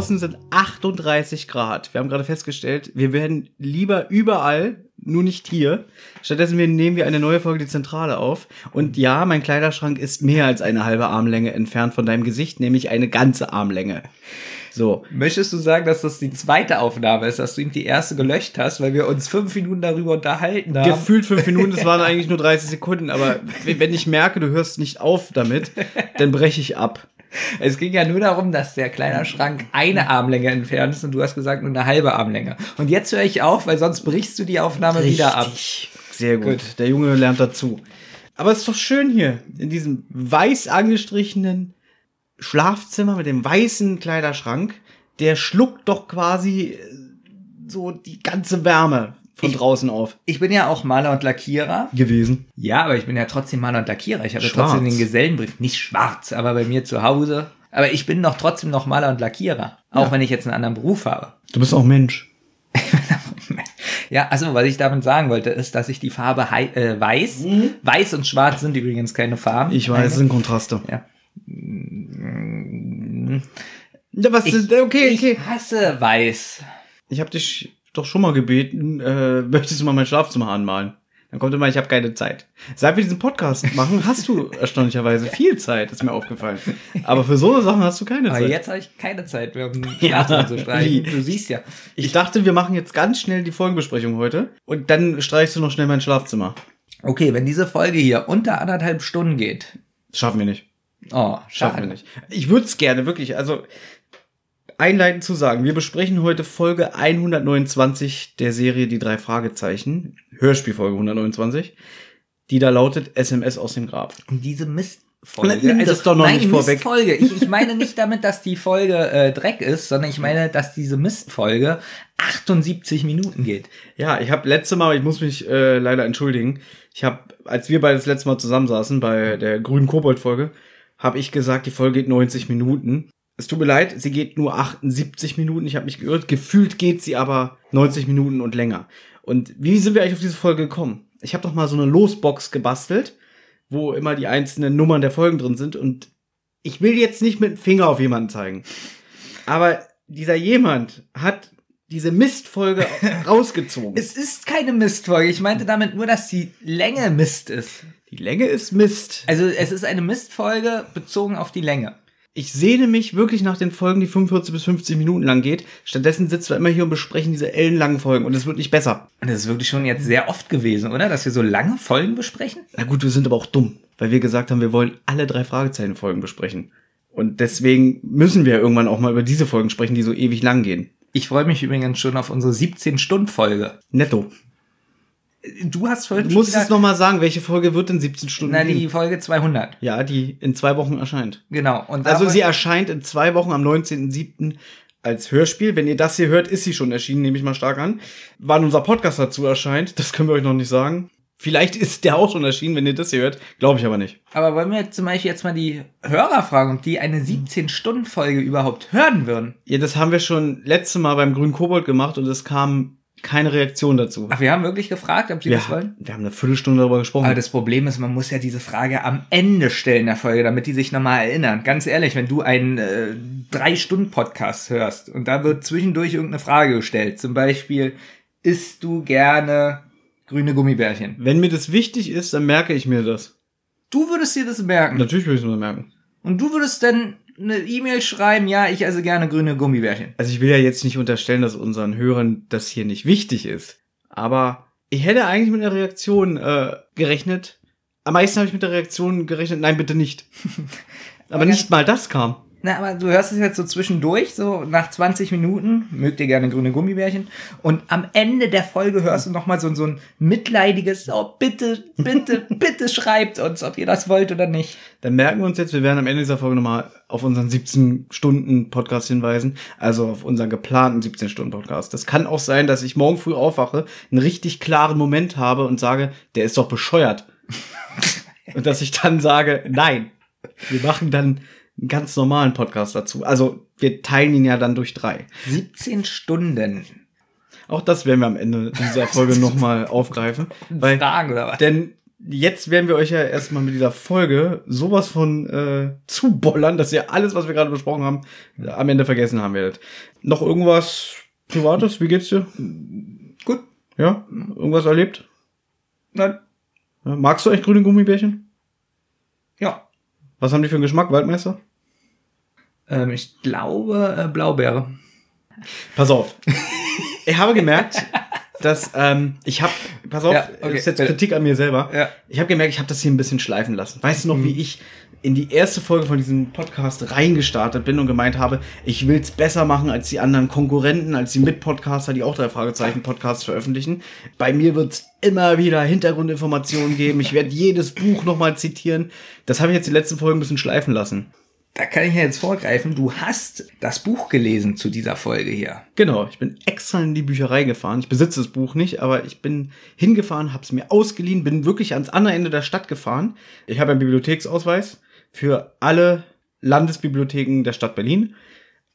Draußen sind 38 Grad. Wir haben gerade festgestellt, wir werden lieber überall, nur nicht hier. Stattdessen nehmen wir eine neue Folge die Zentrale auf. Und ja, mein Kleiderschrank ist mehr als eine halbe Armlänge entfernt von deinem Gesicht, nämlich eine ganze Armlänge. So. Möchtest du sagen, dass das die zweite Aufnahme ist, dass du ihm die erste gelöscht hast, weil wir uns fünf Minuten darüber unterhalten haben? Gefühlt fünf Minuten, das waren eigentlich nur 30 Sekunden, aber wenn ich merke, du hörst nicht auf damit, dann breche ich ab. Es ging ja nur darum, dass der Kleiderschrank eine Armlänge entfernt ist und du hast gesagt nur eine halbe Armlänge. Und jetzt höre ich auf, weil sonst brichst du die Aufnahme Richtig. wieder ab. Sehr gut. gut. Der Junge lernt dazu. Aber es ist doch schön hier, in diesem weiß angestrichenen Schlafzimmer mit dem weißen Kleiderschrank, der schluckt doch quasi äh, so die ganze Wärme von ich, draußen auf. Ich bin ja auch Maler und Lackierer. Gewesen. Ja, aber ich bin ja trotzdem Maler und Lackierer. Ich habe ja trotzdem den Gesellenbrief. Nicht schwarz, aber bei mir zu Hause. Aber ich bin doch trotzdem noch Maler und Lackierer. Auch ja. wenn ich jetzt einen anderen Beruf habe. Du bist auch Mensch. ja, also was ich damit sagen wollte, ist, dass ich die Farbe äh, weiß, mhm. weiß und schwarz sind übrigens keine Farben. Ich weiß, es sind Kontraste. Ja. Ja, was ich, ist, okay, okay. Ich hasse weiß. Ich habe dich doch schon mal gebeten, äh, möchtest du mal mein Schlafzimmer anmalen? Dann kommt immer, ich habe keine Zeit. Seit wir diesen Podcast machen, hast du erstaunlicherweise viel Zeit, ist mir aufgefallen. Aber für so Sachen hast du keine Aber Zeit. Aber jetzt habe ich keine Zeit mehr, um ja, zu streichen. Du siehst ja. Ich, ich dachte, wir machen jetzt ganz schnell die Folgenbesprechung heute und dann streichst du noch schnell mein Schlafzimmer. Okay, wenn diese Folge hier unter anderthalb Stunden geht. Schaffen wir nicht. Oh, schaffen wir nicht. Ich würde es gerne, wirklich. Also, einleitend zu sagen, wir besprechen heute Folge 129 der Serie Die drei Fragezeichen, Hörspielfolge 129, die da lautet SMS aus dem Grab. Und diese Mistfolge, Nimm also, das doch noch nein, nicht vorweg. Mistfolge. Ich, ich meine nicht damit, dass die Folge äh, Dreck ist, sondern ich meine, dass diese Mistfolge 78 Minuten geht. Ja, ich habe letzte Mal, ich muss mich äh, leider entschuldigen, ich habe, als wir beide das letzte Mal zusammensaßen bei der grünen Kobold-Folge, habe ich gesagt, die Folge geht 90 Minuten. Es tut mir leid, sie geht nur 78 Minuten. Ich habe mich geirrt. Gefühlt geht sie aber 90 Minuten und länger. Und wie sind wir eigentlich auf diese Folge gekommen? Ich habe doch mal so eine Losbox gebastelt, wo immer die einzelnen Nummern der Folgen drin sind. Und ich will jetzt nicht mit dem Finger auf jemanden zeigen. Aber dieser jemand hat diese Mistfolge rausgezogen. Es ist keine Mistfolge. Ich meinte damit nur, dass die Länge Mist ist. Die Länge ist Mist. Also es ist eine Mistfolge bezogen auf die Länge. Ich sehne mich wirklich nach den Folgen, die 45 bis 50 Minuten lang geht. Stattdessen sitzen wir immer hier und besprechen diese ellenlangen Folgen und es wird nicht besser. Und das ist wirklich schon jetzt sehr oft gewesen, oder? Dass wir so lange Folgen besprechen? Na gut, wir sind aber auch dumm, weil wir gesagt haben, wir wollen alle drei Fragezeichen-Folgen besprechen. Und deswegen müssen wir irgendwann auch mal über diese Folgen sprechen, die so ewig lang gehen. Ich freue mich übrigens schon auf unsere 17-Stunden-Folge. Netto. Du hast vorhin Du musst es nochmal sagen, welche Folge wird in 17 Stunden? Na, die Folge 200. Ja, die in zwei Wochen erscheint. Genau. Und also sie erscheint in zwei Wochen am 19.07. als Hörspiel. Wenn ihr das hier hört, ist sie schon erschienen, nehme ich mal stark an. Wann unser Podcast dazu erscheint, das können wir euch noch nicht sagen. Vielleicht ist der auch schon erschienen, wenn ihr das hier hört. Glaube ich aber nicht. Aber wollen wir zum Beispiel jetzt mal die Hörer fragen, ob die eine 17-Stunden-Folge überhaupt hören würden? Ja, das haben wir schon letzte Mal beim Grünen Kobold gemacht und es kam keine Reaktion dazu. Ach, wir haben wirklich gefragt, ob sie wir, das wollen? Wir haben eine Viertelstunde darüber gesprochen. Aber das Problem ist, man muss ja diese Frage am Ende stellen der Folge, damit die sich nochmal erinnern. Ganz ehrlich, wenn du einen äh, Drei-Stunden-Podcast hörst und da wird zwischendurch irgendeine Frage gestellt, zum Beispiel, isst du gerne grüne Gummibärchen? Wenn mir das wichtig ist, dann merke ich mir das. Du würdest dir das merken? Natürlich würde ich es mir merken. Und du würdest dann eine E-Mail schreiben, ja, ich esse gerne grüne Gummibärchen. Also ich will ja jetzt nicht unterstellen, dass unseren Hörern das hier nicht wichtig ist. Aber ich hätte eigentlich mit einer Reaktion äh, gerechnet. Am meisten habe ich mit der Reaktion gerechnet, nein, bitte nicht. Aber nicht mal das kam. Na, aber du hörst es jetzt so zwischendurch, so nach 20 Minuten, mögt ihr gerne grüne Gummibärchen. Und am Ende der Folge hörst du nochmal so, so ein mitleidiges, oh, bitte, bitte, bitte schreibt uns, ob ihr das wollt oder nicht. Dann merken wir uns jetzt, wir werden am Ende dieser Folge nochmal auf unseren 17-Stunden-Podcast hinweisen. Also auf unseren geplanten 17-Stunden-Podcast. Das kann auch sein, dass ich morgen früh aufwache, einen richtig klaren Moment habe und sage, der ist doch bescheuert. und dass ich dann sage, nein. Wir machen dann einen ganz normalen Podcast dazu. Also wir teilen ihn ja dann durch drei. 17 Stunden. Auch das werden wir am Ende dieser Folge nochmal aufgreifen. Weil, Fragen oder was? Denn jetzt werden wir euch ja erstmal mit dieser Folge sowas von äh, zubollern, dass ihr alles, was wir gerade besprochen haben, am Ende vergessen haben werdet. Noch irgendwas Privates? Wie geht's dir? Gut. Ja? Irgendwas erlebt? Nein. Magst du echt grüne Gummibärchen? Ja. Was haben die für einen Geschmack, Waldmeister? Ähm, ich glaube äh, Blaubeere. Pass auf. ich habe gemerkt, dass ähm, ich habe, pass auf, Ja, okay, das ist jetzt bitte. Kritik an mir selber. Ja. Ich habe gemerkt, ich habe das hier ein bisschen schleifen lassen. Weißt du noch, wie ich in die erste Folge von diesem Podcast reingestartet bin und gemeint habe, ich will's besser machen als die anderen Konkurrenten, als die Mitpodcaster, die auch drei Fragezeichen Podcasts veröffentlichen. Bei mir wird's immer wieder Hintergrundinformationen geben. Ich werde jedes Buch nochmal zitieren. Das habe ich jetzt die letzten Folgen ein bisschen schleifen lassen. Da kann ich ja jetzt vorgreifen. Du hast das Buch gelesen zu dieser Folge hier. Genau, ich bin extra in die Bücherei gefahren. Ich besitze das Buch nicht, aber ich bin hingefahren, habe es mir ausgeliehen, bin wirklich ans andere Ende der Stadt gefahren. Ich habe einen Bibliotheksausweis für alle Landesbibliotheken der Stadt Berlin.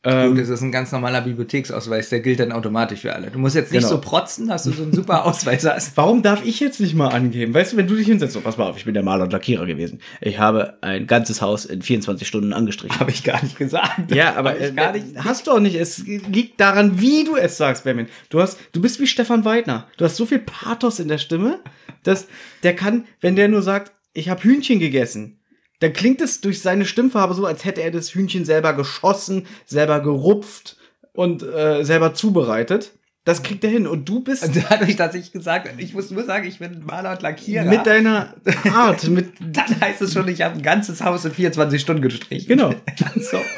Gut, Ähm, das ist ein ganz normaler Bibliotheksausweis, der gilt dann automatisch für alle. Du musst jetzt nicht Genau. so protzen, dass du so einen super Ausweis hast. warum darf ich jetzt nicht mal angeben? Weißt du, wenn du dich hinsetzt, so, pass mal auf, ich bin der Maler und Lackierer gewesen. Ich habe ein ganzes Haus in 24 Stunden angestrichen. Habe ich gar nicht gesagt. Ja, aber äh, gar nicht. hast du auch nicht. Es liegt daran, wie du es sagst, Benjamin. Du hast, du bist wie Stefan Weidner. Du hast so viel Pathos in der Stimme, dass der kann, wenn der nur sagt, ich habe Hühnchen gegessen, dann klingt es durch seine Stimmfarbe so, als hätte er das Hühnchen selber geschossen, selber gerupft und äh, selber zubereitet. Das kriegt er hin. Und du bist Dadurch, dass ich gesagt habe, ich muss nur sagen, ich bin Maler und Lackierer. mit deiner Art, mit dann heißt es schon, ich habe ein ganzes Haus in 24 Stunden gestrichen. Genau. so.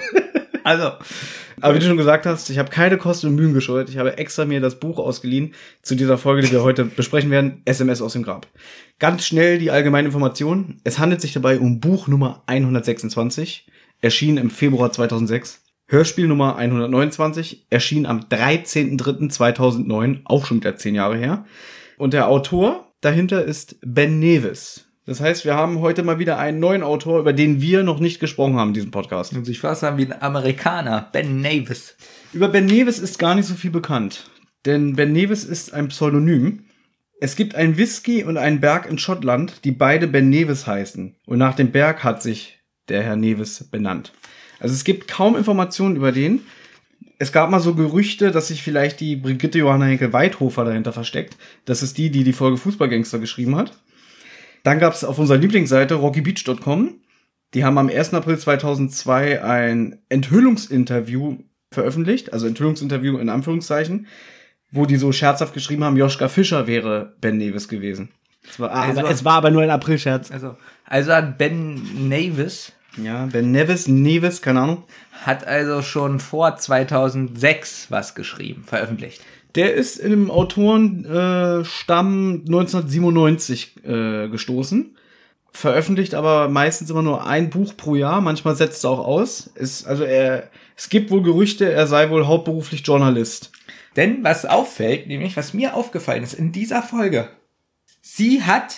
Also, Aber wie du schon gesagt hast, ich habe keine Kosten und Mühen gescheut. Ich habe extra mir das Buch ausgeliehen zu dieser Folge, die wir heute besprechen werden, SMS aus dem Grab. Ganz schnell die allgemeine Information. Es handelt sich dabei um Buch Nummer 126, erschien im Februar 2006. Hörspiel Nummer 129, erschien am 13.03.2009, auch schon wieder zehn Jahre her. Und der Autor dahinter ist Ben Nevis. Das heißt, wir haben heute mal wieder einen neuen Autor, über den wir noch nicht gesprochen haben in diesem Podcast. muss ich fast sagen, wie ein Amerikaner, Ben Navis. Über Ben Nevis ist gar nicht so viel bekannt. Denn Ben Nevis ist ein Pseudonym. Es gibt einen Whisky und einen Berg in Schottland, die beide Ben Nevis heißen. Und nach dem Berg hat sich der Herr Nevis benannt. Also es gibt kaum Informationen über den. Es gab mal so Gerüchte, dass sich vielleicht die Brigitte Johanna Henkel-Weithofer dahinter versteckt. Das ist die, die die Folge Fußballgangster geschrieben hat. Dann gab es auf unserer Lieblingsseite rockybeach.com. Die haben am 1. April 2002 ein Enthüllungsinterview veröffentlicht, also Enthüllungsinterview in Anführungszeichen, wo die so scherzhaft geschrieben haben, Joschka Fischer wäre Ben Nevis gewesen. Es war, Also- aber, es war aber nur ein Aprilscherz. Also, also hat Ben Navis Ja, Ben Nevis, Nevis, keine Ahnung. hat also schon vor 2006 was geschrieben, veröffentlicht. Der ist in einem Autorenstamm äh, Stamm 1997 äh, gestoßen. Veröffentlicht aber meistens immer nur ein Buch pro Jahr. Manchmal setzt er auch aus. Ist, also er, es gibt wohl Gerüchte, er sei wohl hauptberuflich Journalist. Denn was auffällt, nämlich was mir aufgefallen ist in dieser Folge, sie hat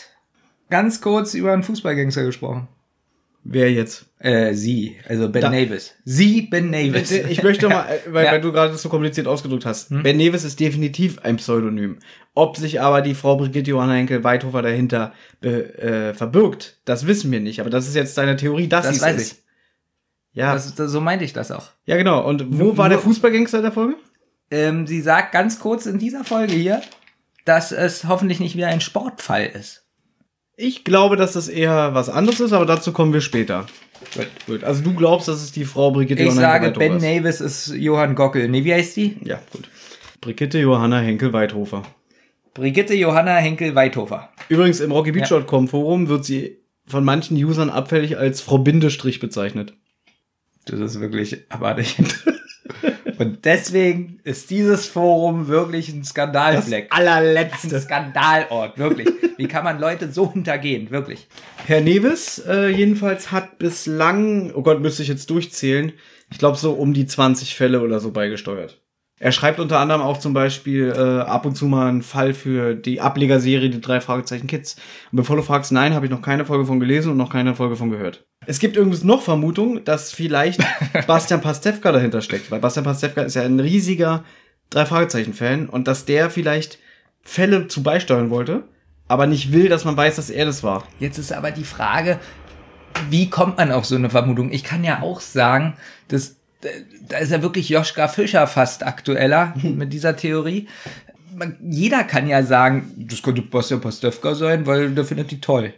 ganz kurz über einen Fußballgangster gesprochen. Wer jetzt? Äh, sie, also Ben Da- Navis. Sie, Ben Navis. Ich möchte mal, weil, Ja. weil du gerade das so kompliziert ausgedrückt hast. Ben Nevis ist definitiv ein Pseudonym. Ob sich aber die Frau Brigitte Johanna Henkel-Weithofer dahinter äh, verbirgt, das wissen wir nicht. Aber das ist jetzt deine Theorie, dass Das weiß ist. ich. Ja, Das, das, so meinte ich das auch. ja genau. Und wo Nur- war der Fußballgangster in der Folge? Ähm, sie sagt ganz kurz in dieser Folge hier, dass es hoffentlich nicht wieder ein Sportfall ist. Ich glaube, dass das eher was anderes ist, aber dazu kommen wir später. Gut. Gut. Also du glaubst, dass es die Frau Brigitte Ich Johanna sage, Ben ist. Navis ist Johann Gockel. Nee, wie heißt die? Ja, gut. Brigitte Johanna Henkel-Weithofer. Brigitte Johanna Henkel-Weithofer. Übrigens im RockyBeach.com Forum wird sie von manchen Usern abfällig als Frau Bindestrich bezeichnet. Das ist wirklich abartig. Und deswegen ist dieses Forum wirklich ein Skandalfleck. Ein allerletzte. Skandalort, wirklich. Wie kann man Leute so hintergehen, wirklich? Herr Nevis äh, jedenfalls hat bislang, oh Gott, müsste ich jetzt durchzählen, ich glaube so um die 20 Fälle oder so beigesteuert. Er schreibt unter anderem auch zum Beispiel äh, ab und zu mal einen Fall für die Ablegerserie Die drei Fragezeichen Kids. Und bevor du fragst, nein, habe ich noch keine Folge von gelesen und noch keine Folge von gehört. Es gibt übrigens noch Vermutung, dass vielleicht Bastian Pastewka dahinter steckt, weil Bastian Pastewka ist ja ein riesiger drei Fragezeichen Fan und dass der vielleicht Fälle zu beisteuern wollte, aber nicht will, dass man weiß, dass er das war. Jetzt ist aber die Frage, wie kommt man auf so eine Vermutung? Ich kann ja auch sagen, dass da ist ja wirklich Joschka Fischer fast aktueller mit dieser Theorie. Jeder kann ja sagen, das könnte Bastian Pastewka sein, weil der findet die toll.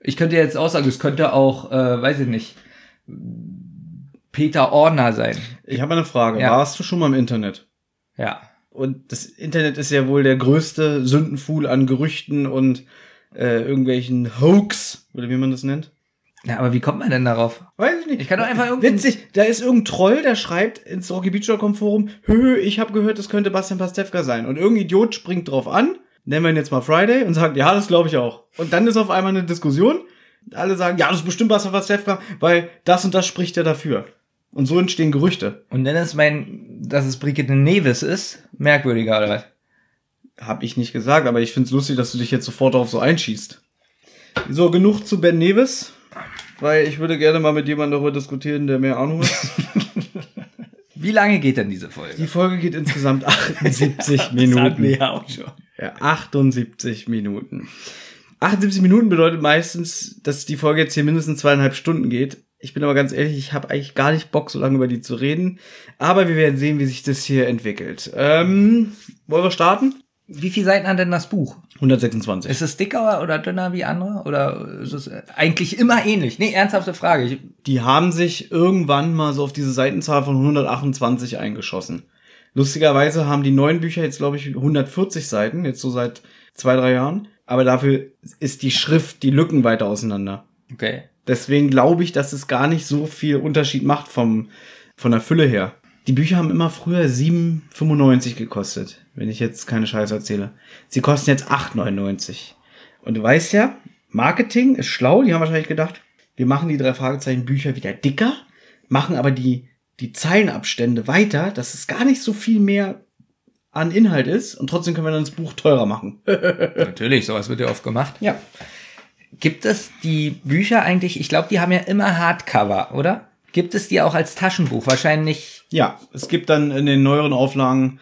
Ich könnte jetzt auch sagen, es könnte auch, äh, weiß ich nicht, Peter Orner sein. Ich habe eine Frage. Ja. Warst du schon mal im Internet? Ja. Und das Internet ist ja wohl der größte Sündenfuhl an Gerüchten und äh, irgendwelchen Hoax, oder wie man das nennt. Ja, aber wie kommt man denn darauf? Weiß ich nicht. Ich kann doch einfach irgendwie. Witzig, da ist irgendein Troll, der schreibt ins Rocky Beach.com Forum, hö, ich habe gehört, das könnte Bastian Pastewka sein. Und irgendein Idiot springt drauf an, nennen wir ihn jetzt mal Friday, und sagt, ja, das glaube ich auch. Und dann ist auf einmal eine Diskussion. Alle sagen, ja, das ist bestimmt Bastian Pastewka, weil das und das spricht ja dafür. Und so entstehen Gerüchte. Und dann ist mein, dass es Brigitte Neves ist, merkwürdiger oder was? Hab ich nicht gesagt, aber ich find's lustig, dass du dich jetzt sofort darauf so einschießt. So, genug zu Ben Neves, weil ich würde gerne mal mit jemandem darüber diskutieren, der mehr Ahnung hat. Wie lange geht denn diese Folge? Die Folge geht insgesamt 78 Das hatten Minuten. wir ja auch schon. Ja, 78 Minuten. 78 Minuten bedeutet meistens, dass die Folge jetzt hier mindestens zweieinhalb Stunden geht. Ich bin aber ganz ehrlich, ich habe eigentlich gar nicht Bock, so lange über die zu reden. Aber wir werden sehen, wie sich das hier entwickelt. Ähm, wollen wir starten? Wie viele Seiten hat denn das Buch? 126. Ist es dicker oder dünner wie andere? Oder ist es eigentlich immer ähnlich? Nee, ernsthafte Frage. Ich, Die haben sich irgendwann mal so auf diese Seitenzahl von 128 eingeschossen. Lustigerweise haben die neuen Bücher jetzt, glaube ich, 140 Seiten, jetzt so seit zwei, drei Jahren. Aber dafür ist die Schrift, die Lücken weiter auseinander. okay. Deswegen glaube ich, dass es gar nicht so viel Unterschied macht vom, von der Fülle her. Die Bücher haben immer früher 7,95 gekostet, wenn ich jetzt keine Scheiße erzähle. Sie kosten jetzt 8,99. Und du weißt ja, Marketing ist schlau, die haben wahrscheinlich gedacht, wir machen die drei Fragezeichen Bücher wieder dicker, machen aber die, die Zeilenabstände weiter, dass es gar nicht so viel mehr an Inhalt ist und trotzdem können wir dann das Buch teurer machen. Natürlich, sowas wird ja oft gemacht. ja. Gibt es die Bücher eigentlich, ich glaube, die haben ja immer Hardcover, oder? Gibt es die auch als Taschenbuch? Wahrscheinlich. Ja, es gibt dann in den neueren Auflagen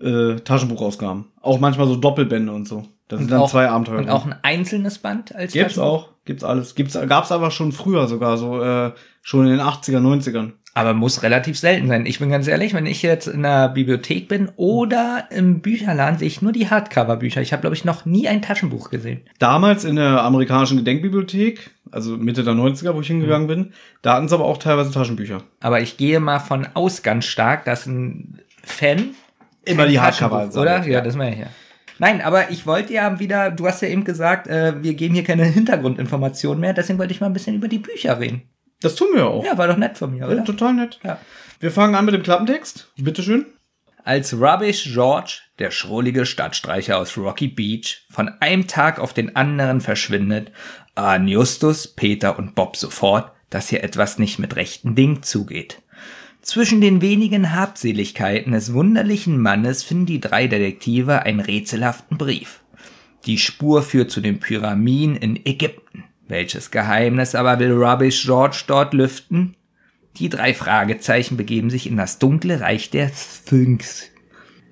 äh, Taschenbuchausgaben. Auch manchmal so Doppelbände und so. Da sind dann auch, zwei Abenteuer. Und auch ein einzelnes Band als Gibt's Taschenbuch? auch, gibt's alles. Gibt's, gab's aber schon früher sogar, so äh, schon in den 80er, 90ern. Aber muss relativ selten sein. Ich bin ganz ehrlich, wenn ich jetzt in der Bibliothek bin oder im Bücherladen, sehe ich nur die Hardcover-Bücher. Ich habe, glaube ich, noch nie ein Taschenbuch gesehen. Damals in der amerikanischen Gedenkbibliothek, also Mitte der 90er, wo ich hingegangen bin, da hatten sie aber auch teilweise Taschenbücher. Aber ich gehe mal von aus ganz stark, dass ein Fan Immer die Hardcover. oder? Ja, das meine ich ja. Nein, aber ich wollte ja wieder, du hast ja eben gesagt, äh, wir geben hier keine Hintergrundinformationen mehr, deswegen wollte ich mal ein bisschen über die Bücher reden. Das tun wir auch. Ja, war doch nett von mir, Ja, oder? total nett. Ja. Wir fangen an mit dem Klappentext. Bitteschön. Als Rubbish George, der schrullige Stadtstreicher aus Rocky Beach, von einem Tag auf den anderen verschwindet, ahnen Justus, Peter und Bob sofort, dass hier etwas nicht mit rechten Dingen zugeht. Zwischen den wenigen Habseligkeiten des wunderlichen Mannes finden die drei Detektive einen rätselhaften Brief. Die Spur führt zu den Pyramiden in Ägypten. Welches Geheimnis aber will Rubbish George dort lüften? Die drei Fragezeichen begeben sich in das dunkle Reich der Sphinx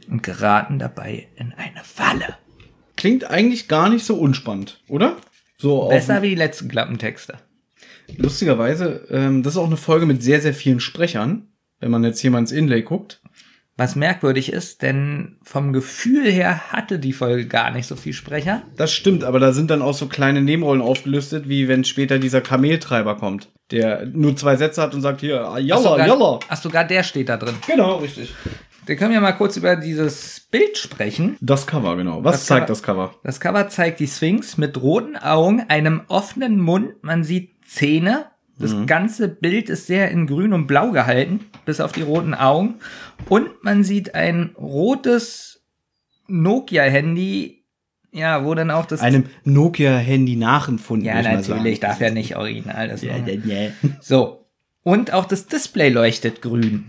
und geraten dabei in eine Falle. Klingt eigentlich gar nicht so unspannend, oder? So Besser wie die letzten Klappentexte. Lustigerweise, ähm, das ist auch eine Folge mit sehr, sehr vielen Sprechern, wenn man jetzt hier mal ins Inlay guckt. Was merkwürdig ist, denn vom Gefühl her hatte die Folge gar nicht so viel Sprecher. Das stimmt, aber da sind dann auch so kleine Nebenrollen aufgelistet, wie wenn später dieser Kameltreiber kommt, der nur zwei Sätze hat und sagt hier, ah, Ach, jalla, sogar, jalla. ach, sogar der steht da drin. Genau, richtig. Wir können ja mal kurz über dieses Bild sprechen. Das Cover, genau. Was Das zeigt Cover- das Cover? Das Cover zeigt die Sphinx mit roten Augen, einem offenen Mund, man sieht Zähne. Das ganze Bild ist sehr in grün und blau gehalten, bis auf die roten Augen. Und man sieht ein rotes Nokia-Handy, ja, wo dann auch das... Einem Nokia-Handy nachempfunden. ja, natürlich, darf ja nicht original das Ja, ja, ja. So. Und auch das Display leuchtet grün.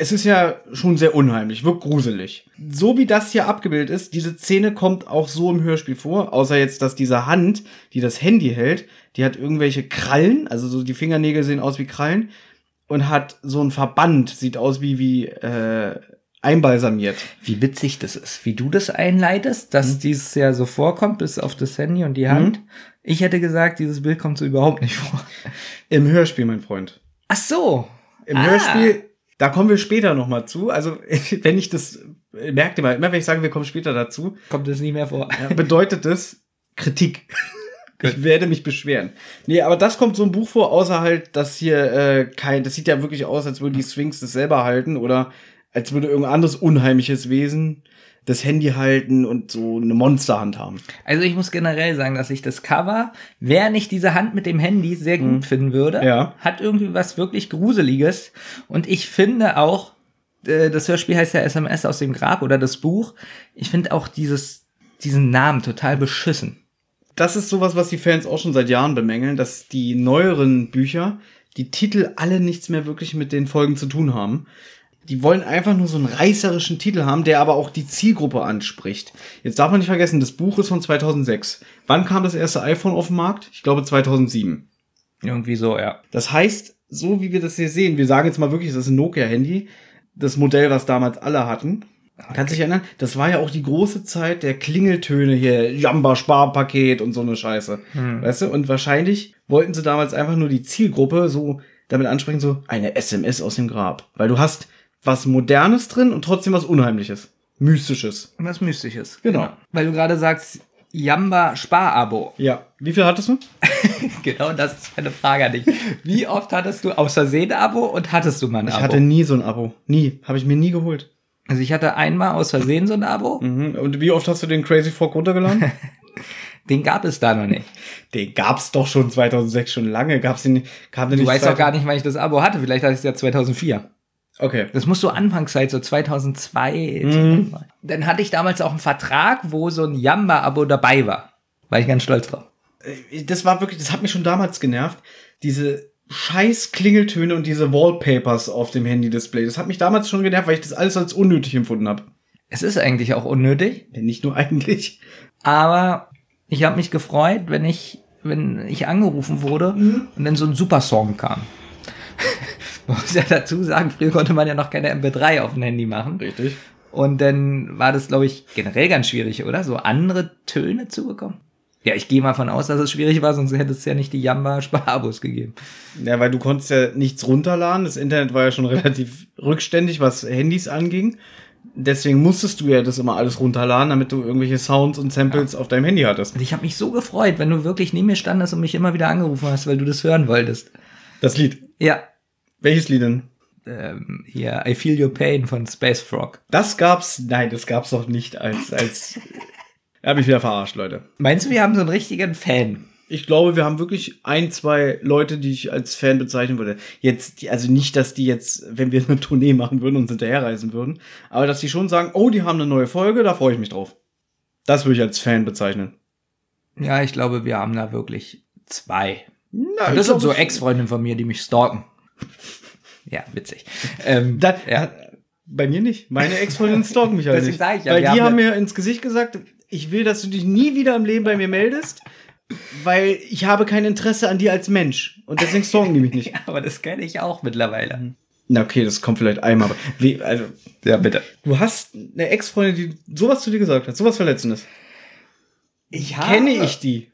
Es ist ja schon sehr unheimlich, wirkt gruselig. So wie das hier abgebildet ist, diese Szene kommt auch so im Hörspiel vor, außer jetzt, dass diese Hand, die das Handy hält, die hat irgendwelche Krallen, also so die Fingernägel sehen aus wie Krallen und hat so ein Verband, sieht aus wie wie äh, einbalsamiert. Wie witzig das ist, wie du das einleitest, dass Mhm. dieses ja so vorkommt, bis auf das Handy und die Hand. Mhm. Ich hätte gesagt, dieses Bild kommt so überhaupt nicht vor. Im Hörspiel, mein Freund. Ach so. Im Ah. Hörspiel, da kommen wir später nochmal zu. Also, wenn ich das, merkt ihr mal, immer wenn ich sage, wir kommen später dazu, Kommt das nie mehr vor. ja, bedeutet das Kritik. Ich werde mich beschweren. Nee, aber das kommt so ein Buch vor, außer halt, dass hier äh, kein, das sieht ja wirklich aus, als würde die Sphinx das selber halten oder als würde irgendein anderes unheimliches Wesen das Handy halten und so eine Monsterhand haben. Also ich muss generell sagen, dass ich das Cover, wer nicht diese Hand mit dem Handy sehr gut finden würde, Mhm. Ja. hat irgendwie was wirklich Gruseliges. Und ich finde auch, äh, das Hörspiel heißt ja SMS aus dem Grab oder das Buch. Ich finde auch dieses, diesen Namen total beschissen. Das ist sowas, was die Fans auch schon seit Jahren bemängeln, dass die neueren Bücher die Titel alle nichts mehr wirklich mit den Folgen zu tun haben. Die wollen einfach nur so einen reißerischen Titel haben, der aber auch die Zielgruppe anspricht. Jetzt darf man nicht vergessen, das Buch ist von 2006. Wann kam das erste iPhone auf den Markt? Ich glaube 2007. Irgendwie so, ja. Das heißt, so wie wir das hier sehen, wir sagen jetzt mal wirklich, das ist ein Nokia-Handy, das Modell, was damals alle hatten. Kannst dich erinnern? Das war ja auch die große Zeit der Klingeltöne hier, Jamba Sparpaket und so eine Scheiße. Weißt du? Und wahrscheinlich wollten sie damals einfach nur die Zielgruppe so damit ansprechen, so eine SMS aus dem Grab. Weil du hast was Modernes drin und trotzdem was Unheimliches. Mystisches. Was Mystisches. Genau. Weil du gerade sagst, Jamba Sparabo. Ja. Wie viel hattest du? genau, das ist meine Frage an dich. Wie oft hattest du aus Versehen Abo und hattest du mal ein Ich Abo? hatte nie so ein Abo. Nie. Habe ich mir nie geholt. also ich hatte einmal aus Versehen so ein Abo. Mhm. Und wie oft hast du den Crazy Frog runtergeladen? Den gab es da noch nicht. Den gab's doch schon 2006 schon lange. Gab's den, kam der Du nicht weißt doch 2000 gar nicht, wann ich das Abo hatte. Vielleicht hatte ich es ja 2004. Okay. Das muss so Anfangszeit, so 2002. Mhm. Dann hatte ich damals auch einen Vertrag, wo so ein Jamba-Abo dabei war. War ich ganz stolz drauf. Äh, Das war wirklich, das hat mich schon damals genervt. Diese scheiß Klingeltöne und diese Wallpapers auf dem Handy-Display. Das hat mich damals schon genervt, weil ich das alles als unnötig empfunden habe. Es ist eigentlich auch unnötig, Nicht nur eigentlich. aber ich habe mich gefreut, wenn ich, wenn ich angerufen wurde und dann so ein Supersong kam. Man muss ja dazu sagen, früher konnte man ja noch keine MP3 auf dem Handy machen. Richtig. Und dann war das, glaube ich, generell ganz schwierig, oder? So andere Töne zu bekommen. Ja, ich gehe mal von aus, dass es schwierig war, sonst hätte es ja nicht die Jamba-Sparabos gegeben. Ja, weil du konntest ja nichts runterladen. Das Internet war ja schon relativ rückständig, was Handys anging. Deswegen musstest du ja das immer alles runterladen, damit du irgendwelche Sounds und Samples auf deinem Handy hattest. Und ich habe mich so gefreut, wenn du wirklich neben mir standest und mich immer wieder angerufen hast, weil du das hören wolltest. Das Lied. Ja, Welches Lied denn? ähm, hier, I Feel Your Pain von Space Frog. Das gab's, nein, das gab's doch nicht als, als, hab ich wieder verarscht, Leute. Meinst du, wir haben so einen richtigen Fan? Ich glaube, wir haben wirklich ein, zwei Leute, die ich als Fan bezeichnen würde. Jetzt, also nicht, dass die jetzt, wenn wir eine Tournee machen würden, uns hinterherreisen würden, aber dass die schon sagen, oh, die haben eine neue Folge, da freue ich mich drauf. Das würde ich als Fan bezeichnen. Ja, ich glaube, wir haben da wirklich zwei. Na, das sind so Ex-Freundinnen von mir, die mich stalken. Ja, witzig. Ähm, Da, ja. Bei mir nicht. Meine Ex-Freundin stalken mich halt nicht. sag ich ja, weil die haben haben mir ins Gesicht gesagt, ich will, dass du dich nie wieder im Leben bei mir meldest, weil ich habe kein Interesse an dir als Mensch. Und deswegen stalken die mich nicht. ja, aber das kenne ich auch mittlerweile. Na okay, das kommt vielleicht einmal. Aber wie, also, Ja, bitte. du hast eine Ex-Freundin, die sowas zu dir gesagt hat, sowas Verletzendes. Ich Kenne ich die?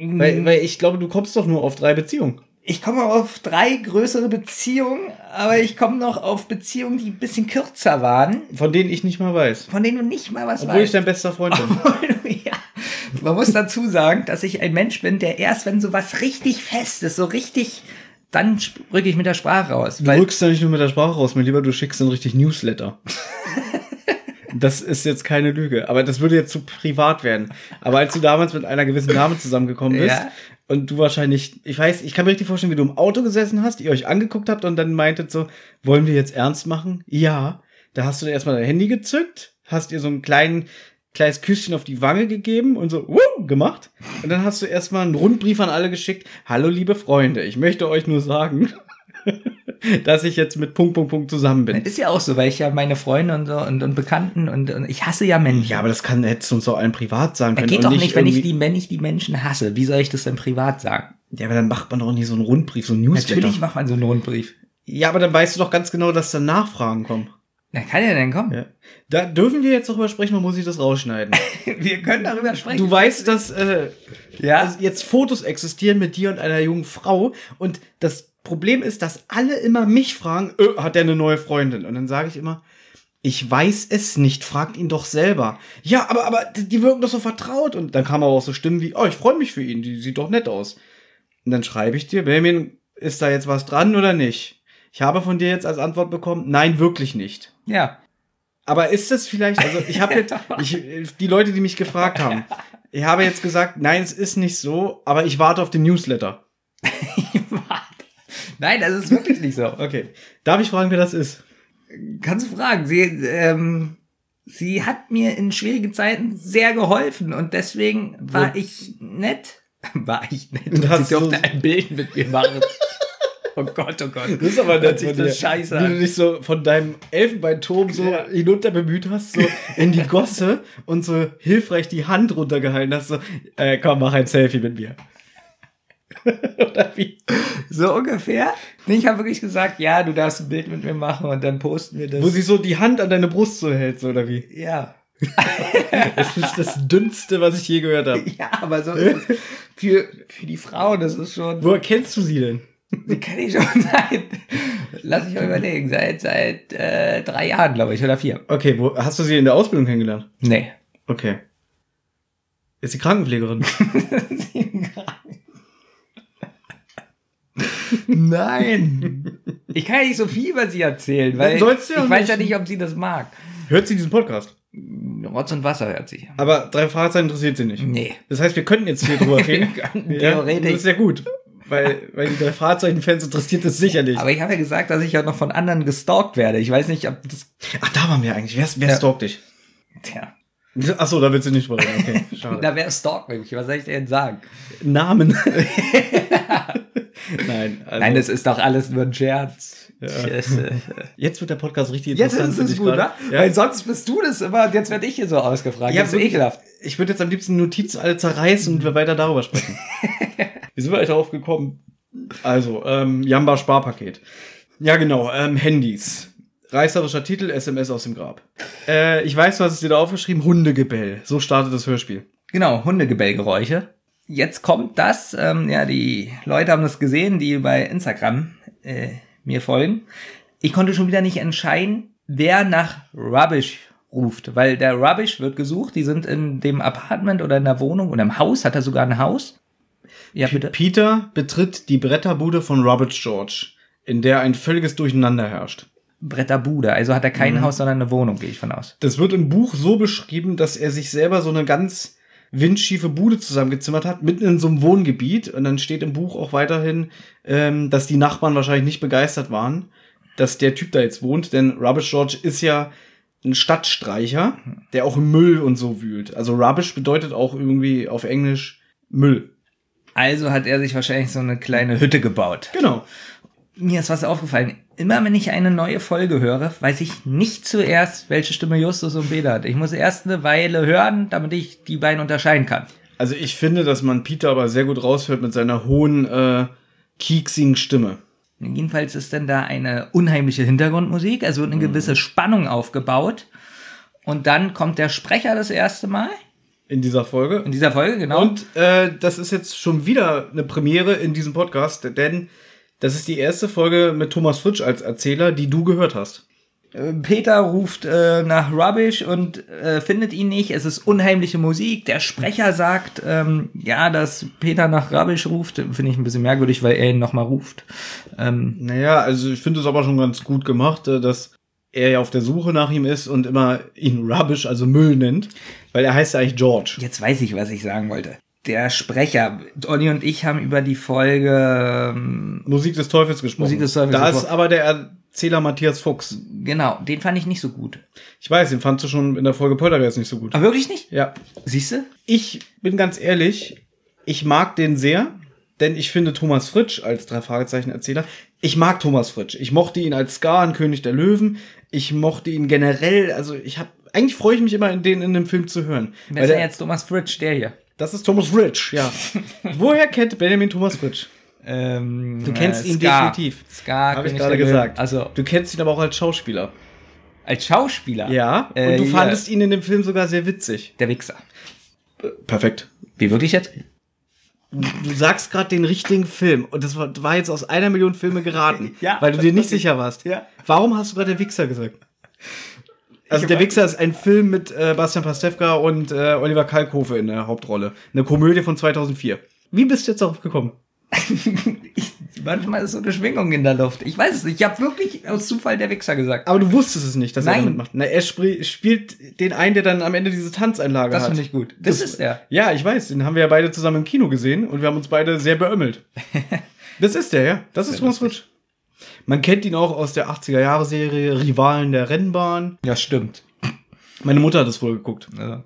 Weil, weil ich glaube, du kommst doch nur auf drei Beziehungen. Ich komme auf drei größere Beziehungen, aber ich komme noch auf Beziehungen, die ein bisschen kürzer waren, Von denen ich nicht mal weiß. von denen du nicht mal was Obwohl ich weißt. dein bester Freund bin. ja. Man muss dazu sagen, dass ich ein Mensch bin, der erst, wenn sowas richtig fest ist, so richtig, dann rücke ich mit der Sprache raus. Du rückst ja nicht nur mit der Sprache raus, mein Lieber, du schickst dann richtig Newsletter. das ist jetzt keine Lüge, aber das würde jetzt zu privat werden. Aber als du damals mit einer gewissen Dame zusammengekommen bist Ja. Und du wahrscheinlich, ich weiß, ich kann mir richtig vorstellen, wie du im Auto gesessen hast, ihr euch angeguckt habt und dann meintet so, wollen wir jetzt ernst machen? Ja. Da hast du dir erstmal dein Handy gezückt, hast ihr so einen kleinen, kleines Küsschen auf die Wange gegeben und so, wuh, gemacht. Und dann hast du erstmal einen Rundbrief an alle geschickt. Hallo, liebe Freunde, ich möchte euch nur sagen, dass ich jetzt mit Punkt, Punkt, Punkt zusammen bin. ist ja auch so, weil ich ja meine Freunde und so und, und Bekannten und, und ich hasse ja Menschen. Ja, aber das kann, hättest du uns doch allen privat sagen Das geht doch nicht, wenn ich, die, wenn ich die Menschen hasse. Wie soll ich das denn privat sagen? Ja, aber dann macht man doch nicht so einen Rundbrief, so einen Newsletter. Natürlich macht man so einen Rundbrief. Ja, aber dann weißt du doch ganz genau, dass da Nachfragen kommen. Na, kann ja denn kommen. Ja. Da dürfen wir jetzt darüber sprechen, oder muss ich das rausschneiden? Wir können darüber sprechen. Du weißt, dass äh, ja? also jetzt Fotos existieren mit dir und einer jungen Frau und das Problem ist, dass alle immer mich fragen, äh, hat der eine neue Freundin? Und dann sage ich immer, ich weiß es nicht, fragt ihn doch selber. Ja, aber, aber die wirken doch so vertraut. Und dann kam aber auch so Stimmen wie, oh, ich freue mich für ihn, die sieht doch nett aus. Und dann schreibe ich dir, Benjamin, ist da jetzt was dran oder nicht? Ich habe von dir jetzt als Antwort bekommen, nein, wirklich nicht. Ja. Aber ist das vielleicht, also ich habe jetzt, ich, die Leute, die mich gefragt haben, ich habe jetzt gesagt, nein, es ist nicht so, aber ich warte auf den Newsletter. Nein, das ist wirklich nicht so. Okay. Darf ich fragen, wer das ist? Kannst du fragen. Sie, ähm, sie hat mir in schwierigen Zeiten sehr geholfen und deswegen war Wo- ich nett. War ich nett. Sie durfte du- ein Bild mit mir machen. oh Gott, oh Gott. Das ist aber Hört sich das scheiße Wie du dich so von deinem Elfenbeinturm so Ja. hinunter bemüht hast, so in die Gosse und so hilfreich die Hand runtergehalten hast, so, äh, komm, mach ein Selfie mit mir. Oder wie? So ungefähr. Ich habe wirklich gesagt, ja, du darfst ein Bild mit mir machen und dann posten wir das. Wo sie so die Hand an deine Brust so hält, so, oder wie? ja. Das ist das Dünnste, was ich je gehört habe. Ja, aber so ist es. Für, für die Frau, das ist schon. Woher kennst du sie denn? Die kenne ich schon seit. Lass mich mal überlegen. Seit, seit äh, drei Jahren, glaube ich, oder vier. Okay, wo, hast du sie in der Ausbildung kennengelernt? Nee. Okay. Ist sie Krankenpflegerin? Nein. Ich kann ja nicht so viel über sie erzählen, weil ja ich weiß nicht. ja nicht, ob sie das mag. Hört sie diesen Podcast? Rotz und Wasser hört sich. Aber drei Fragezeichen interessiert sie nicht. Nee. Das heißt, wir könnten jetzt hier drüber reden. Könnten ja, theoretisch. Das ist ja gut. Weil, weil die drei Fragezeichen-Fans interessiert das sicherlich. Aber ich habe ja gesagt, dass ich ja noch von anderen gestalkt werde. Ich weiß nicht, ob das. Ach, da waren wir eigentlich. Wer, wer Ja. stalkt dich? Tja. Ach so, da willst du nicht drüber reden. Okay, schade. Da wäre Stalk nämlich. Was soll ich denn sagen? Namen. Nein, also, Nein, das ist doch alles nur ein Scherz. Ja. Jetzt wird der Podcast richtig Jetzt interessant. ist finde es ich gut, ne? Ja. Weil sonst bist du das immer und jetzt werde ich hier so ausgefragt. Ja, das ist ekelhaft. Ich würde jetzt am liebsten Notizen alle zerreißen und wir weiter darüber sprechen. Wie sind wir eigentlich darauf gekommen? Also, ähm, Jamba Sparpaket. Ja, genau, ähm, Handys. Reißerischer Titel, SMS aus dem Grab. Äh, ich weiß, du hast es dir da aufgeschrieben, Hundegebell. So startet das Hörspiel. Genau, Hundegebellgeräusche. Jetzt kommt das, ähm, ja, die Leute haben das gesehen, die bei Instagram äh, mir folgen. Ich konnte schon wieder nicht entscheiden, wer nach Rubbish ruft, weil der Rubbish wird gesucht, die sind in dem Apartment oder in der Wohnung oder im Haus, hat er sogar ein Haus? Ja, bitte. Peter betritt die Bretterbude von Robert George, in der ein völliges Durcheinander herrscht. Bretterbude, also hat er kein Haus, sondern eine Wohnung, gehe ich von aus. Das wird im Buch so beschrieben, dass er sich selber so eine ganz windschiefe Bude zusammengezimmert hat, mitten in so einem Wohngebiet. Und dann steht im Buch auch weiterhin, ähm, dass die Nachbarn wahrscheinlich nicht begeistert waren, dass der Typ da jetzt wohnt. Denn Rubbish George ist ja ein Stadtstreicher, der auch im Müll und so wühlt. Also Rubbish bedeutet auch irgendwie auf Englisch Müll. Also hat er sich wahrscheinlich so eine kleine Hütte gebaut. Genau. Mir ist was aufgefallen. Immer wenn ich eine neue Folge höre, weiß ich nicht zuerst, welche Stimme Justus und Beda hat. Ich muss erst eine Weile hören, damit ich die beiden unterscheiden kann. Also ich finde, dass man Peter aber sehr gut raushört mit seiner hohen, äh, kieksigen Stimme. Jedenfalls ist denn da eine unheimliche Hintergrundmusik, also eine gewisse Spannung aufgebaut. Und dann kommt der Sprecher das erste Mal In dieser Folge. in dieser Folge, genau. Und äh, das ist jetzt schon wieder eine Premiere in diesem Podcast, denn das ist die erste Folge mit Thomas Fritsch als Erzähler, die du gehört hast. Äh, Peter ruft äh, nach Rubbish und äh, findet ihn nicht. Es ist unheimliche Musik. Der Sprecher sagt, ähm, ja, dass Peter nach Rubbish ruft. Finde ich ein bisschen merkwürdig, weil er ihn nochmal ruft. Ähm, Naja, also ich finde es aber schon ganz gut gemacht, äh, dass er ja auf der Suche nach ihm ist und immer ihn Rubbish, also Müll nennt, weil er heißt ja eigentlich George. jetzt weiß ich, was ich sagen wollte. Der Sprecher, Olli und ich haben über die Folge, ähm, Musik des Teufels gesprochen. Musik des Teufels Da ist aber der Erzähler Matthias Fuchs. genau, den fand ich nicht so gut. Ich weiß, den fandst du schon in der Folge Poltergeist nicht so gut. Aber wirklich nicht? Ja. Siehst du? Ich bin ganz ehrlich, ich mag den sehr, denn ich finde Thomas Fritsch als drei Fragezeichen Erzähler. Ich mag Thomas Fritsch. Ich mochte ihn als Scar in König der Löwen. Ich mochte ihn generell. Also ich habe eigentlich freue ich mich immer, in den in dem Film zu hören. Wer ist denn jetzt Thomas Fritsch, der hier? Das ist Thomas Fritsch, ja. Woher kennt Benjamin Thomas Fritsch? Ähm, Du kennst ihn Scar. definitiv. Scar, Habe ich gerade gesagt. Also, Du kennst ihn aber auch als Schauspieler. Als Schauspieler? Ja. Und Äh, du ja. fandest ihn in dem Film sogar sehr witzig. Der Wichser. Perfekt. Wie wirklich jetzt? Du sagst gerade den richtigen Film und das war, war jetzt aus einer Million Filme geraten, Ja. weil du dir nicht sicher warst. Ja. Warum hast du gerade der Wichser gesagt? Also der Wichser ist ein Film mit äh, Bastian Pastewka und äh, Oliver Kalkofe in der Hauptrolle. Eine Komödie von 2004. Wie bist du jetzt darauf gekommen? Ich, manchmal ist so eine Schwingung in der Luft. Ich weiß es nicht. Ich habe wirklich aus Zufall der Wichser gesagt. Aber du wusstest es nicht, dass er Nein. damit macht. Na, er spri- spielt den einen, der dann am Ende diese Tanzeinlage Das hat. finde ich gut. Das, ist der. Ja, ich weiß, den haben wir ja beide zusammen im Kino gesehen und wir haben uns beide sehr beömmelt. das ist der, ja. Das ist Thomas Fritsch. Man kennt ihn auch aus der 80er-Jahre-Serie Rivalen der Rennbahn. Ja, stimmt. Meine Mutter hat es wohl geguckt. Ja.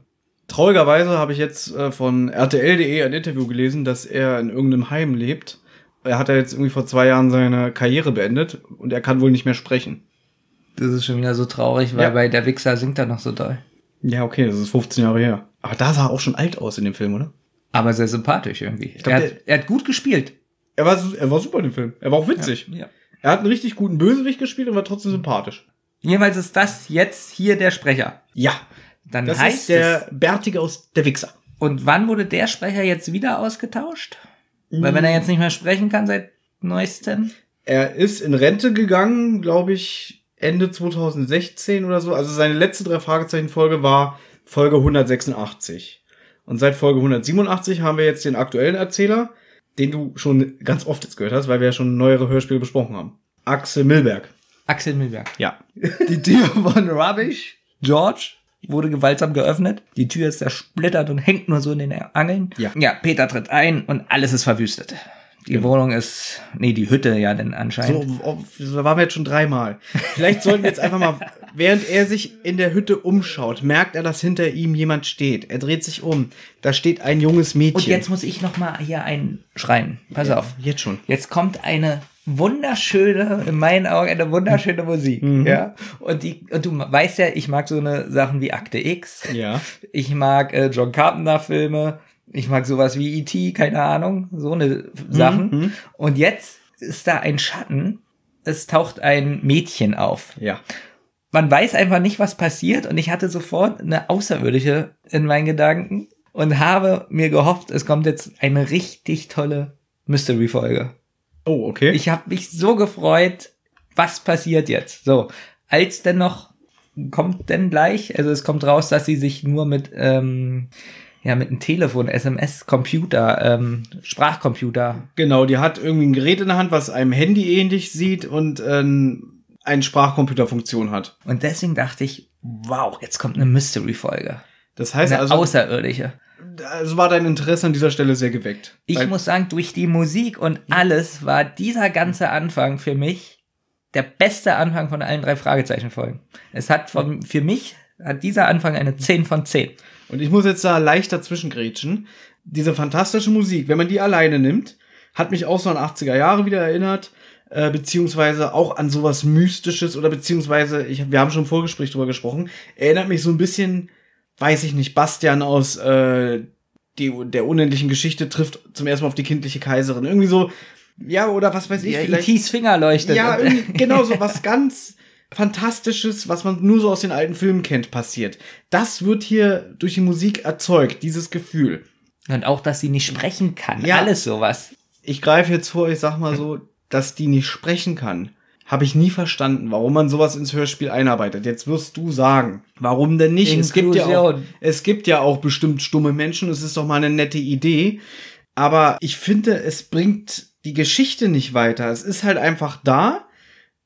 Traurigerweise habe ich jetzt äh, von RTL.de ein Interview gelesen, dass er in irgendeinem Heim lebt. Er hat ja jetzt irgendwie vor zwei Jahren seine Karriere beendet und er kann wohl nicht mehr sprechen. Das ist schon wieder so traurig, weil Ja. bei der Wichser singt er noch so doll. Ja, okay, das ist 15 Jahre her. Aber da sah er auch schon alt aus in dem Film, oder? Aber sehr sympathisch irgendwie. glaub, er, hat, er hat gut gespielt. Er war, er war super in dem Film. Er war auch witzig. Ja. Er hat einen richtig guten Bösewicht gespielt und war trotzdem sympathisch. Jedenfalls ist das jetzt hier der Sprecher. Ja. Dann Das heißt ist der es. Bärtige aus der Wichser. Und wann wurde der Sprecher jetzt wieder ausgetauscht? Weil wenn er jetzt nicht mehr sprechen kann seit neuestem. Er ist in Rente gegangen, glaube ich, Ende 2016 oder so. Also seine letzte drei Fragezeichen-Folge war Folge 186. Und seit Folge 187 haben wir jetzt den aktuellen Erzähler, den du schon ganz oft jetzt gehört hast, weil wir ja schon neuere Hörspiele besprochen haben. Axel Milberg. Axel Milberg. Ja. Die Tür von Rubbish, George, wurde gewaltsam geöffnet. Die Tür ist zersplittert und hängt nur so in den Angeln. Ja. Ja, Peter tritt ein und alles ist verwüstet. Die Wohnung ist, nee, die Hütte ja denn anscheinend. So, oh, so waren wir jetzt schon dreimal. Vielleicht sollten wir jetzt einfach mal, während er sich in der Hütte umschaut, merkt er, dass hinter ihm jemand steht. Er dreht sich um. Da steht ein junges Mädchen. Und jetzt muss ich noch mal hier einschreien. Pass auf. Jetzt schon. Jetzt kommt eine wunderschöne, in meinen Augen eine wunderschöne Musik, Mhm. ja. Und die, und du weißt ja, ich mag so eine Sachen wie Akte X. Ja. Ich mag äh, John Carpenter Filme. Ich mag sowas wie E.T., keine Ahnung, so eine Sachen. Mhm. Und jetzt ist da ein Schatten. Es taucht ein Mädchen auf. Ja. Man weiß einfach nicht, was passiert. Und ich hatte sofort eine Außerirdische in meinen Gedanken und habe mir gehofft, es kommt jetzt eine richtig tolle Mystery-Folge. Oh, okay. Ich habe mich so gefreut, was passiert jetzt. So, als denn noch kommt denn gleich, also es kommt raus, dass sie sich nur mit ähm, ja mit einem Telefon, SMS, Computer, ähm, Sprachcomputer. Genau, die hat irgendwie ein Gerät in der Hand, was einem Handy ähnlich sieht und ähm, eine Sprachcomputerfunktion hat. Und deswegen dachte ich, wow, jetzt kommt eine Mystery-Folge. Das heißt Eine also, außerirdische. also war dein Interesse an dieser Stelle sehr geweckt. Ich muss sagen, durch die Musik und alles war dieser ganze Anfang für mich der beste Anfang von allen drei Fragezeichen-Folgen. Es hat von, für mich hat dieser Anfang eine 10 von 10. Und ich muss jetzt da leicht dazwischen grätschen. Diese fantastische Musik, wenn man die alleine nimmt, hat mich auch so an 80er Jahre wieder erinnert, äh, beziehungsweise auch an sowas Mystisches oder beziehungsweise, ich, wir haben schon im Vorgespräch drüber gesprochen, erinnert mich so ein bisschen, weiß ich nicht, Bastian aus äh, die, der unendlichen Geschichte trifft zum ersten Mal auf die kindliche Kaiserin. Irgendwie so, ja, oder was weiß ich, Ja, vielleicht. E.T.'s Finger leuchtet. Ja, irgendwie, genau so was ganz Fantastisches, was man nur so aus den alten Filmen kennt, passiert. Das wird hier durch die Musik erzeugt, dieses Gefühl. Und auch, dass sie nicht sprechen kann. Ja. Alles sowas. Ich greife jetzt vor, ich sag mal so, dass die nicht sprechen kann. Habe ich nie verstanden, warum man sowas ins Hörspiel einarbeitet. Jetzt wirst du sagen, warum denn nicht? Es gibt, ja auch, es gibt ja auch bestimmt stumme Menschen, es ist doch mal eine nette Idee. Aber ich finde, es bringt die Geschichte nicht weiter. Es ist halt einfach da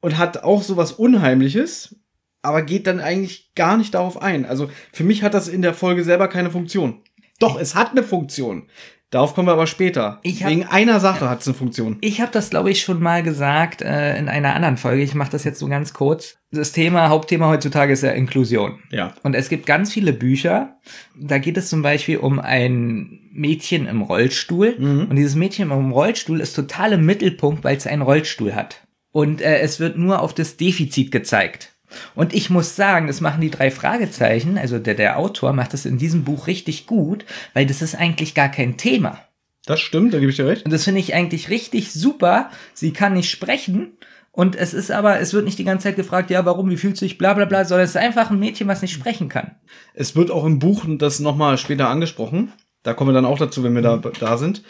und hat auch sowas Unheimliches, aber geht dann eigentlich gar nicht darauf ein. Also für mich hat das in der Folge selber keine Funktion. Doch, es hat eine Funktion. Darauf kommen wir aber später. Ich hab- Wegen einer Sache hat es eine Funktion. Ich habe das, glaube ich, schon mal gesagt äh, in einer anderen Folge. Ich mache das jetzt so ganz kurz. Das Thema, Hauptthema heutzutage ist ja Inklusion. Ja. Und es gibt ganz viele Bücher. Da geht es zum Beispiel um ein Mädchen im Rollstuhl. Mhm. Und dieses Mädchen im Rollstuhl ist total im Mittelpunkt, weil es einen Rollstuhl hat. Und äh, es wird nur auf das Defizit gezeigt. Und ich muss sagen, das machen die drei Fragezeichen, also der, der Autor macht das in diesem Buch richtig gut, weil das ist eigentlich gar kein Thema. Das stimmt, da gebe ich dir recht. Und das finde ich eigentlich richtig super. Sie kann nicht sprechen Und es ist aber, es wird nicht die ganze Zeit gefragt, ja, warum, wie fühlst du dich, bla bla bla, sondern es ist einfach ein Mädchen, was nicht sprechen kann. Es wird auch im Buch das nochmal später angesprochen. Da kommen wir dann auch dazu, wenn wir da, da sind.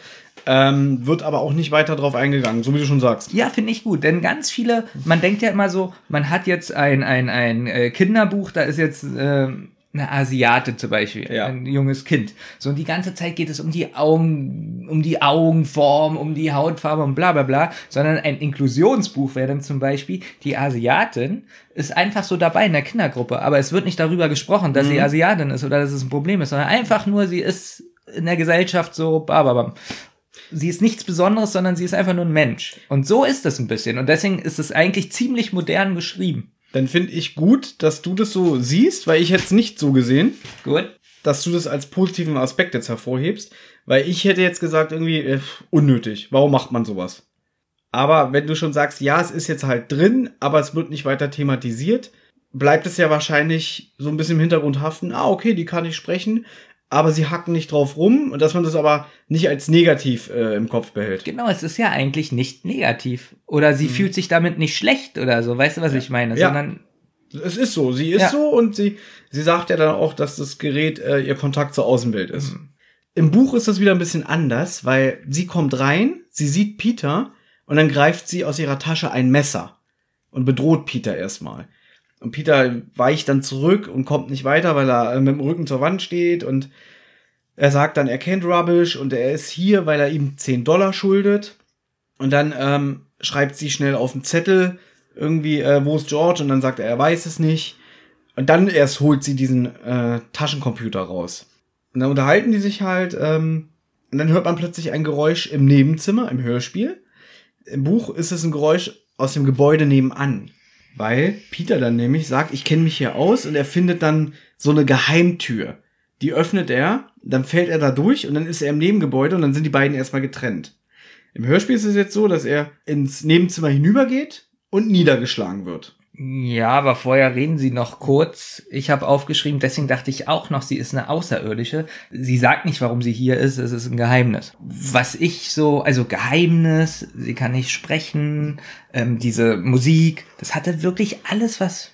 Ähm, wird aber auch nicht weiter drauf eingegangen, so wie du schon sagst. Ja, finde ich gut, denn ganz viele, man denkt ja immer so, man hat jetzt ein, ein, ein äh, Kinderbuch, da ist jetzt äh, eine Asiate zum Beispiel, Ja. ein junges Kind. So und die ganze Zeit geht es um die Augen, um die Augenform, um die Hautfarbe und bla bla bla, sondern ein Inklusionsbuch wäre dann zum Beispiel, die Asiatin ist einfach so dabei in der Kindergruppe, aber es wird nicht darüber gesprochen, dass sie Asiatin ist oder dass es ein Problem ist, sondern einfach nur, sie ist in der Gesellschaft so, bababam. Sie ist nichts Besonderes, sondern sie ist einfach nur ein Mensch. Und so ist es ein bisschen. Und deswegen ist es eigentlich ziemlich modern geschrieben. Dann finde ich gut, dass du das so siehst, weil ich hätte es nicht so gesehen, Gut. dass du das als positiven Aspekt jetzt hervorhebst, weil ich hätte jetzt gesagt, irgendwie äh, unnötig. Warum macht man sowas? Aber wenn du schon sagst, ja, es ist jetzt halt drin, aber es wird nicht weiter thematisiert, bleibt es ja wahrscheinlich so ein bisschen im Hintergrund haften. Ah, okay, die kann nicht sprechen, aber sie hacken nicht drauf rum und dass man das aber nicht als negativ äh, im Kopf behält. Genau, es ist ja eigentlich nicht negativ. Oder sie fühlt sich damit nicht schlecht oder so. Weißt du, was ich meine? Mhm. Ja. Sondern, Es ist so, sie ist Ja. so und sie, sie sagt ja dann auch, dass das Gerät äh, ihr Kontakt zur Außenwelt ist. Mhm. Im Buch ist das wieder ein bisschen anders, weil sie kommt rein, sie sieht Peter und dann greift sie aus ihrer Tasche ein Messer und bedroht Peter erstmal. Und Peter weicht dann zurück und kommt nicht weiter, weil er äh, mit dem Rücken zur Wand steht und er sagt dann, er kennt Rubbish und er ist hier, weil er ihm 10 Dollar schuldet. Und dann ähm, schreibt sie schnell auf den Zettel irgendwie, äh, wo ist George? Und dann sagt er, er weiß es nicht. Und dann erst holt sie diesen äh, Taschencomputer raus. Und dann unterhalten die sich halt. Ähm, und dann hört man plötzlich ein Geräusch im Nebenzimmer, im Hörspiel. Im Buch ist es ein Geräusch aus dem Gebäude nebenan. Weil Peter dann nämlich sagt, ich kenne mich hier aus und er findet dann so eine Geheimtür. Die öffnet er, dann fällt er da durch und dann ist er im Nebengebäude und dann sind die beiden erstmal getrennt. Im Hörspiel ist es jetzt so, dass er ins Nebenzimmer hinübergeht und niedergeschlagen wird. Ja, aber vorher reden sie noch kurz. Ich habe aufgeschrieben, deswegen dachte ich auch noch, sie ist eine Außerirdische. Sie sagt nicht, warum sie hier ist, es ist ein Geheimnis. Was ich so, also Geheimnis, sie kann nicht sprechen, ähm, diese Musik, das hatte wirklich alles was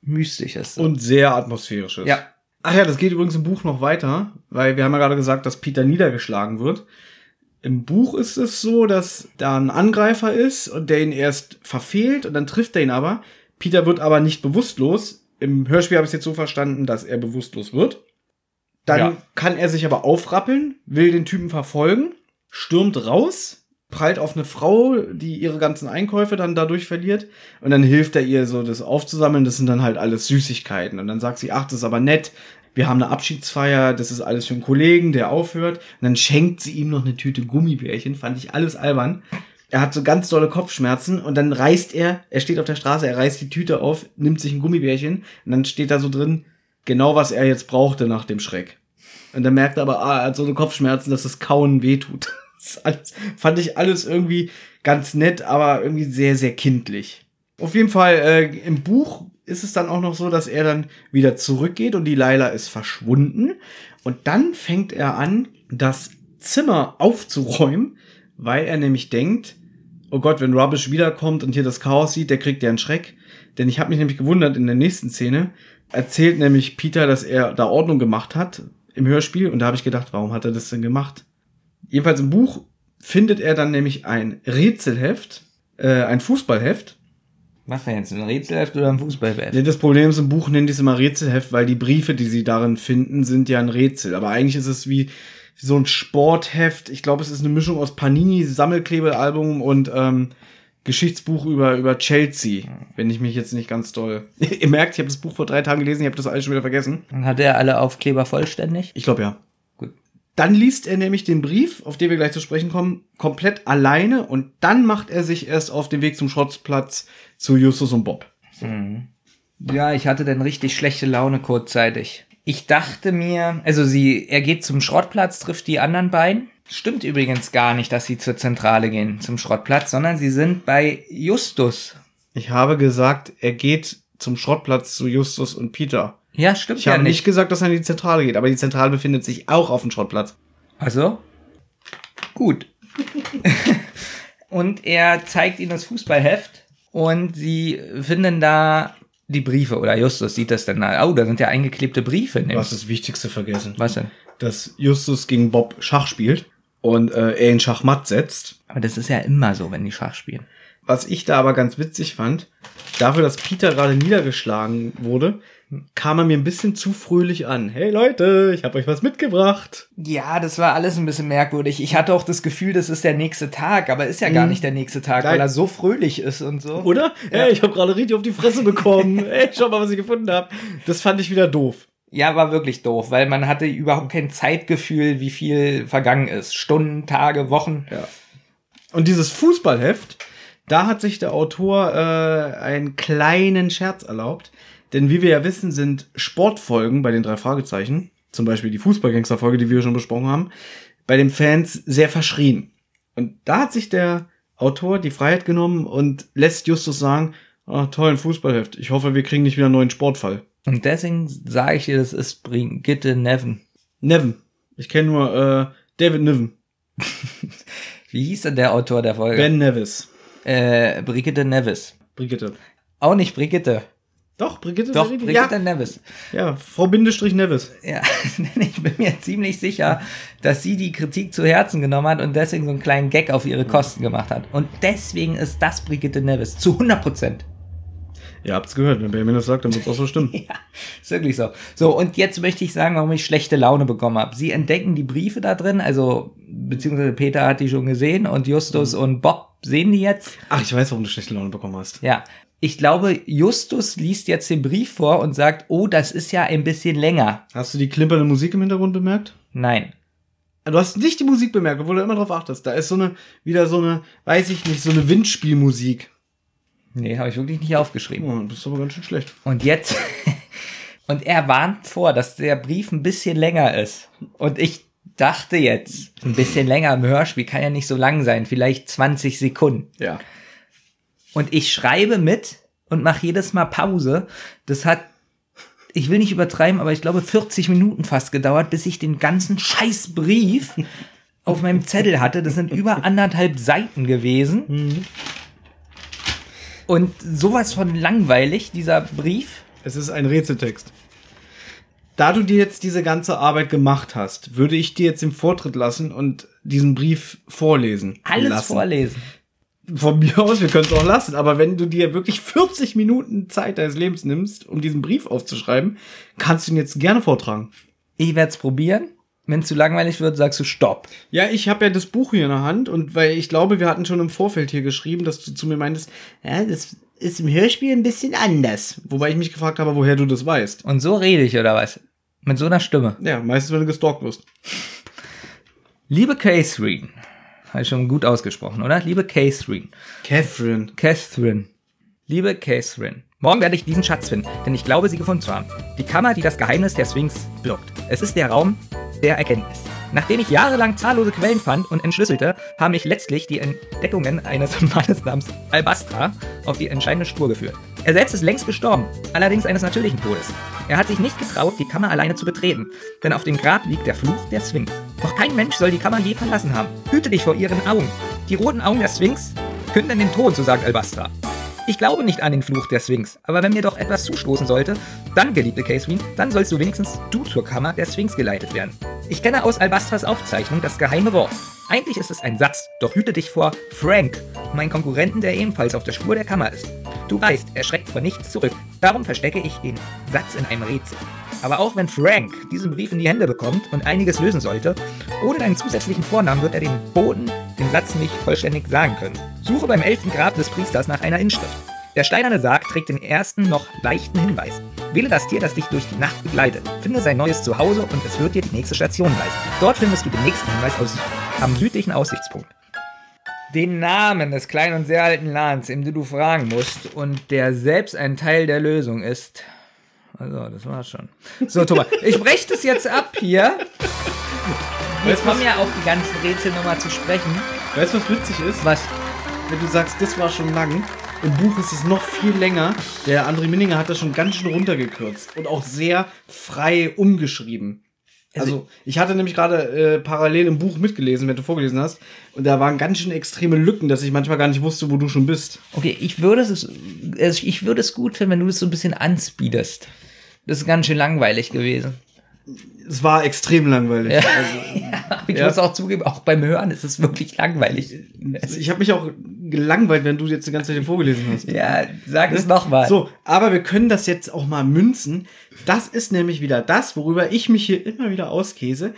Mystisches. Und sehr atmosphärisches. ja, Ach ja, das geht übrigens im Buch noch weiter, weil wir haben ja gerade gesagt, dass Peter niedergeschlagen wird. Im Buch ist es so, dass da ein Angreifer ist und der ihn erst verfehlt und dann trifft er ihn aber. Peter wird aber nicht bewusstlos. Im Hörspiel habe ich es jetzt so verstanden, dass er bewusstlos wird. Dann Ja. kann er sich aber aufrappeln, will den Typen verfolgen, stürmt raus, prallt auf eine Frau, die ihre ganzen Einkäufe dann dadurch verliert. Und dann hilft er ihr so, das aufzusammeln. Das sind dann halt alles Süßigkeiten. Und dann sagt sie, ach, das ist aber nett. Wir haben eine Abschiedsfeier, das ist alles für einen Kollegen, der aufhört. Und dann schenkt sie ihm noch eine Tüte Gummibärchen. Fand ich alles albern. Er hat so ganz dolle Kopfschmerzen und dann reißt er, er steht auf der Straße, er reißt die Tüte auf, nimmt sich ein Gummibärchen und dann steht da so drin, genau was er jetzt brauchte nach dem Schreck. Und dann merkt er aber, ah, er hat so eine Kopfschmerzen, dass das Kauen wehtut. Das alles, fand ich alles irgendwie ganz nett, aber irgendwie sehr, sehr kindlich. Auf jeden Fall, äh, im Buch ist es dann auch noch so, dass er dann wieder zurückgeht und die Laila ist verschwunden. Und dann fängt er an, das Zimmer aufzuräumen, weil er nämlich denkt, oh Gott, wenn Rubbish wiederkommt und hier das Chaos sieht, der kriegt ja einen Schreck. Denn ich habe mich nämlich gewundert, in der nächsten Szene erzählt nämlich Peter, dass er da Ordnung gemacht hat im Hörspiel. Und da habe ich gedacht, warum hat er das denn gemacht? Jedenfalls im Buch findet er dann nämlich ein Rätselheft, äh, ein Fußballheft. was denn jetzt, ein Rätselheft oder ein Fußballheft? Nee, Das Problem ist, im Buch nennen die es immer Rätselheft, weil die Briefe, die sie darin finden, sind ja ein Rätsel. Aber eigentlich ist es wie so ein Sportheft. Ich glaube, es ist eine Mischung aus Panini, Sammelklebealbum und ähm, Geschichtsbuch über, über Chelsea, wenn ich mich jetzt nicht ganz doll. Ihr merkt, ich habe das Buch vor drei Tagen gelesen, ich habe das alles schon wieder vergessen. Dann hat er alle Aufkleber vollständig. Ich glaube ja. Gut. Dann liest er nämlich den Brief, auf den wir gleich zu sprechen kommen, komplett alleine und dann macht er sich erst auf den Weg zum Schrottplatz zu Justus und Bob. Ja, ich hatte dann richtig schlechte Laune kurzzeitig. Ich dachte mir, also sie, er geht zum Schrottplatz, trifft die anderen beiden. Stimmt übrigens gar nicht, dass sie zur Zentrale gehen, zum Schrottplatz, sondern sie sind bei Justus. Ich habe gesagt, er geht zum Schrottplatz zu Justus und Peter. Ja, stimmt Ich ja habe nicht nicht. gesagt, dass er in die Zentrale geht, aber die Zentrale befindet sich auch auf dem Schrottplatz. Also? Gut. Und er zeigt ihnen das Fußballheft Und sie finden da die Briefe, oder Justus sieht das dann, da. oh, da sind ja eingeklebte Briefe. Du hast das Wichtigste vergessen. Was denn? Dass Justus gegen Bob Schach spielt und äh, er ihn Schachmatt setzt. Aber das ist ja immer so, wenn die Schach spielen. Was ich da aber ganz witzig fand, dafür, dass Peter gerade niedergeschlagen wurde, kam er mir ein bisschen zu fröhlich an. Hey Leute, ich habe euch was mitgebracht. Ja, das war alles ein bisschen merkwürdig. Ich hatte auch das Gefühl, das ist der nächste Tag, aber ist ja gar nicht der nächste Tag, Nein. weil er so fröhlich ist und so. Oder? Hey, ich habe gerade richtig auf die Fresse bekommen. hey, schau mal, was ich gefunden habe. Das fand ich wieder doof. Ja, war wirklich doof, weil man hatte überhaupt kein Zeitgefühl, wie viel vergangen ist. Stunden, Tage, Wochen. Ja. Und dieses Fußballheft, da hat sich der Autor äh, einen kleinen Scherz erlaubt. Denn wie wir ja wissen, sind Sportfolgen bei den drei Fragezeichen, zum Beispiel die Fußballgangsterfolge, die wir schon besprochen haben, bei den Fans sehr verschrien. Und da hat sich der Autor die Freiheit genommen und lässt Justus sagen, ah, toll, ein Fußballheft. Ich hoffe, wir kriegen nicht wieder einen neuen Sportfall. Und deswegen sage ich dir, das ist Brigitte Neven. Neven. Ich kenne nur äh, David Niven. Wie hieß denn der Autor der Folge? Ben Nevis. Äh, Brigitte Nevis. Brigitte. Auch nicht Brigitte. Doch, Brigitte Doch. Brigitte Ja, Nevis. ja, Frau Bindestrich Nevis. Ja, ich bin mir ziemlich sicher, dass sie die Kritik zu Herzen genommen hat und deswegen so einen kleinen Gag auf ihre Kosten gemacht hat. Und deswegen ist das Brigitte Nevis. Zu 100 Prozent. Ihr habt's gehört, wenn Benjamin das sagt, dann wird's auch so stimmen. Ja, ist wirklich so. So, und jetzt möchte ich sagen, warum ich schlechte Laune bekommen habe. Sie entdecken die Briefe da drin, also, beziehungsweise Peter hat die schon gesehen und Justus und Bob sehen die jetzt. Ach, ich weiß, warum du schlechte Laune bekommen hast. Ja. Ich glaube, Justus liest jetzt den Brief vor und sagt, oh, das ist ja ein bisschen länger. Hast du die klimpernde Musik im Hintergrund bemerkt? Nein. Du hast nicht die Musik bemerkt, obwohl du immer drauf achtest. Da ist so eine, wieder so eine, weiß ich nicht, so eine Windspielmusik. Nee, habe ich wirklich nicht aufgeschrieben. Oh, das ist aber ganz schön schlecht. Und jetzt, und er warnt vor, dass der Brief ein bisschen länger ist. Und ich dachte jetzt, ein bisschen länger im Hörspiel kann ja nicht so lang sein, vielleicht 20 Sekunden. Ja. Und ich schreibe mit und mache jedes Mal Pause. Das hat, ich will nicht übertreiben, aber ich glaube 40 Minuten fast gedauert, bis ich den ganzen Scheißbrief auf meinem Zettel hatte. Das sind über anderthalb Seiten gewesen. Und sowas von langweilig, dieser Brief. Es ist ein Rätseltext. Da du dir jetzt diese ganze Arbeit gemacht hast, würde ich dir jetzt den Vortritt lassen und diesen Brief vorlesen. Alles lassen. vorlesen. Von mir aus, wir können es auch lassen, aber wenn du dir wirklich 40 Minuten Zeit deines Lebens nimmst, um diesen Brief aufzuschreiben, kannst du ihn jetzt gerne vortragen. Ich werde es probieren. Wenn es zu langweilig wird, sagst du Stopp. Ja, ich habe ja das Buch hier in der Hand und weil ich glaube, wir hatten schon im Vorfeld hier geschrieben, dass du zu mir meintest, ja, das ist im Hörspiel ein bisschen anders. Wobei ich mich gefragt habe, woher du das weißt. Und so rede ich, oder was? Mit so einer Stimme. Ja, meistens, wenn du gestalkt wirst. Liebe Catherine. Habe ich schon gut ausgesprochen, oder? Liebe Catherine. Catherine. Catherine. Liebe Catherine. Morgen werde ich diesen Schatz finden, denn ich glaube, sie gefunden zu haben. Die Kammer, die das Geheimnis der Sphinx birgt. Es ist der Raum der Erkenntnis. Nachdem ich jahrelang zahllose Quellen fand und entschlüsselte, haben mich letztlich die Entdeckungen eines Mannes namens Albastra auf die entscheidende Spur geführt. Er selbst ist längst gestorben, allerdings eines natürlichen Todes. Er hat sich nicht getraut, die Kammer alleine zu betreten, denn auf dem Grab liegt der Fluch der Sphinx. Noch kein Mensch soll die Kammer je verlassen haben. Hüte dich vor ihren Augen. Die roten Augen der Sphinx künden den Tod, so sagt Albastra. Ich glaube nicht an den Fluch der Sphinx, aber wenn mir doch etwas zustoßen sollte, dann, geliebte Catherine, dann sollst du wenigstens du zur Kammer der Sphinx geleitet werden. Ich kenne aus Albastras Aufzeichnung das geheime Wort. Eigentlich ist es ein Satz, doch hüte dich vor Frank, mein Konkurrenten, der ebenfalls auf der Spur der Kammer ist. Du weißt, er schreckt vor nichts zurück. Darum verstecke ich den Satz in einem Rätsel. Aber auch wenn Frank diesen Brief in die Hände bekommt und einiges lösen sollte, ohne deinen zusätzlichen Vornamen wird er den Boten den Satz nicht vollständig sagen können. Suche beim elften Grab des Priesters nach einer Inschrift. Der steinerne Sarg trägt den ersten noch leichten Hinweis. Wähle das Tier, das dich durch die Nacht begleitet. Finde sein neues Zuhause und es wird dir die nächste Station weisen. Dort findest du den nächsten Hinweis aus, am südlichen Aussichtspunkt. Den Namen des kleinen und sehr alten Ladens, in dem du fragen musst und der selbst ein Teil der Lösung ist. Also, das war's schon. So, Thomas, ich breche das jetzt ab hier. Jetzt kommen ja auch die ganzen Rätsel nochmal zu sprechen. Weißt du, was witzig ist? Was? Wenn du sagst, das war schon lang, im Buch ist es noch viel länger. Der André Minninger hat das schon ganz schön runtergekürzt und auch sehr frei umgeschrieben. Also, ich hatte nämlich gerade äh, parallel im Buch mitgelesen, wenn du vorgelesen hast. Und da waren ganz schön extreme Lücken, dass ich manchmal gar nicht wusste, wo du schon bist. Okay, ich würde es, also ich würde es gut finden, wenn du es so ein bisschen anspeedest. Das ist ganz schön langweilig gewesen. Es war extrem langweilig. Ja. Also, ja, ich Ja. muss auch zugeben, auch beim Hören ist es wirklich langweilig. ich habe mich auch gelangweilt, wenn du jetzt die ganze Zeit vorgelesen hast. Ja, sag es nochmal. So, aber wir können das jetzt auch mal münzen. Das ist nämlich wieder das, worüber ich mich hier immer wieder auskäse.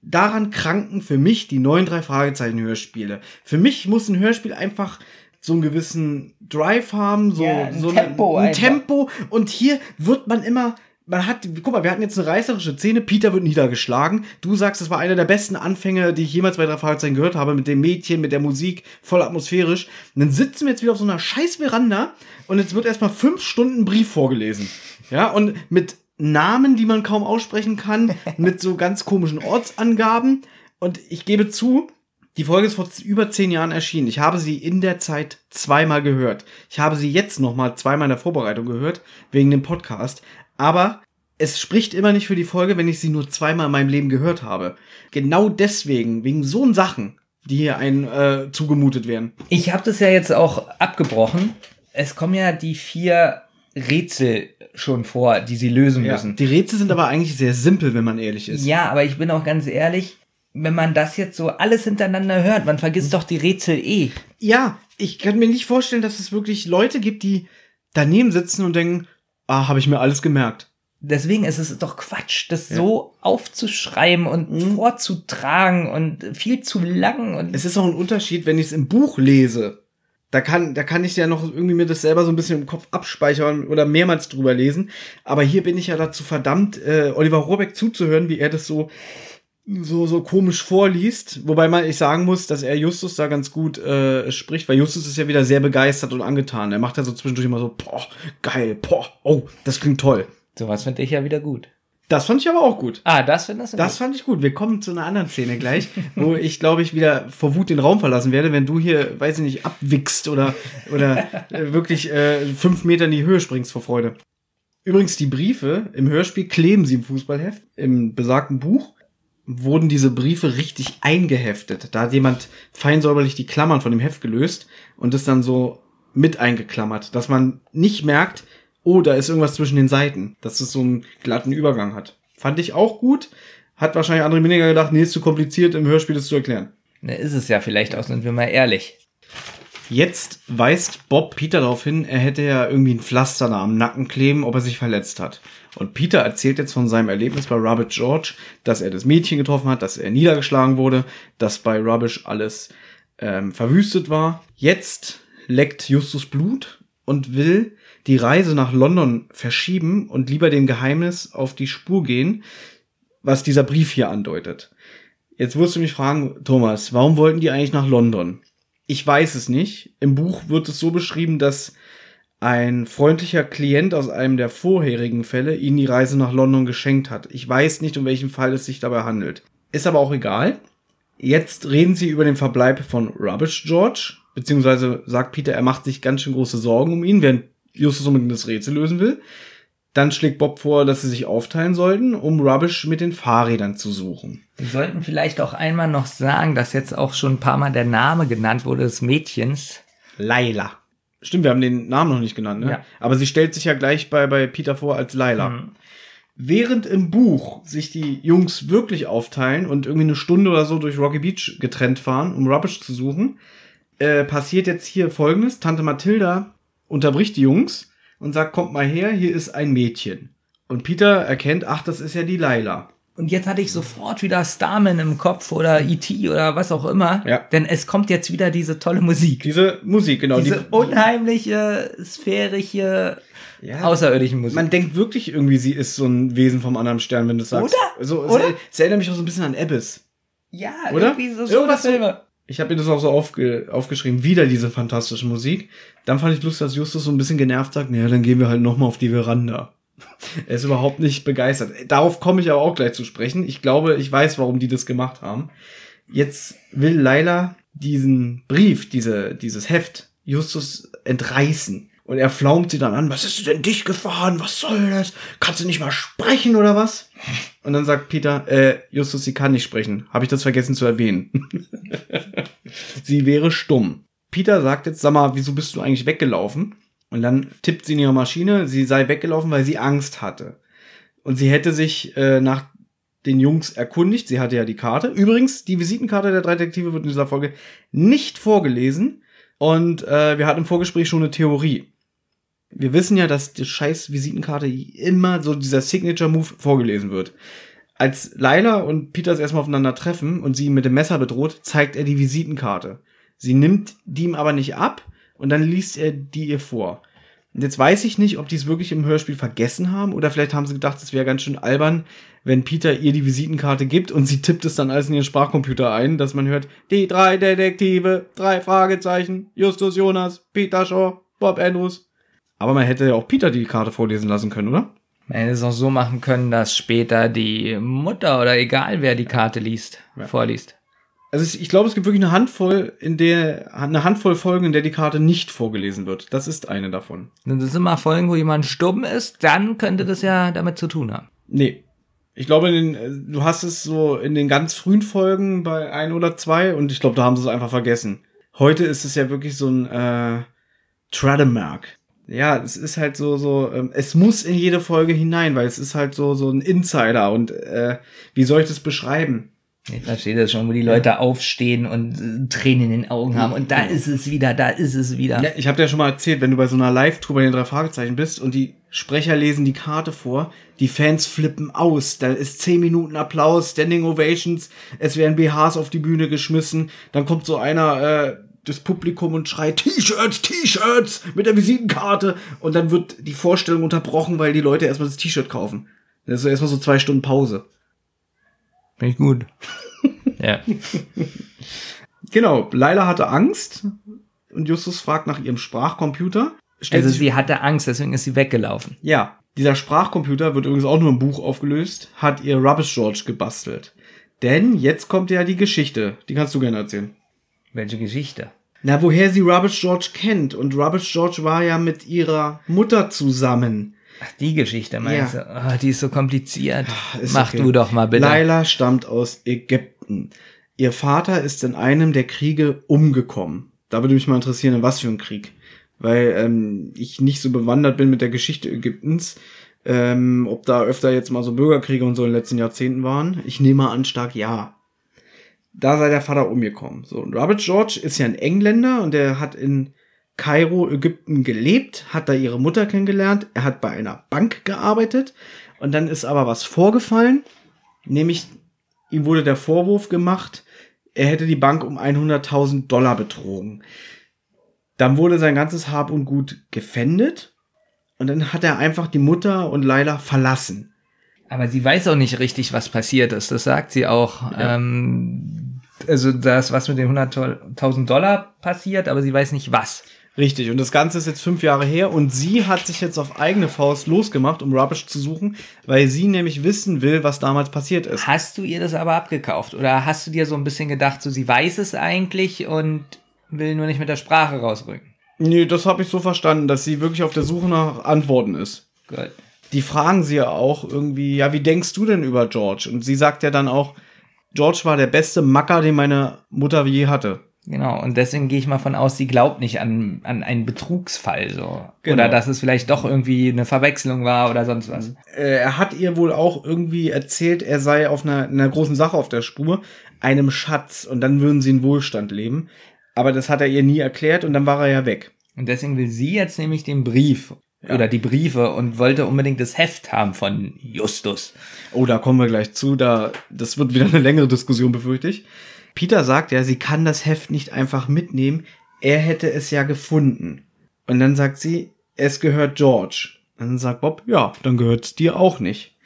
Daran kranken für mich die neuen drei Fragezeichen Hörspiele. Für mich muss ein Hörspiel einfach so einen gewissen Drive haben, so, Ja, ein so Tempo ein einfach. Tempo. Und hier wird man immer, man hat, guck mal, wir hatten jetzt eine reißerische Szene, Peter wird niedergeschlagen. Du sagst, das war einer der besten Anfänge, die ich jemals bei drei Fragezeichen gehört habe, mit dem Mädchen, mit der Musik, voll atmosphärisch. Und dann sitzen wir jetzt wieder auf so einer scheiß Veranda und jetzt wird erstmal fünf Stunden Brief vorgelesen. Ja, und mit Namen, die man kaum aussprechen kann, mit so ganz komischen Ortsangaben. Und ich gebe zu, die Folge ist vor über zehn Jahren erschienen. Ich habe sie in der Zeit zweimal gehört. Ich habe sie jetzt noch mal zweimal in der Vorbereitung gehört, wegen dem Podcast. Aber es spricht immer nicht für die Folge, wenn ich sie nur zweimal in meinem Leben gehört habe. Genau deswegen, wegen so Sachen, die hier ein äh, zugemutet werden. Ich habe das ja jetzt auch abgebrochen. Es kommen ja die vier Rätsel schon vor, die sie lösen müssen. Die Rätsel sind aber eigentlich sehr simpel, wenn man ehrlich ist. Ja, aber ich bin auch ganz ehrlich, wenn man das jetzt so alles hintereinander hört, man vergisst doch die Rätsel eh. Ja, ich kann mir nicht vorstellen, dass es wirklich Leute gibt, die daneben sitzen und denken, ah, habe ich mir alles gemerkt. Deswegen ist es doch Quatsch, das so aufzuschreiben und Mhm. vorzutragen und viel zu lang und Es ist auch ein Unterschied, wenn ich es im Buch lese. Da kann, da kann ich ja noch irgendwie mir das selber so ein bisschen im Kopf abspeichern oder mehrmals drüber lesen. Aber hier bin ich ja dazu verdammt, äh, Oliver Rohrbeck zuzuhören, wie er das so, so, so komisch vorliest. Wobei man ich sagen muss, dass er Justus da ganz gut äh, spricht, weil Justus ist ja wieder sehr begeistert und angetan. Er macht ja so zwischendurch immer so, boah, geil, boah, oh, das klingt toll. sowas finde ich ja wieder gut. Das fand ich aber auch gut. Ah, das findest du Das fand ich gut. Wir kommen zu einer anderen Szene gleich, wo ich, glaube ich, wieder vor Wut den Raum verlassen werde, wenn du hier, weiß ich nicht, abwichst oder, oder äh, wirklich äh, fünf Meter in die Höhe springst vor Freude. Übrigens, die Briefe im Hörspiel kleben sie im Fußballheft. Im besagten Buch wurden diese Briefe richtig eingeheftet. Da hat jemand feinsäuberlich die Klammern von dem Heft gelöst und das dann so mit eingeklammert, dass man nicht merkt, oh, da ist irgendwas zwischen den Seiten, dass es so einen glatten Übergang hat. Fand ich auch gut. Hat wahrscheinlich André Mininger gedacht, nee, ist zu kompliziert, im Hörspiel das zu erklären. Ne, ist es ja vielleicht auch, sind wir mal ehrlich. Jetzt weist Bob Peter darauf hin, er hätte ja irgendwie ein Pflaster da am Nacken kleben, ob er sich verletzt hat. Und Peter erzählt jetzt von seinem Erlebnis bei Robert George, dass er das Mädchen getroffen hat, dass er niedergeschlagen wurde, dass bei Rubbish alles ähm, verwüstet war. Jetzt leckt Justus Blut und will die Reise nach London verschieben und lieber dem Geheimnis auf die Spur gehen, was dieser Brief hier andeutet. Jetzt wirst du mich fragen, Thomas, warum wollten die eigentlich nach London? Ich weiß es nicht. Im Buch wird es so beschrieben, dass ein freundlicher Klient aus einem der vorherigen Fälle ihnen die Reise nach London geschenkt hat. Ich weiß nicht, um welchen Fall es sich dabei handelt. Ist aber auch egal. Jetzt reden sie über den Verbleib von Rubbish George, beziehungsweise sagt Peter, er macht sich ganz schön große Sorgen um ihn, während Justus unbedingt das Rätsel lösen will. Dann schlägt Bob vor, dass sie sich aufteilen sollten, um Rubbish mit den Fahrrädern zu suchen. Wir sollten vielleicht auch einmal noch sagen, dass jetzt auch schon ein paar Mal der Name genannt wurde des Mädchens. Laila. Stimmt, wir haben den Namen noch nicht genannt, ne? Ja. Aber sie stellt sich ja gleich bei, bei Peter vor als Laila. Während im Buch sich die Jungs wirklich aufteilen und irgendwie eine Stunde oder so durch Rocky Beach getrennt fahren, um Rubbish zu suchen, äh, passiert jetzt hier folgendes. Tante Mathilda unterbricht die Jungs und sagt, kommt mal her, hier ist ein Mädchen. Und Peter erkennt, ach, das ist ja die Laila. Und jetzt hatte ich sofort wieder Starman im Kopf oder E.T. oder was auch immer. Ja. Denn es kommt jetzt wieder diese tolle Musik. Diese Musik, genau. Diese die, unheimliche, sphärische, Ja. außerirdischen Musik. Man denkt wirklich irgendwie, sie ist so ein Wesen vom anderen Stern, wenn du es sagst. Oder? So, es, Oder? es erinnert mich auch so ein bisschen an Abyss. ja, Oder? irgendwie so schöne Irgendwas so- Filme. Ich habe mir das auch so aufge aufgeschrieben, wieder diese fantastische Musik. Dann fand ich lustig, dass Justus so ein bisschen genervt sagt, naja, dann gehen wir halt nochmal auf die Veranda. er ist überhaupt nicht begeistert. Darauf komme ich aber auch gleich zu sprechen. Ich glaube, ich weiß, warum die das gemacht haben. Jetzt will Laila diesen Brief, diese, dieses Heft, Justus entreißen. Und er flaumt sie dann an, was ist denn dich gefahren? Was soll das? Kannst du nicht mal sprechen oder was? Und dann sagt Peter, äh, Justus, sie kann nicht sprechen. Habe ich das vergessen zu erwähnen? sie wäre stumm. Peter sagt jetzt, sag mal, wieso bist du eigentlich weggelaufen? Und dann tippt sie in ihre Maschine, sie sei weggelaufen, weil sie Angst hatte. Und sie hätte sich äh, nach den Jungs erkundigt. Sie hatte ja die Karte. Übrigens, die Visitenkarte der drei Detektive wird in dieser Folge nicht vorgelesen. Und äh, wir hatten im Vorgespräch schon eine Theorie wir wissen ja, dass die scheiß Visitenkarte immer so dieser Signature-Move vorgelesen wird. Als Laila und Peters erstmal aufeinander treffen und sie ihn mit dem Messer bedroht, zeigt er die Visitenkarte. Sie nimmt die ihm aber nicht ab und dann liest er die ihr vor. Und jetzt weiß ich nicht, ob die es wirklich im Hörspiel vergessen haben oder vielleicht haben sie gedacht, es wäre ganz schön albern, wenn Peter ihr die Visitenkarte gibt und sie tippt es dann alles in ihren Sprachcomputer ein, dass man hört, die drei Detektive, drei Fragezeichen, Justus Jonas, Peter Shaw, Bob Andrews, aber man hätte ja auch Peter die Karte vorlesen lassen können, oder? Man hätte es auch so machen können, dass später die Mutter oder egal wer die Karte liest, ja. vorliest. Also ich glaube, es gibt wirklich eine Handvoll, in der eine Handvoll Folgen, in der die Karte nicht vorgelesen wird. Das ist eine davon. Das immer Folgen, wo jemand stumm ist, dann könnte das ja damit zu tun haben. Nee. Ich glaube, den, du hast es so in den ganz frühen Folgen bei ein oder zwei und ich glaube, da haben sie es einfach vergessen. Heute ist es ja wirklich so ein äh, Trademark ja, es ist halt so, so, ähm, es muss in jede Folge hinein, weil es ist halt so, so ein Insider und äh, wie soll ich das beschreiben? Ich verstehe das schon, wo die Leute ja. aufstehen und äh, Tränen in den Augen haben und da ist es wieder, da ist es wieder. Ja, ich habe dir ja schon mal erzählt, wenn du bei so einer Live-Tour bei den drei Fragezeichen bist und die Sprecher lesen die Karte vor, die Fans flippen aus, da ist zehn Minuten Applaus, Standing Ovations, es werden BHs auf die Bühne geschmissen, dann kommt so einer, äh, das Publikum und schreit T-Shirts, T-Shirts mit der Visitenkarte und dann wird die Vorstellung unterbrochen, weil die Leute erstmal das T-Shirt kaufen. Das ist erstmal so zwei Stunden Pause. Finde ich gut. ja. Genau, Laila hatte Angst und Justus fragt nach ihrem Sprachcomputer. also sie hatte Angst, deswegen ist sie weggelaufen. Ja, dieser Sprachcomputer wird übrigens auch nur im Buch aufgelöst, hat ihr Rubbish George gebastelt. Denn jetzt kommt ja die Geschichte. Die kannst du gerne erzählen. Welche Geschichte? Na, woher sie Rubbish George kennt. Und Rubbish George war ja mit ihrer Mutter zusammen. Ach, die Geschichte meinst ja. du? Oh, die ist so kompliziert. Ach, ist Mach okay. du doch mal bitte. Laila stammt aus Ägypten. Ihr Vater ist in einem der Kriege umgekommen. Da würde mich mal interessieren, in was für ein Krieg. Weil ähm, ich nicht so bewandert bin mit der Geschichte Ägyptens. Ähm, ob da öfter jetzt mal so Bürgerkriege und so in den letzten Jahrzehnten waren. Ich nehme an, stark ja da sei der Vater umgekommen. So, und Robert George ist ja ein Engländer und der hat in Kairo, Ägypten gelebt, hat da ihre Mutter kennengelernt, er hat bei einer Bank gearbeitet und dann ist aber was vorgefallen, nämlich ihm wurde der Vorwurf gemacht, er hätte die Bank um 100.000 Dollar betrogen. Dann wurde sein ganzes Hab und Gut gefändet und dann hat er einfach die Mutter und Laila verlassen. Aber sie weiß auch nicht richtig, was passiert ist. Das sagt sie auch. Ja. Ähm, also das, was mit den 100.000 Dollar passiert, aber sie weiß nicht was. Richtig, und das Ganze ist jetzt fünf Jahre her und sie hat sich jetzt auf eigene Faust losgemacht, um Rubbish zu suchen, weil sie nämlich wissen will, was damals passiert ist. Hast du ihr das aber abgekauft oder hast du dir so ein bisschen gedacht, so sie weiß es eigentlich und will nur nicht mit der Sprache rausrücken? Nee, das habe ich so verstanden, dass sie wirklich auf der Suche nach Antworten ist. Gut die fragen sie ja auch irgendwie, ja, wie denkst du denn über George? Und sie sagt ja dann auch, George war der beste Macker, den meine Mutter je hatte. Genau, und deswegen gehe ich mal von aus, sie glaubt nicht an, an einen Betrugsfall so. Genau. Oder dass es vielleicht doch irgendwie eine Verwechslung war oder sonst was. Äh, er hat ihr wohl auch irgendwie erzählt, er sei auf einer, einer großen Sache auf der Spur, einem Schatz, und dann würden sie in Wohlstand leben. Aber das hat er ihr nie erklärt und dann war er ja weg. Und deswegen will sie jetzt nämlich den Brief ja. oder die Briefe und wollte unbedingt das Heft haben von Justus. Oh, da kommen wir gleich zu. Da, das wird wieder eine längere Diskussion, befürchte ich. Peter sagt ja, sie kann das Heft nicht einfach mitnehmen. Er hätte es ja gefunden. Und dann sagt sie, es gehört George. Und dann sagt Bob, ja, dann gehört es dir auch nicht.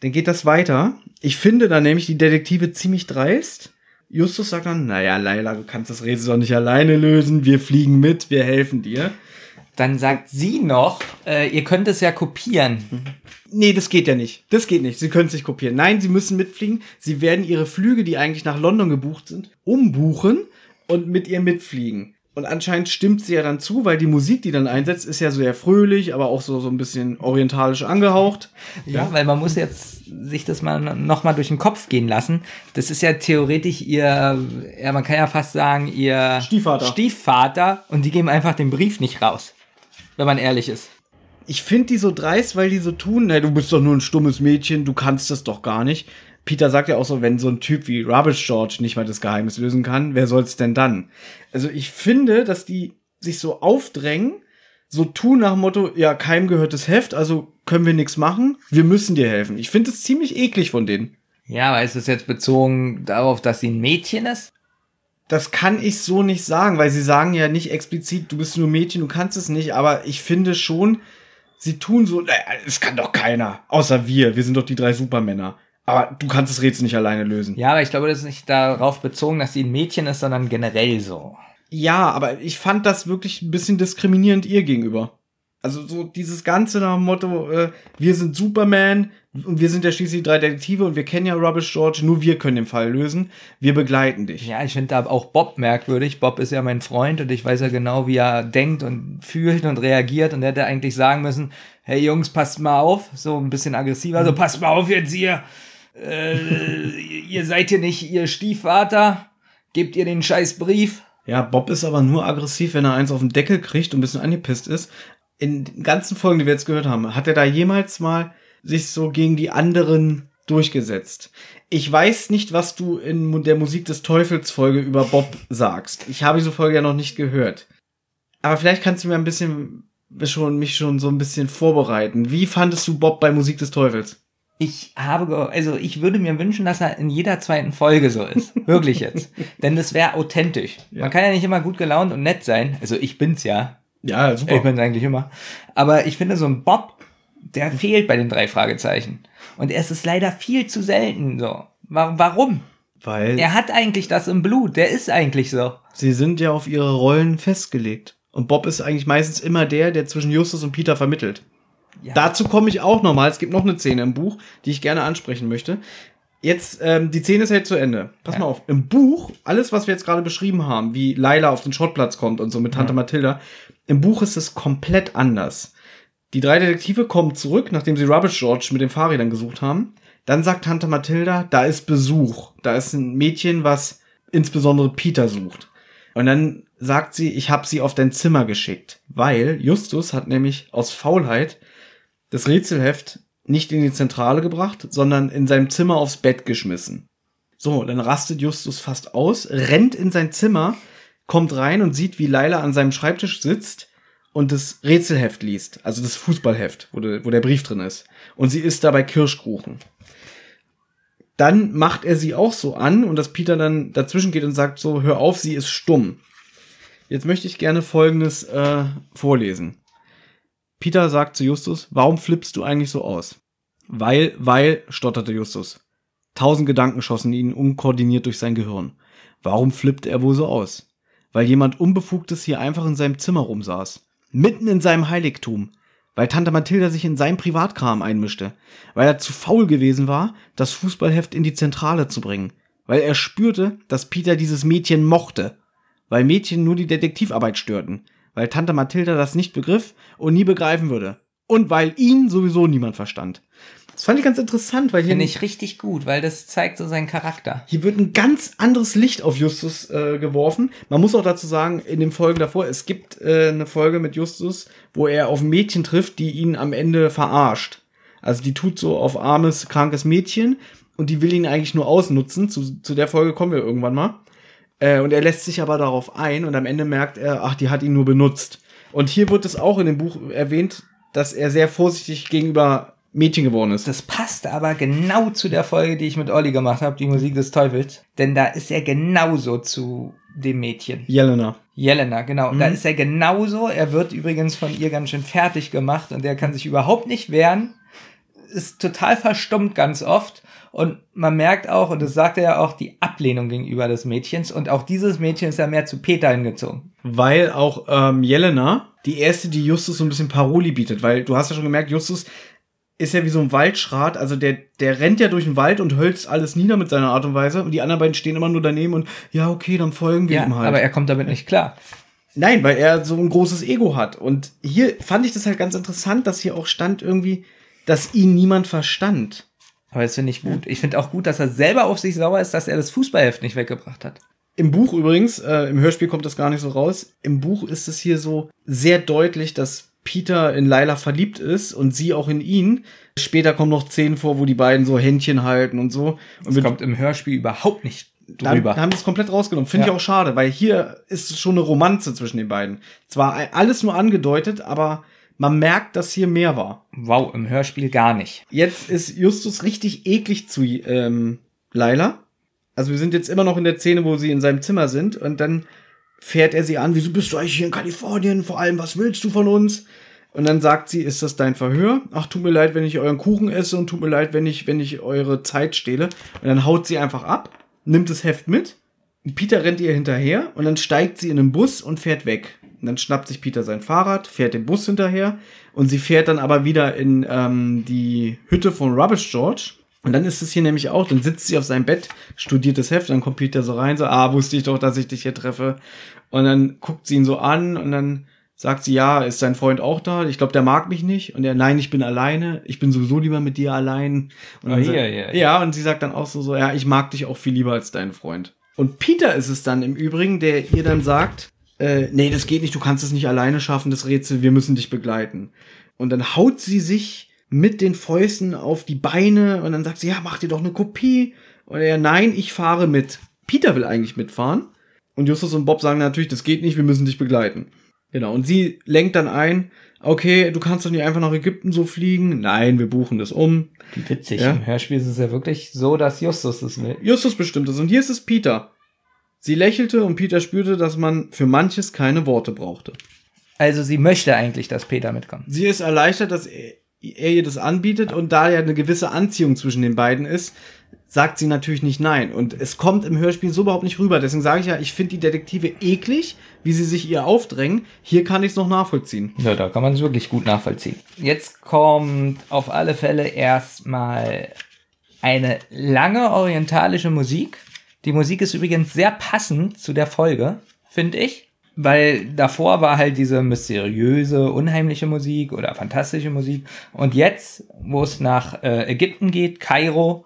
Dann geht das weiter. Ich finde da nämlich die Detektive ziemlich dreist. Justus sagt dann, naja, Laila, du kannst das Rätsel doch nicht alleine lösen. Wir fliegen mit, wir helfen dir. Dann sagt sie noch, äh, ihr könnt es ja kopieren. Nee, das geht ja nicht. Das geht nicht. Sie können es nicht kopieren. Nein, sie müssen mitfliegen. Sie werden ihre Flüge, die eigentlich nach London gebucht sind, umbuchen und mit ihr mitfliegen. Und anscheinend stimmt sie ja dann zu, weil die Musik, die dann einsetzt, ist ja sehr fröhlich, aber auch so, so ein bisschen orientalisch angehaucht. Ja, weil man muss jetzt sich das mal noch mal durch den Kopf gehen lassen. Das ist ja theoretisch ihr, ja, man kann ja fast sagen, ihr Stiefvater. Stiefvater und die geben einfach den Brief nicht raus. Wenn man ehrlich ist. Ich finde die so dreist, weil die so tun, na, du bist doch nur ein stummes Mädchen, du kannst das doch gar nicht. Peter sagt ja auch so, wenn so ein Typ wie Rubbish George nicht mal das Geheimnis lösen kann, wer soll's denn dann? Also ich finde, dass die sich so aufdrängen, so tun nach dem Motto, ja, keinem gehört das Heft, also können wir nichts machen, wir müssen dir helfen. Ich finde es ziemlich eklig von denen. Ja, aber ist es jetzt bezogen darauf, dass sie ein Mädchen ist? Das kann ich so nicht sagen, weil sie sagen ja nicht explizit, du bist nur Mädchen, du kannst es nicht, aber ich finde schon, sie tun so, naja, es kann doch keiner, außer wir, wir sind doch die drei Supermänner. Aber du kannst das Rätsel nicht alleine lösen. Ja, aber ich glaube, das ist nicht darauf bezogen, dass sie ein Mädchen ist, sondern generell so. Ja, aber ich fand das wirklich ein bisschen diskriminierend ihr gegenüber. Also so dieses Ganze nach dem Motto, äh, wir sind Superman und wir sind ja schließlich drei Detektive und wir kennen ja Rubbish George, nur wir können den Fall lösen. Wir begleiten dich. Ja, ich finde da auch Bob merkwürdig. Bob ist ja mein Freund und ich weiß ja genau, wie er denkt und fühlt und reagiert und er hätte eigentlich sagen müssen, hey Jungs, passt mal auf, so ein bisschen aggressiver, so passt mal auf jetzt hier. Äh, ihr seid hier nicht ihr Stiefvater, gebt ihr den scheiß Brief. Ja, Bob ist aber nur aggressiv, wenn er eins auf den Deckel kriegt und ein bisschen angepisst ist. In den ganzen Folgen, die wir jetzt gehört haben, hat er da jemals mal sich so gegen die anderen durchgesetzt. Ich weiß nicht, was du in der Musik des Teufels Folge über Bob sagst. Ich habe diese Folge ja noch nicht gehört. Aber vielleicht kannst du mir ein bisschen schon mich schon so ein bisschen vorbereiten. Wie fandest du Bob bei Musik des Teufels? Ich habe, also ich würde mir wünschen, dass er in jeder zweiten Folge so ist. Wirklich jetzt. Denn das wäre authentisch. Ja. Man kann ja nicht immer gut gelaunt und nett sein. Also ich bin's ja. Ja, super. Ich bin's eigentlich immer. Aber ich finde so ein Bob, der fehlt bei den drei Fragezeichen. Und es ist leider viel zu selten so. Warum? Weil. Er hat eigentlich das im Blut. Der ist eigentlich so. Sie sind ja auf ihre Rollen festgelegt. Und Bob ist eigentlich meistens immer der, der zwischen Justus und Peter vermittelt. Ja. Dazu komme ich auch nochmal. Es gibt noch eine Szene im Buch, die ich gerne ansprechen möchte. Jetzt, ähm, die Szene ist halt zu Ende. Pass ja. mal auf. Im Buch, alles, was wir jetzt gerade beschrieben haben, wie Laila auf den Schrottplatz kommt und so mit Tante ja. Mathilda, im Buch ist es komplett anders. Die drei Detektive kommen zurück, nachdem sie Rubbish George mit den Fahrrädern gesucht haben. Dann sagt Tante Mathilda, da ist Besuch. Da ist ein Mädchen, was insbesondere Peter sucht. Und dann sagt sie, ich habe sie auf dein Zimmer geschickt, weil Justus hat nämlich aus Faulheit das Rätselheft nicht in die Zentrale gebracht, sondern in seinem Zimmer aufs Bett geschmissen. So, dann rastet Justus fast aus, rennt in sein Zimmer, kommt rein und sieht, wie Laila an seinem Schreibtisch sitzt und das Rätselheft liest, also das Fußballheft, wo, de, wo der Brief drin ist. Und sie isst dabei Kirschkuchen. Dann macht er sie auch so an und dass Peter dann dazwischen geht und sagt so, hör auf, sie ist stumm. Jetzt möchte ich gerne Folgendes äh, vorlesen. Peter sagt zu Justus, warum flippst du eigentlich so aus? Weil, weil, stotterte Justus. Tausend Gedanken schossen ihn unkoordiniert durch sein Gehirn. Warum flippt er wohl so aus? Weil jemand Unbefugtes hier einfach in seinem Zimmer rumsaß. Mitten in seinem Heiligtum. Weil Tante Mathilda sich in seinem Privatkram einmischte. Weil er zu faul gewesen war, das Fußballheft in die Zentrale zu bringen. Weil er spürte, dass Peter dieses Mädchen mochte. Weil Mädchen nur die Detektivarbeit störten weil Tante Mathilda das nicht begriff und nie begreifen würde. Und weil ihn sowieso niemand verstand. Das fand ich ganz interessant, weil hier. Finde ich richtig gut, weil das zeigt so seinen Charakter. Hier wird ein ganz anderes Licht auf Justus äh, geworfen. Man muss auch dazu sagen, in den Folgen davor, es gibt äh, eine Folge mit Justus, wo er auf ein Mädchen trifft, die ihn am Ende verarscht. Also die tut so auf armes, krankes Mädchen und die will ihn eigentlich nur ausnutzen. Zu, zu der Folge kommen wir irgendwann mal. Äh, und er lässt sich aber darauf ein und am Ende merkt er, ach, die hat ihn nur benutzt. Und hier wird es auch in dem Buch erwähnt, dass er sehr vorsichtig gegenüber Mädchen geworden ist. Das passt aber genau zu der Folge, die ich mit Olli gemacht habe, die Musik des Teufels. Denn da ist er genauso zu dem Mädchen. Jelena. Jelena, genau. Mhm. Da ist er genauso. Er wird übrigens von ihr ganz schön fertig gemacht und er kann sich überhaupt nicht wehren. Ist total verstummt ganz oft. Und man merkt auch, und das sagt er ja auch, die Ablehnung gegenüber des Mädchens. Und auch dieses Mädchen ist ja mehr zu Peter hingezogen. Weil auch ähm, Jelena, die erste, die Justus so ein bisschen Paroli bietet, weil du hast ja schon gemerkt, Justus ist ja wie so ein Waldschrat, also der, der rennt ja durch den Wald und hölzt alles nieder mit seiner Art und Weise und die anderen beiden stehen immer nur daneben und ja, okay, dann folgen wir ja, ihm halt. aber er kommt damit nicht klar. Nein, weil er so ein großes Ego hat. Und hier fand ich das halt ganz interessant, dass hier auch stand irgendwie, dass ihn niemand verstand. Aber das finde ich gut. Ich finde auch gut, dass er selber auf sich sauer ist, dass er das Fußballheft nicht weggebracht hat. Im Buch übrigens, äh, im Hörspiel kommt das gar nicht so raus. Im Buch ist es hier so sehr deutlich, dass Peter in Laila verliebt ist und sie auch in ihn. Später kommen noch Szenen vor, wo die beiden so Händchen halten und so. Und Das kommt im Hörspiel überhaupt nicht da, drüber. da haben sie es komplett rausgenommen. Finde Ja. ich auch schade, weil hier ist schon eine Romanze zwischen den beiden. Zwar alles nur angedeutet, aber man merkt, dass hier mehr war. wow, im Hörspiel gar nicht. Jetzt ist Justus richtig eklig zu ähm, Laila. Also wir sind jetzt immer noch in der Szene, wo sie in seinem Zimmer sind und dann fährt er sie an, wieso bist du eigentlich hier in Kalifornien? Vor allem, was willst du von uns? Und dann sagt sie, ist das dein Verhör? Ach, tut mir leid, wenn ich euren Kuchen esse und tut mir leid, wenn ich, wenn ich eure Zeit stehle. Und dann haut sie einfach ab, nimmt das Heft mit. Peter rennt ihr hinterher und dann steigt sie in den Bus und fährt weg. Und dann schnappt sich Peter sein Fahrrad, fährt den Bus hinterher und sie fährt dann aber wieder in ähm, die Hütte von Rubbish George. Und dann ist es hier nämlich auch, dann sitzt sie auf seinem Bett, studiert das Heft, dann kommt Peter so rein, so, ah, wusste ich doch, dass ich dich hier treffe. Und dann guckt sie ihn so an und dann sagt sie, ja, ist sein Freund auch da? Ich glaube, der mag mich nicht. Und er, nein, ich bin alleine. Ich bin sowieso lieber mit dir allein. Und Oh, ja, ja, ja. ja, und sie sagt dann auch so, so, ja, ich mag dich auch viel lieber als deinen Freund. Und Peter ist es dann im Übrigen, der ihr dann sagt, äh, nee, das geht nicht, du kannst es nicht alleine schaffen, das Rätsel, wir müssen dich begleiten. Und dann haut sie sich mit den Fäusten auf die Beine und dann sagt sie, ja, mach dir doch eine Kopie. Und er, nein, ich fahre mit. Peter will eigentlich mitfahren. Und Justus und Bob sagen natürlich, das geht nicht, wir müssen dich begleiten. Genau. Und sie lenkt dann ein, okay, du kannst doch nicht einfach nach Ägypten so fliegen. Nein, wir buchen das um. Witzig. Ja. Im Hörspiel ist es ja wirklich so, dass Justus es will. Justus bestimmt es. Und hier ist es Peter. Sie lächelte und Peter spürte, dass man für manches keine Worte brauchte. Also sie möchte eigentlich, dass Peter mitkommt. Sie ist erleichtert, dass er, er ihr das anbietet und da ja eine gewisse Anziehung zwischen den beiden ist, sagt sie natürlich nicht nein. Und es kommt im Hörspiel so überhaupt nicht rüber. Deswegen sage ich ja, ich finde die Detektive eklig, wie sie sich ihr aufdrängen. Hier kann ich es noch nachvollziehen. Ja, da kann man es wirklich gut nachvollziehen. Jetzt kommt auf alle Fälle erstmal eine lange orientalische Musik. Die Musik ist übrigens sehr passend zu der Folge, finde ich. Weil davor war halt diese mysteriöse, unheimliche Musik oder fantastische Musik. Und jetzt, wo es nach äh, Ägypten geht, Kairo,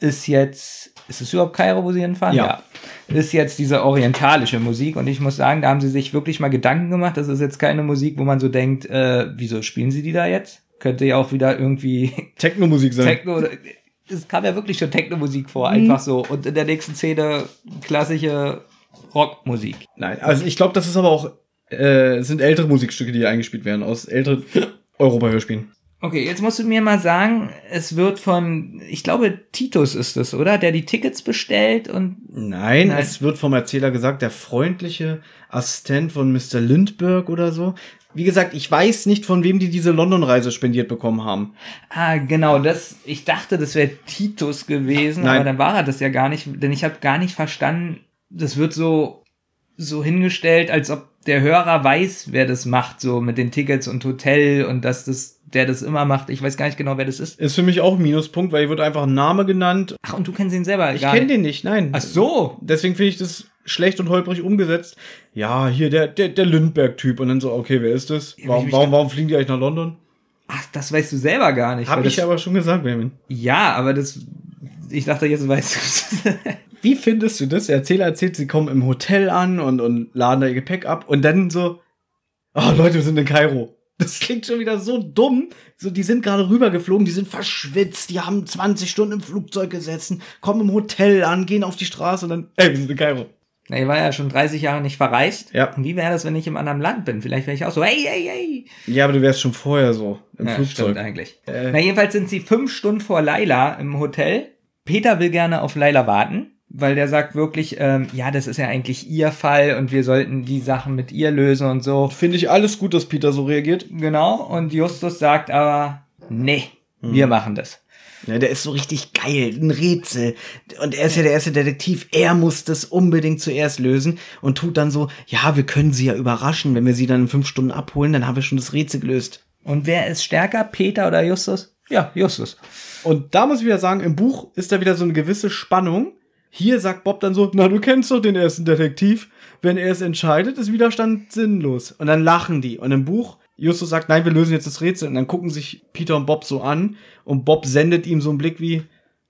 ist jetzt, ist es überhaupt Kairo, wo sie hinfahren? Ja. Ist jetzt diese orientalische Musik. Und ich muss sagen, da haben sie sich wirklich mal Gedanken gemacht. Das ist jetzt keine Musik, wo man so denkt, äh, wieso spielen sie die da jetzt? Könnte ja auch wieder irgendwie Techno-Musik sein. Techno oder es kam ja wirklich schon Techno-Musik vor, einfach so. Und in der nächsten Szene klassische Rockmusik. Nein, also ich glaube, das ist aber auch, äh, es sind ältere Musikstücke, die hier eingespielt werden aus älteren Europa-Hörspielen. Okay, jetzt musst du mir mal sagen, es wird von, ich glaube, Titus ist es, oder? Der die Tickets bestellt und Nein, Nein. es wird vom Erzähler gesagt, der freundliche Assistent von Mr. Lindbergh oder so. Wie gesagt, ich weiß nicht, von wem die diese London-Reise spendiert bekommen haben. Ah, genau, das, ich dachte, das wäre Titus gewesen, Nein. aber dann war er das ja gar nicht, denn ich habe gar nicht verstanden, das wird so, so hingestellt, als ob der Hörer weiß, wer das macht, so mit den Tickets und Hotel und dass das, der das immer macht. Ich weiß gar nicht genau, wer das ist. Ist für mich auch ein Minuspunkt, weil hier wird einfach ein Name genannt. Ach, und du kennst ihn selber Ich kenne den nicht, nein. Ach so. Deswegen finde ich das schlecht und holprig umgesetzt. Ja, hier der, der, der Lindbergh-Typ. Und dann so, okay, wer ist das? Ja, Warum, warum, warum fliegen die eigentlich nach London? Ach, das weißt du selber gar nicht. Hab ich das, aber schon gesagt, Benjamin. Ja, aber das, ich dachte, jetzt weißt du Wie findest du das? Der Erzähler erzählt, sie kommen im Hotel an und, und laden da ihr Gepäck ab und dann so, oh Leute, wir sind in Kairo. Das klingt schon wieder so dumm. So, die sind gerade rübergeflogen, die sind verschwitzt, die haben 20 Stunden im Flugzeug gesessen, kommen im Hotel an, gehen auf die Straße und dann, ey, wir sind in Kairo. Na, ich war ja schon 30 Jahre nicht verreist. Ja. Und wie wäre das, wenn ich im anderen Land bin? Vielleicht wäre ich auch so, hey, hey, hey. Ja, aber du wärst schon vorher so im Ja, Flugzeug. stimmt eigentlich. Äh. Na, jedenfalls sind sie fünf Stunden vor Laila im Hotel. Peter will gerne auf Laila warten, weil der sagt wirklich, ähm, ja, das ist ja eigentlich ihr Fall und wir sollten die Sachen mit ihr lösen und so. Finde ich alles gut, dass Peter so reagiert. Genau. Und Justus sagt aber, nee, wir machen das. Ja, der ist so richtig geil, ein Rätsel. Und er ist ja der erste Detektiv. Er muss das unbedingt zuerst lösen und tut dann so, ja, wir können sie ja überraschen. Wenn wir sie dann in fünf Stunden abholen, dann haben wir schon das Rätsel gelöst. Und wer ist stärker, Peter oder Justus? Ja, Justus. Und da muss ich wieder sagen, im Buch ist da wieder so eine gewisse Spannung, Hier sagt Bob dann so, na, du kennst doch den ersten Detektiv. Wenn er es entscheidet, ist Widerstand sinnlos. Und dann lachen die. Und im Buch, Justus sagt, nein, wir lösen jetzt das Rätsel. Und dann gucken sich Peter und Bob so an. Und Bob sendet ihm so einen Blick wie,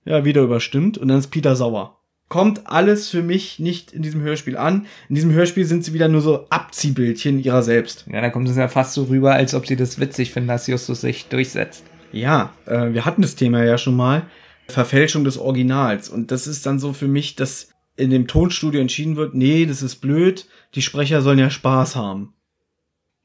ja, wieder überstimmt. Und dann ist Peter sauer. Kommt alles für mich nicht in diesem Hörspiel an. In diesem Hörspiel sind sie wieder nur so Abziehbildchen ihrer selbst. Ja, da kommt es ja fast so rüber, als ob sie das witzig finden, dass Justus sich durchsetzt. Ja, äh, wir hatten das Thema ja schon mal. Verfälschung des Originals. Und das ist dann so für mich, dass in dem Tonstudio entschieden wird, nee, das ist blöd, die Sprecher sollen ja Spaß haben.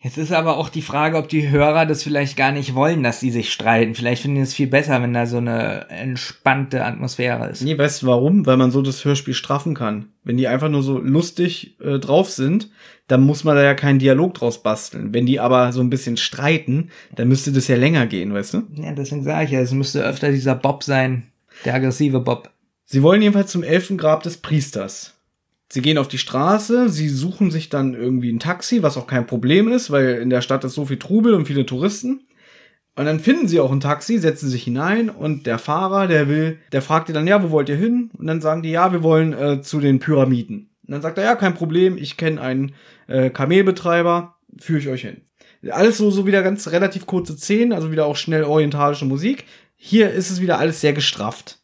Jetzt ist aber auch die Frage, ob die Hörer das vielleicht gar nicht wollen, dass sie sich streiten. Vielleicht finden die es viel besser, wenn da so eine entspannte Atmosphäre ist. Nee, weißt du warum? Weil man so das Hörspiel straffen kann. Wenn die einfach nur so lustig äh, drauf sind, dann muss man da ja keinen Dialog draus basteln. Wenn die aber so ein bisschen streiten, dann müsste das ja länger gehen, weißt du? Ja, deswegen sage ich ja, es müsste öfter dieser Bob sein, der aggressive Bob. Sie wollen jedenfalls zum Elfengrab des Priesters. Sie gehen auf die Straße, sie suchen sich dann irgendwie ein Taxi, was auch kein Problem ist, weil in der Stadt ist so viel Trubel und viele Touristen. Und dann finden sie auch ein Taxi, setzen sich hinein und der Fahrer, der will, der fragt die dann, ja, wo wollt ihr hin? Und dann sagen die, ja, wir wollen äh, zu den Pyramiden. Und dann sagt er, ja, kein Problem, ich kenne einen äh, Kamelbetreiber, führe ich euch hin. Alles so, so wieder ganz relativ kurze Szenen, also wieder auch schnell orientalische Musik. Hier ist es wieder alles sehr gestrafft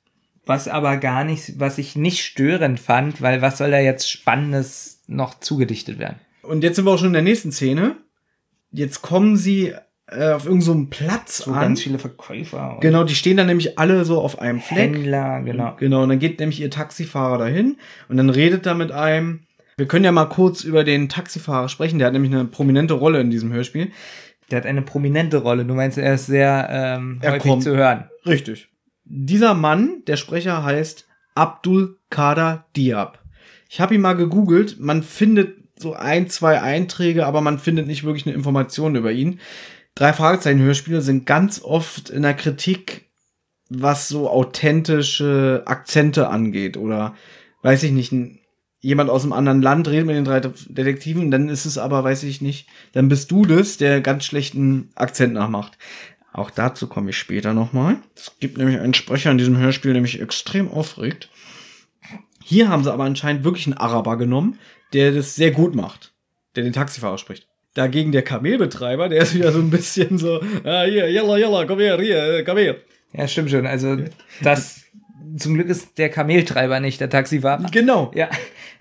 was aber gar nicht, was ich nicht störend fand, weil was soll da jetzt Spannendes noch zugedichtet werden? Und jetzt sind wir auch schon in der nächsten Szene. Jetzt kommen sie äh, auf irgendeinem so Platz so an. ganz viele Verkäufer. Genau, die stehen dann nämlich alle so auf einem Fleck. Händler, genau. Genau, und dann geht nämlich ihr Taxifahrer dahin und dann redet er mit einem. Wir können ja mal kurz über den Taxifahrer sprechen. Der hat nämlich eine prominente Rolle in diesem Hörspiel. Der hat eine prominente Rolle. Du meinst, er ist sehr ähm, er häufig kommt. zu hören. Richtig. Dieser Mann, der Sprecher heißt Abdul Kader Diab. Ich habe ihn mal gegoogelt. Man findet so ein, zwei Einträge, aber man findet nicht wirklich eine Information über ihn. Drei Fragezeichen Hörspiele sind ganz oft in der Kritik, was so authentische Akzente angeht oder weiß ich nicht, jemand aus einem anderen Land redet mit den drei Detektiven, dann ist es aber, weiß ich nicht, dann bist du das, der ganz schlechten Akzent nachmacht. Auch dazu komme ich später nochmal. Es gibt nämlich einen Sprecher in diesem Hörspiel, der mich extrem aufregt. Hier haben sie aber anscheinend wirklich einen Araber genommen, der das sehr gut macht, der den Taxifahrer spricht. Dagegen der Kamelbetreiber, der ist wieder so ein bisschen so, ah, hier, yalla, yalla, komm her, hier, komm her. Ja, stimmt schon. Also, das, zum Glück ist der Kameltreiber nicht der Taxifahrer. Genau. Ja.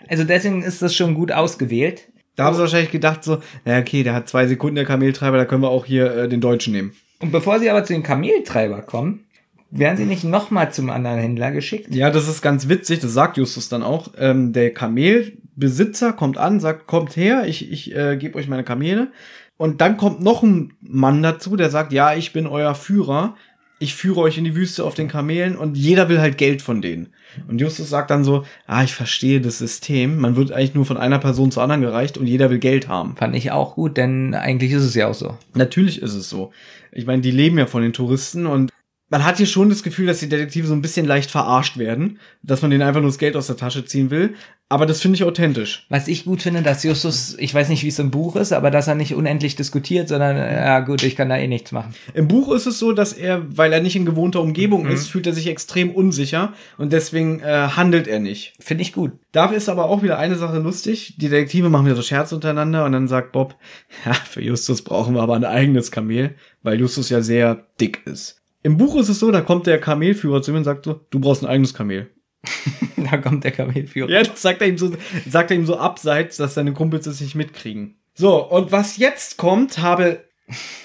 Also deswegen ist das schon gut ausgewählt. Da haben sie wahrscheinlich gedacht so, ja, okay, der hat zwei Sekunden der Kameltreiber, da können wir auch hier äh, den Deutschen nehmen. Und bevor sie aber zu den Kameltreiber kommen, werden sie nicht nochmal zum anderen Händler geschickt? Ja, das ist ganz witzig, das sagt Justus dann auch. Ähm, der Kamelbesitzer kommt an, sagt, kommt her, ich, ich äh, gebe euch meine Kamele. Und dann kommt noch ein Mann dazu, der sagt, ja, ich bin euer Führer, ich führe euch in die Wüste auf den Kamelen und jeder will halt Geld von denen. Und Justus sagt dann so, ah, ich verstehe das System. Man wird eigentlich nur von einer Person zur anderen gereicht und jeder will Geld haben. Fand ich auch gut, denn eigentlich ist es ja auch so. Natürlich ist es so. Ich meine, die leben ja von den Touristen und man hat hier schon das Gefühl, dass die Detektive so ein bisschen leicht verarscht werden, dass man denen einfach nur das Geld aus der Tasche ziehen will. Aber das finde ich authentisch. Was ich gut finde, dass Justus, ich weiß nicht, wie es im Buch ist, aber dass er nicht unendlich diskutiert, sondern, ja gut, ich kann da eh nichts machen. Im Buch ist es so, dass er, weil er nicht in gewohnter Umgebung mhm. ist, fühlt er sich extrem unsicher und deswegen äh, handelt er nicht. Finde ich gut. Dafür ist aber auch wieder eine Sache lustig. Die Detektive machen wieder so Scherz untereinander und dann sagt Bob, ja, für Justus brauchen wir aber ein eigenes Kamel, weil Justus ja sehr dick ist. Im Buch ist es so, da kommt der Kamelführer zu mir und sagt so, du brauchst ein eigenes Kamel. da kommt der Kamelführer. Ja, das sagt er ihm so, sagt er ihm so abseits, dass seine Kumpels es nicht mitkriegen. So, und was jetzt kommt, habe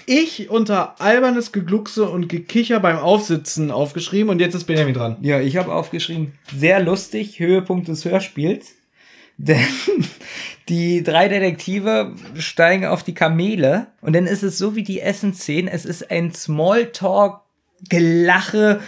ich unter albernes Gegluckse und Gekicher beim Aufsitzen aufgeschrieben und jetzt ist Benjamin dran. Ja, ich habe aufgeschrieben, sehr lustig, Höhepunkt des Hörspiels. Denn die drei Detektive steigen auf die Kamele und dann ist es so wie die Essenszenen, es ist ein Smalltalk Gelache,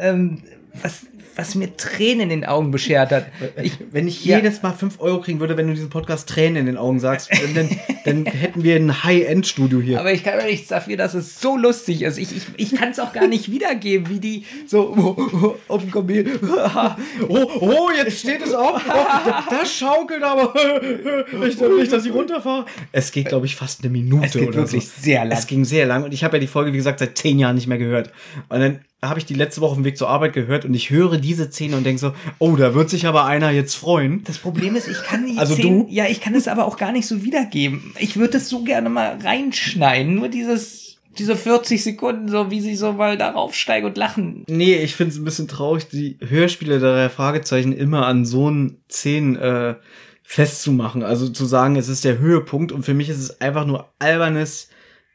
ähm, was, was mir Tränen in den Augen beschert hat. Ich, wenn ich ja. jedes Mal fünf Euro kriegen würde, wenn du diesen Podcast Tränen in den Augen sagst, dann, dann hätten wir ein High-End-Studio hier. Aber ich kann mir nichts dafür, dass es so lustig ist. Ich, ich, ich kann es auch gar nicht wiedergeben, wie die so oh, oh, auf dem Kamel. oh, oh, jetzt steht es auf. Oh, das schaukelt aber. ich glaube nicht, dass ich runterfahre. Es geht, glaube ich, fast eine Minute es geht oder wirklich so. sehr lang. Es ging sehr lang und ich habe ja die Folge, wie gesagt, seit zehn Jahren nicht mehr gehört. Und dann habe ich die letzte Woche auf dem Weg zur Arbeit gehört und ich höre diese Szene und denke so, oh, da wird sich aber einer jetzt freuen. Das Problem ist, ich kann die Also Szenen- du? ja, ich kann es aber auch gar nicht so wiedergeben. Ich würde es so gerne mal reinschneiden, nur dieses, diese 40 Sekunden, so wie sie so mal darauf steigen und lachen. Nee, ich finde es ein bisschen traurig, die Hörspiele der Fragezeichen immer an so einen Szenen äh, festzumachen. Also zu sagen, es ist der Höhepunkt und für mich ist es einfach nur albernes,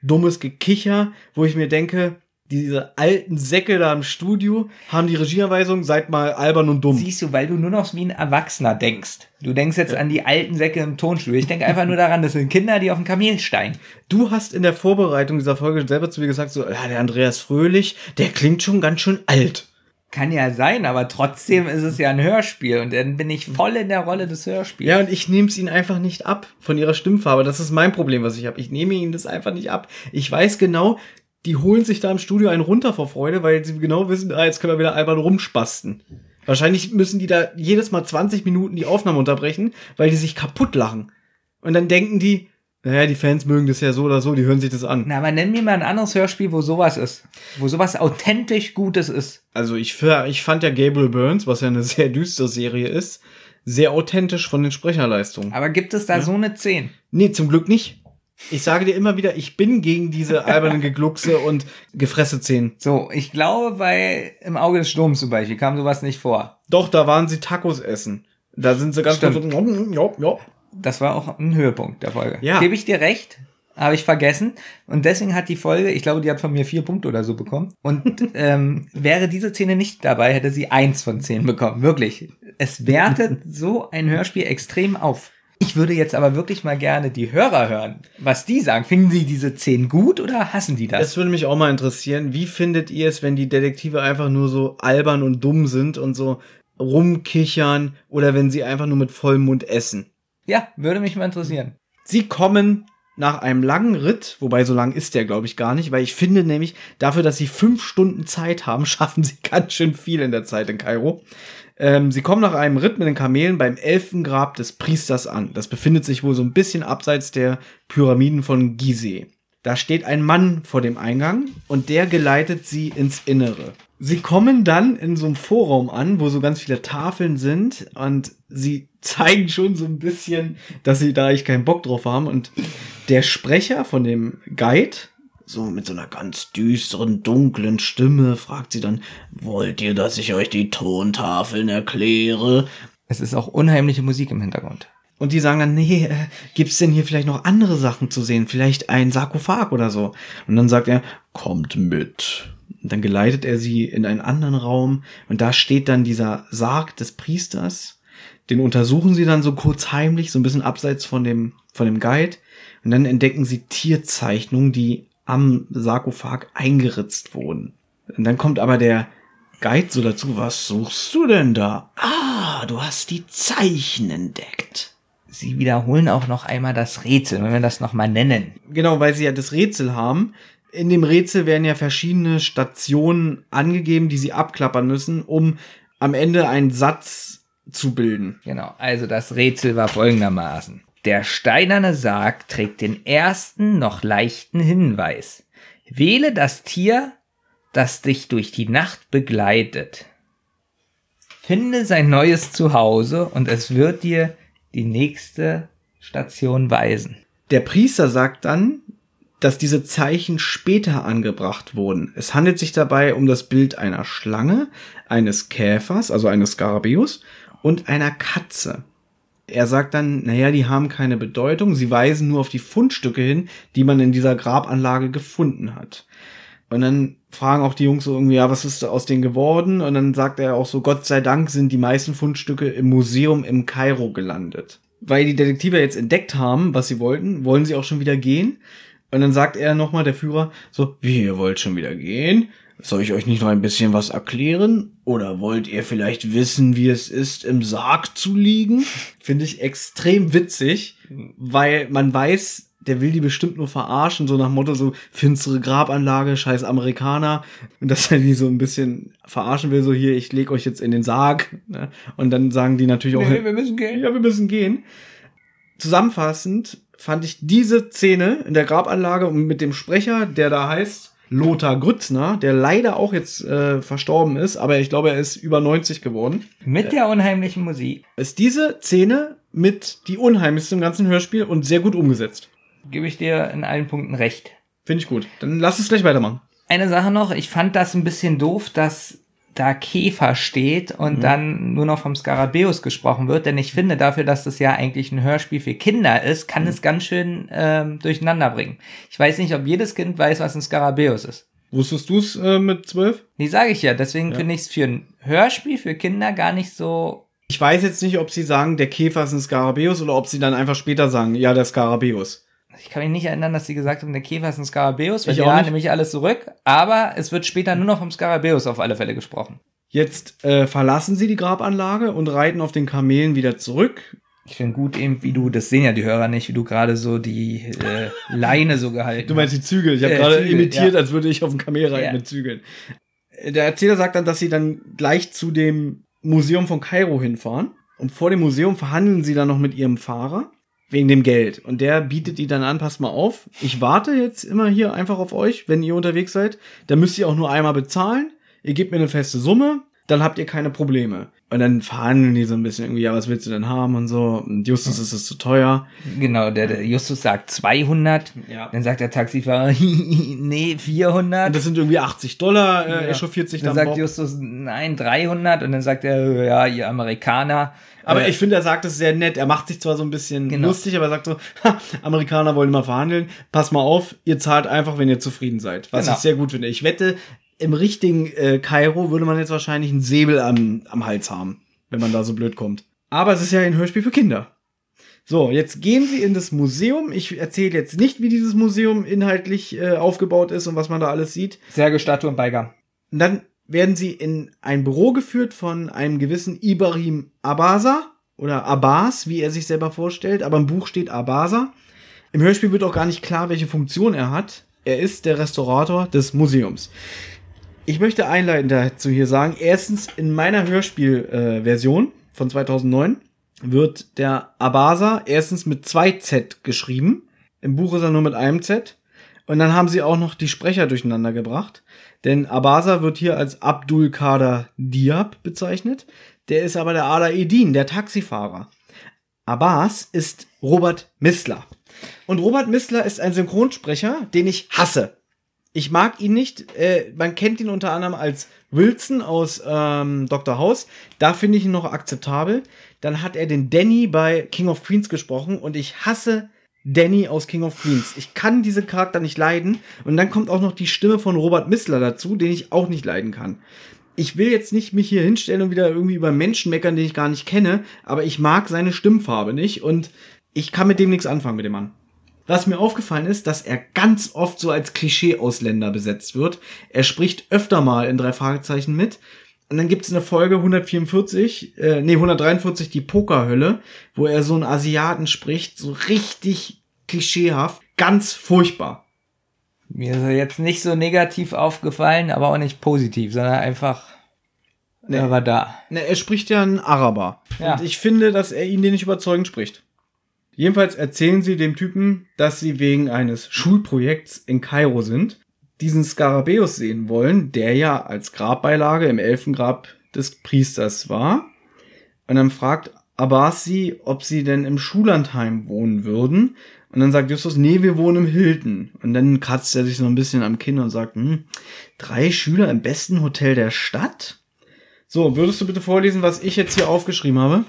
dummes Gekicher, wo ich mir denke, diese alten Säcke da im Studio haben die Regieanweisung, seid mal albern und dumm. Siehst du, weil du nur noch wie ein Erwachsener denkst. Du denkst jetzt an die alten Säcke im Tonstudio. Ich denke einfach nur daran, das sind Kinder, die auf dem Kamel steigen. Du hast in der Vorbereitung dieser Folge selber zu mir gesagt, so, ja, der Andreas Fröhlich, der klingt schon ganz schön alt. Kann ja sein, aber trotzdem ist es ja ein Hörspiel und dann bin ich voll in der Rolle des Hörspiels. Ja, und ich nehme es ihnen einfach nicht ab von ihrer Stimmfarbe. Das ist mein Problem, was ich habe. Ich nehme ihnen das einfach nicht ab. Ich weiß genau, die holen sich da im Studio einen runter vor Freude, weil sie genau wissen, ah, jetzt können wir wieder albern rumspasten. Wahrscheinlich müssen die da jedes Mal 20 Minuten die Aufnahme unterbrechen, weil die sich kaputt lachen. Und dann denken die, naja, die Fans mögen das ja so oder so, die hören sich das an. Na, aber nenn mir mal ein anderes Hörspiel, wo sowas ist. Wo sowas authentisch Gutes ist. Also ich, ich fand ja Gabriel Burns, was ja eine sehr düstere Serie ist, sehr authentisch von den Sprecherleistungen. Aber gibt es da so eine 10? Nee, zum Glück nicht. Ich sage dir immer wieder, ich bin gegen diese albernen Gegluckse und Gefresse-Szenen. So, ich glaube, bei Im Auge des Sturms zum Beispiel kam sowas nicht vor. Doch, da waren sie Tacos essen. Da sind sie ganz Stimmt. so, ja, ja. Das war auch ein Höhepunkt der Folge. Ja. Gebe ich dir recht, habe ich vergessen. Und deswegen hat die Folge, ich glaube, die hat von mir vier Punkte oder so bekommen. Und ähm, wäre diese Szene nicht dabei, hätte sie eins von zehn bekommen. Wirklich. Es wertet so ein Hörspiel extrem auf. Ich würde jetzt aber wirklich mal gerne die Hörer hören, was die sagen. Finden sie diese zehn gut oder hassen die das? Das würde mich auch mal interessieren. Wie findet ihr es, wenn die Detektive einfach nur so albern und dumm sind und so rumkichern oder wenn sie einfach nur mit vollem Mund essen? ja, würde mich mal interessieren. Sie kommen nach einem langen Ritt, wobei so lang ist der, glaube ich, gar nicht, weil ich finde nämlich, dafür, dass sie fünf Stunden Zeit haben, schaffen sie ganz schön viel in der Zeit in Kairo. Ähm, sie kommen nach einem Ritt mit den Kamelen beim Elfengrab des Priesters an. Das befindet sich wohl so ein bisschen abseits der Pyramiden von Gizeh. Da steht ein Mann vor dem Eingang und der geleitet sie ins Innere. Sie kommen dann in so einem Vorraum an, wo so ganz viele Tafeln sind und sie zeigen schon so ein bisschen, dass sie da eigentlich keinen Bock drauf haben und der Sprecher von dem Guide, so mit so einer ganz düsteren, dunklen Stimme, fragt sie dann, wollt ihr, dass ich euch die Tontafeln erkläre? Es ist auch unheimliche Musik im Hintergrund. Und die sagen dann, nee, äh, gibt's denn hier vielleicht noch andere Sachen zu sehen? Vielleicht ein Sarkophag oder so? Und dann sagt er, kommt mit. Und dann geleitet er sie in einen anderen Raum und da steht dann dieser Sarg des Priesters. Den untersuchen sie dann so kurz heimlich, so ein bisschen abseits von dem, von dem Guide. Und dann entdecken sie Tierzeichnungen, die am Sarkophag eingeritzt wurden. Und dann kommt aber der Guide so dazu, was suchst du denn da? Ah, du hast die Zeichen entdeckt. Sie wiederholen auch noch einmal das Rätsel, wenn wir das nochmal nennen. Genau, weil sie ja das Rätsel haben. In dem Rätsel werden ja verschiedene Stationen angegeben, die sie abklappern müssen, um am Ende einen Satz zu bilden. Genau, also das Rätsel war folgendermaßen. Der steinerne Sarg trägt den ersten noch leichten Hinweis. Wähle das Tier, das dich durch die Nacht begleitet. Finde sein neues Zuhause und es wird dir die nächste Station weisen. Der Priester sagt dann, dass diese Zeichen später angebracht wurden. Es handelt sich dabei um das Bild einer Schlange, eines Käfers, also eines Skarabäus und einer Katze. Er sagt dann, naja, die haben keine Bedeutung, sie weisen nur auf die Fundstücke hin, die man in dieser Grabanlage gefunden hat. Und dann fragen auch die Jungs so irgendwie, ja, was ist aus denen geworden? Und dann sagt er auch so, Gott sei Dank sind die meisten Fundstücke im Museum im Kairo gelandet. Weil die Detektive jetzt entdeckt haben, was sie wollten, wollen sie auch schon wieder gehen. Und dann sagt er nochmal, der Führer, so, wie, ihr wollt schon wieder gehen? Soll ich euch nicht noch ein bisschen was erklären? Oder wollt ihr vielleicht wissen, wie es ist, im Sarg zu liegen? Finde ich extrem witzig, weil man weiß, der will die bestimmt nur verarschen, so nach Motto so finstere Grabanlage, scheiß Amerikaner. Und dass er die so ein bisschen verarschen will, so hier, ich leg euch jetzt in den Sarg. Ne? Und dann sagen die natürlich auch, wir müssen gehen. ja, wir müssen gehen. Zusammenfassend fand ich diese Szene in der Grabanlage und mit dem Sprecher, der da heißt Lothar Grützner, der leider auch jetzt äh, verstorben ist, aber ich glaube, er ist über 90 geworden. Mit der unheimlichen Musik. Ist diese Szene mit die unheimlichste im ganzen Hörspiel und sehr gut umgesetzt. Gebe ich dir in allen Punkten recht. Finde ich gut. Dann lass es gleich weitermachen. Eine Sache noch, ich fand das ein bisschen doof, dass da Käfer steht und mhm. dann nur noch vom Skarabäus gesprochen wird, denn ich finde dafür, dass das ja eigentlich ein Hörspiel für Kinder ist, kann mhm. es ganz schön ähm, durcheinander bringen. Ich weiß nicht, ob jedes Kind weiß, was ein Skarabäus ist. Wusstest du es äh, mit zwölf? Nee, sage ich ja. Deswegen ja. finde ich es für ein Hörspiel für Kinder gar nicht so. Ich weiß jetzt nicht, ob sie sagen, der Käfer ist ein Skarabäus oder ob sie dann einfach später sagen, ja, der Skarabäus. Ich kann mich nicht erinnern, dass sie gesagt haben, der Käfer ist ein Skarabäus, weil ich ja nämlich alles zurück. Aber es wird später nur noch vom Skarabäus auf alle Fälle gesprochen. Jetzt äh, verlassen sie die Grabanlage und reiten auf den Kamelen wieder zurück. Ich finde gut eben, wie du, das sehen ja die Hörer nicht, wie du gerade so die äh, Leine so gehalten Du meinst die Zügel? Ich habe äh, gerade imitiert, ja. als würde ich auf dem Kamel reiten ja. mit Zügeln. Der Erzähler sagt dann, dass sie dann gleich zu dem Museum von Kairo hinfahren. Und vor dem Museum verhandeln sie dann noch mit ihrem Fahrer. Wegen dem Geld. Und der bietet die dann an, passt mal auf. Ich warte jetzt immer hier einfach auf euch, wenn ihr unterwegs seid. Da müsst ihr auch nur einmal bezahlen. Ihr gebt mir eine feste Summe, dann habt ihr keine Probleme. Und dann verhandeln die so ein bisschen irgendwie, ja, was willst du denn haben und so. Und Justus ist es zu teuer. Genau, der, der Justus sagt 200. Ja. Dann sagt der Taxifahrer, nee, 400. Und das sind irgendwie 80 Dollar, äh, ja. echauffiert sich dann. Dann sagt Bob. Justus, nein, 300. Und dann sagt er, ja, ihr Amerikaner. Aber äh, ich finde, er sagt es sehr nett. Er macht sich zwar so ein bisschen genau. lustig, aber er sagt so, ha, Amerikaner wollen immer verhandeln. Pass mal auf, ihr zahlt einfach, wenn ihr zufrieden seid. Was genau. ich sehr gut finde. Ich wette, im richtigen äh, Kairo würde man jetzt wahrscheinlich einen Säbel am, am Hals haben, wenn man da so blöd kommt. Aber es ist ja ein Hörspiel für Kinder. So, jetzt gehen sie in das Museum. Ich erzähle jetzt nicht, wie dieses Museum inhaltlich äh, aufgebaut ist und was man da alles sieht. Särge, Statue und Beigang. Und dann werden sie in ein Büro geführt von einem gewissen Ibrahim Abasa oder Abbas, wie er sich selber vorstellt, aber im Buch steht Abasa. Im Hörspiel wird auch gar nicht klar, welche Funktion er hat. Er ist der Restaurator des Museums. Ich möchte einleitend dazu hier sagen, erstens in meiner Hörspielversion äh, von 2009 wird der Abasa erstens mit zwei Z geschrieben. Im Buch ist er nur mit einem Z. Und dann haben sie auch noch die Sprecher durcheinander gebracht. Denn Abasa wird hier als Abdul Kader Diab bezeichnet. Der ist aber der Ada Edin, der Taxifahrer. Abbas ist Robert Missler. Und Robert Missler ist ein Synchronsprecher, den ich hasse. Ich mag ihn nicht. Äh, man kennt ihn unter anderem als Wilson aus ähm, Dr. House. Da finde ich ihn noch akzeptabel. Dann hat er den Danny bei King of Queens gesprochen und ich hasse Danny aus King of Queens. Ich kann diese Charakter nicht leiden. Und dann kommt auch noch die Stimme von Robert Missler dazu, den ich auch nicht leiden kann. Ich will jetzt nicht mich hier hinstellen und wieder irgendwie über Menschen meckern, den ich gar nicht kenne, aber ich mag seine Stimmfarbe nicht und ich kann mit dem nichts anfangen mit dem Mann. Was mir aufgefallen ist, dass er ganz oft so als Klischee-Ausländer besetzt wird. Er spricht öfter mal in drei Fragezeichen mit und dann gibt's eine Folge 144, äh, nee, 143, die Pokerhölle, wo er so einen Asiaten spricht, so richtig klischeehaft, ganz furchtbar. Mir ist er jetzt nicht so negativ aufgefallen, aber auch nicht positiv, sondern einfach, nee, er war da. Nee, er spricht ja einen Araber. Ja. Und ich finde, dass er ihn den nicht überzeugend spricht. Jedenfalls erzählen sie dem Typen, dass sie wegen eines Schulprojekts in Kairo sind diesen Skarabäus sehen wollen, der ja als Grabbeilage im Elfengrab des Priesters war. Und dann fragt Abbas sie, ob sie denn im Schullandheim wohnen würden. Und dann sagt Justus, nee, wir wohnen im Hilton. Und dann kratzt er sich so ein bisschen am Kinn und sagt, hm, drei Schüler im besten Hotel der Stadt? So, würdest du bitte vorlesen, was ich jetzt hier aufgeschrieben habe?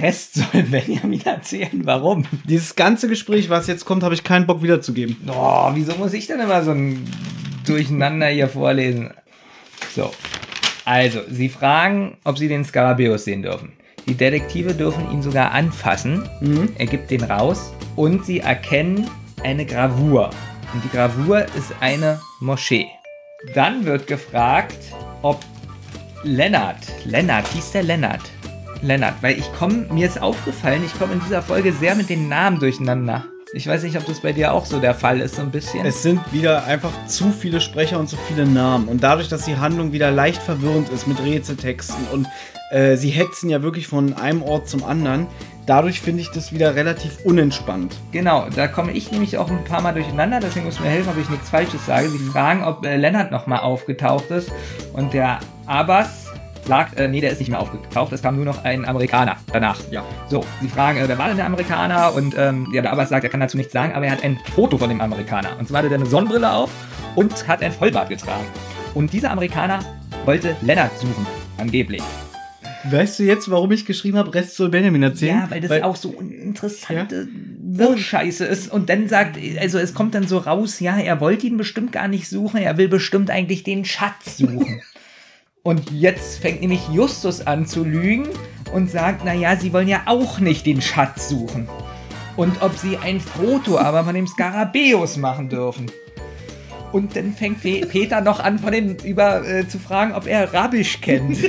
Rest soll Benjamin erzählen, warum. Dieses ganze Gespräch, was jetzt kommt, habe ich keinen Bock wiederzugeben. Oh, wieso muss ich denn immer so ein Durcheinander hier vorlesen? So. Also, sie fragen, ob sie den Skarabäus sehen dürfen. Die Detektive dürfen ihn sogar anfassen. Mhm. Er gibt den raus und sie erkennen eine Gravur. Und die Gravur ist eine Moschee. Dann wird gefragt, ob Lennart, Lennart, hieß der Lennart, Lennart, weil ich komme, mir ist aufgefallen, ich komme in dieser Folge sehr mit den Namen durcheinander. Ich weiß nicht, ob das bei dir auch so der Fall ist, so ein bisschen. Es sind wieder einfach zu viele Sprecher und zu viele Namen. Und dadurch, dass die Handlung wieder leicht verwirrend ist mit Rätseltexten und äh, sie hetzen ja wirklich von einem Ort zum anderen, dadurch finde ich das wieder relativ unentspannt. Genau, da komme ich nämlich auch ein paar Mal durcheinander, deswegen muss mir helfen, ob ich nichts Falsches sage. Sie fragen, ob äh, Lennart nochmal aufgetaucht ist und der Abbas sagt, äh, nee, der ist nicht mehr aufgetaucht, es kam nur noch ein Amerikaner danach. Ja. So, sie fragen, äh, wer war denn der Amerikaner? Und ähm, ja, der Abbas sagt, er kann dazu nichts sagen, aber er hat ein Foto von dem Amerikaner. Und zwar hatte er eine Sonnenbrille auf und hat ein Vollbart getragen. Und dieser Amerikaner wollte Lennart suchen, angeblich. Weißt du jetzt, warum ich geschrieben habe, Rest soll Benjamin erzählen? Ja, weil das auch so interessante Wirrscheiße ist. Und dann sagt, also es kommt dann so raus, ja, er wollte ihn bestimmt gar nicht suchen, er will bestimmt eigentlich den Schatz suchen. und jetzt fängt nämlich Justus an zu lügen und sagt, naja, sie wollen ja auch nicht den Schatz suchen. Und ob sie ein Foto aber von dem Skarabäus machen dürfen. Und dann fängt Pe- Peter noch an, von den über äh, zu fragen, ob er Rabisch kennt.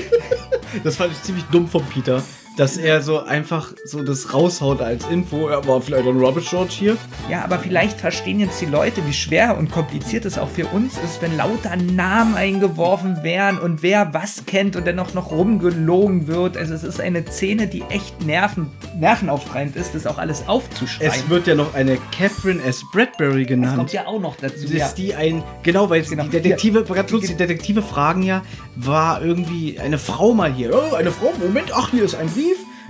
Das fand ich ziemlich dumm von Peter, dass er so einfach so das raushaut als Info. Er war vielleicht ein Rubbish George hier. Ja, aber vielleicht verstehen jetzt die Leute, wie schwer und kompliziert es auch für uns ist, wenn lauter Namen eingeworfen werden und wer was kennt und dann auch noch rumgelogen wird. Also es ist eine Szene, die echt nerven, nervenaufreibend ist, das auch alles aufzuschreiben. Es wird ja noch eine Catherine S. Bradbury Das kommt genannt. ja auch noch dazu. Das Ja. ist die ein, genau, weil Genau. die Detektive, ganz kurz, die Detektive fragen ja, war irgendwie eine Frau mal hier? Oh, eine Frau, Moment, ach, hier ist ein Brief.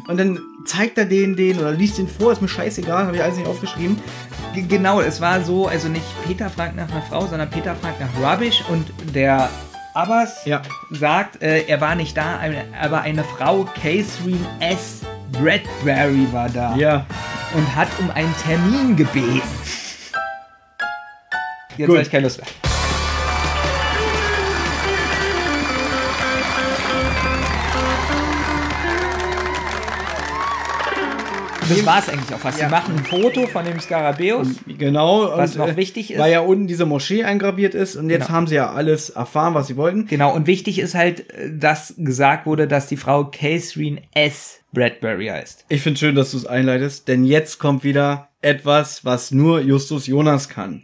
Und dann zeigt er den, den oder liest den vor, ist mir scheißegal, habe ich alles nicht aufgeschrieben. G- Genau, es war so, also nicht Peter fragt nach einer Frau, sondern Peter fragt nach Rubbish und der Abbas Ja. sagt, äh, er war nicht da, aber eine Frau, Catherine S. Bradbury war da. Ja. und hat um einen Termin gebeten. Jetzt habe ich keine Lust mehr. Das war es eigentlich auch fast. Ja. Sie machen ein Foto von dem Skarabäus. Genau. Was noch äh, wichtig ist- Weil ja unten diese Moschee eingraviert ist und jetzt Genau. haben sie ja alles erfahren, was sie wollten. Genau, und wichtig ist halt, äh, dass gesagt wurde, dass die Frau Catherine S. Bradbury heißt. Ich finde schön, dass du es einleitest, denn jetzt kommt wieder etwas, was nur Justus Jonas kann.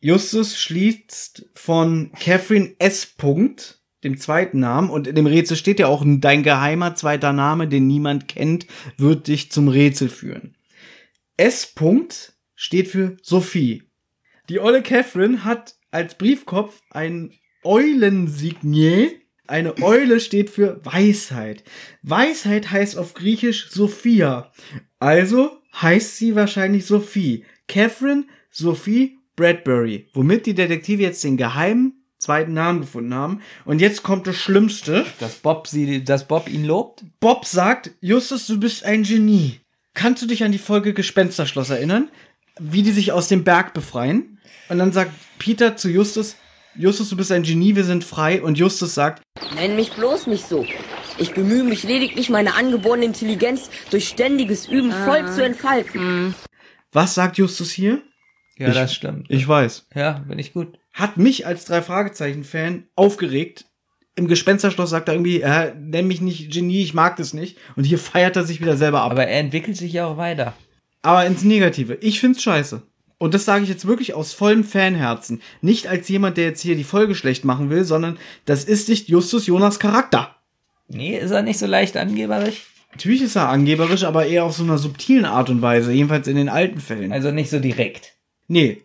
Justus schließt von Catherine S. Punkt, dem zweiten Namen, und in dem Rätsel steht ja auch, dein geheimer zweiter Name, den niemand kennt, wird dich zum Rätsel führen. S. Punkt steht für Sophie. Die olle Catherine hat als Briefkopf ein Eulensignier. Eine Eule steht für Weisheit. Weisheit heißt auf Griechisch Sophia. Also heißt sie wahrscheinlich Sophie. Catherine Sophie Bradbury. Womit die Detektive jetzt den geheimen zweiten Namen gefunden haben. Und jetzt kommt das Schlimmste. Dass Bob, sie, dass Bob ihn lobt? Bob sagt, Justus, du bist ein Genie. Kannst du dich an die Folge Gespensterschloss erinnern? Wie die sich aus dem Berg befreien? Und dann sagt Peter zu Justus, Justus, du bist ein Genie, wir sind frei. Und Justus sagt, Nenn mich bloß nicht so. Ich bemühe mich lediglich, meine angeborene Intelligenz durch ständiges Üben voll zu entfalten. was sagt Justus hier? Ja, Ich- das stimmt. Ich weiß. ja, bin ich gut. Hat mich als drei Fragezeichen-Fan aufgeregt. Im Gespensterschloss sagt er irgendwie, äh, nenn mich nicht Genie, ich mag das nicht. Und hier feiert er sich wieder selber ab. Aber er entwickelt sich ja auch weiter. Aber ins Negative. Ich find's scheiße. Und das sage ich jetzt wirklich aus vollem Fanherzen. Nicht als jemand, der jetzt hier die Folge schlecht machen will, sondern das ist nicht Justus Jonas Charakter. Nee, ist er nicht so leicht angeberisch? Natürlich ist er angeberisch, aber eher auf so einer subtilen Art und Weise, jedenfalls in den alten Fällen. Also nicht so direkt. Nee.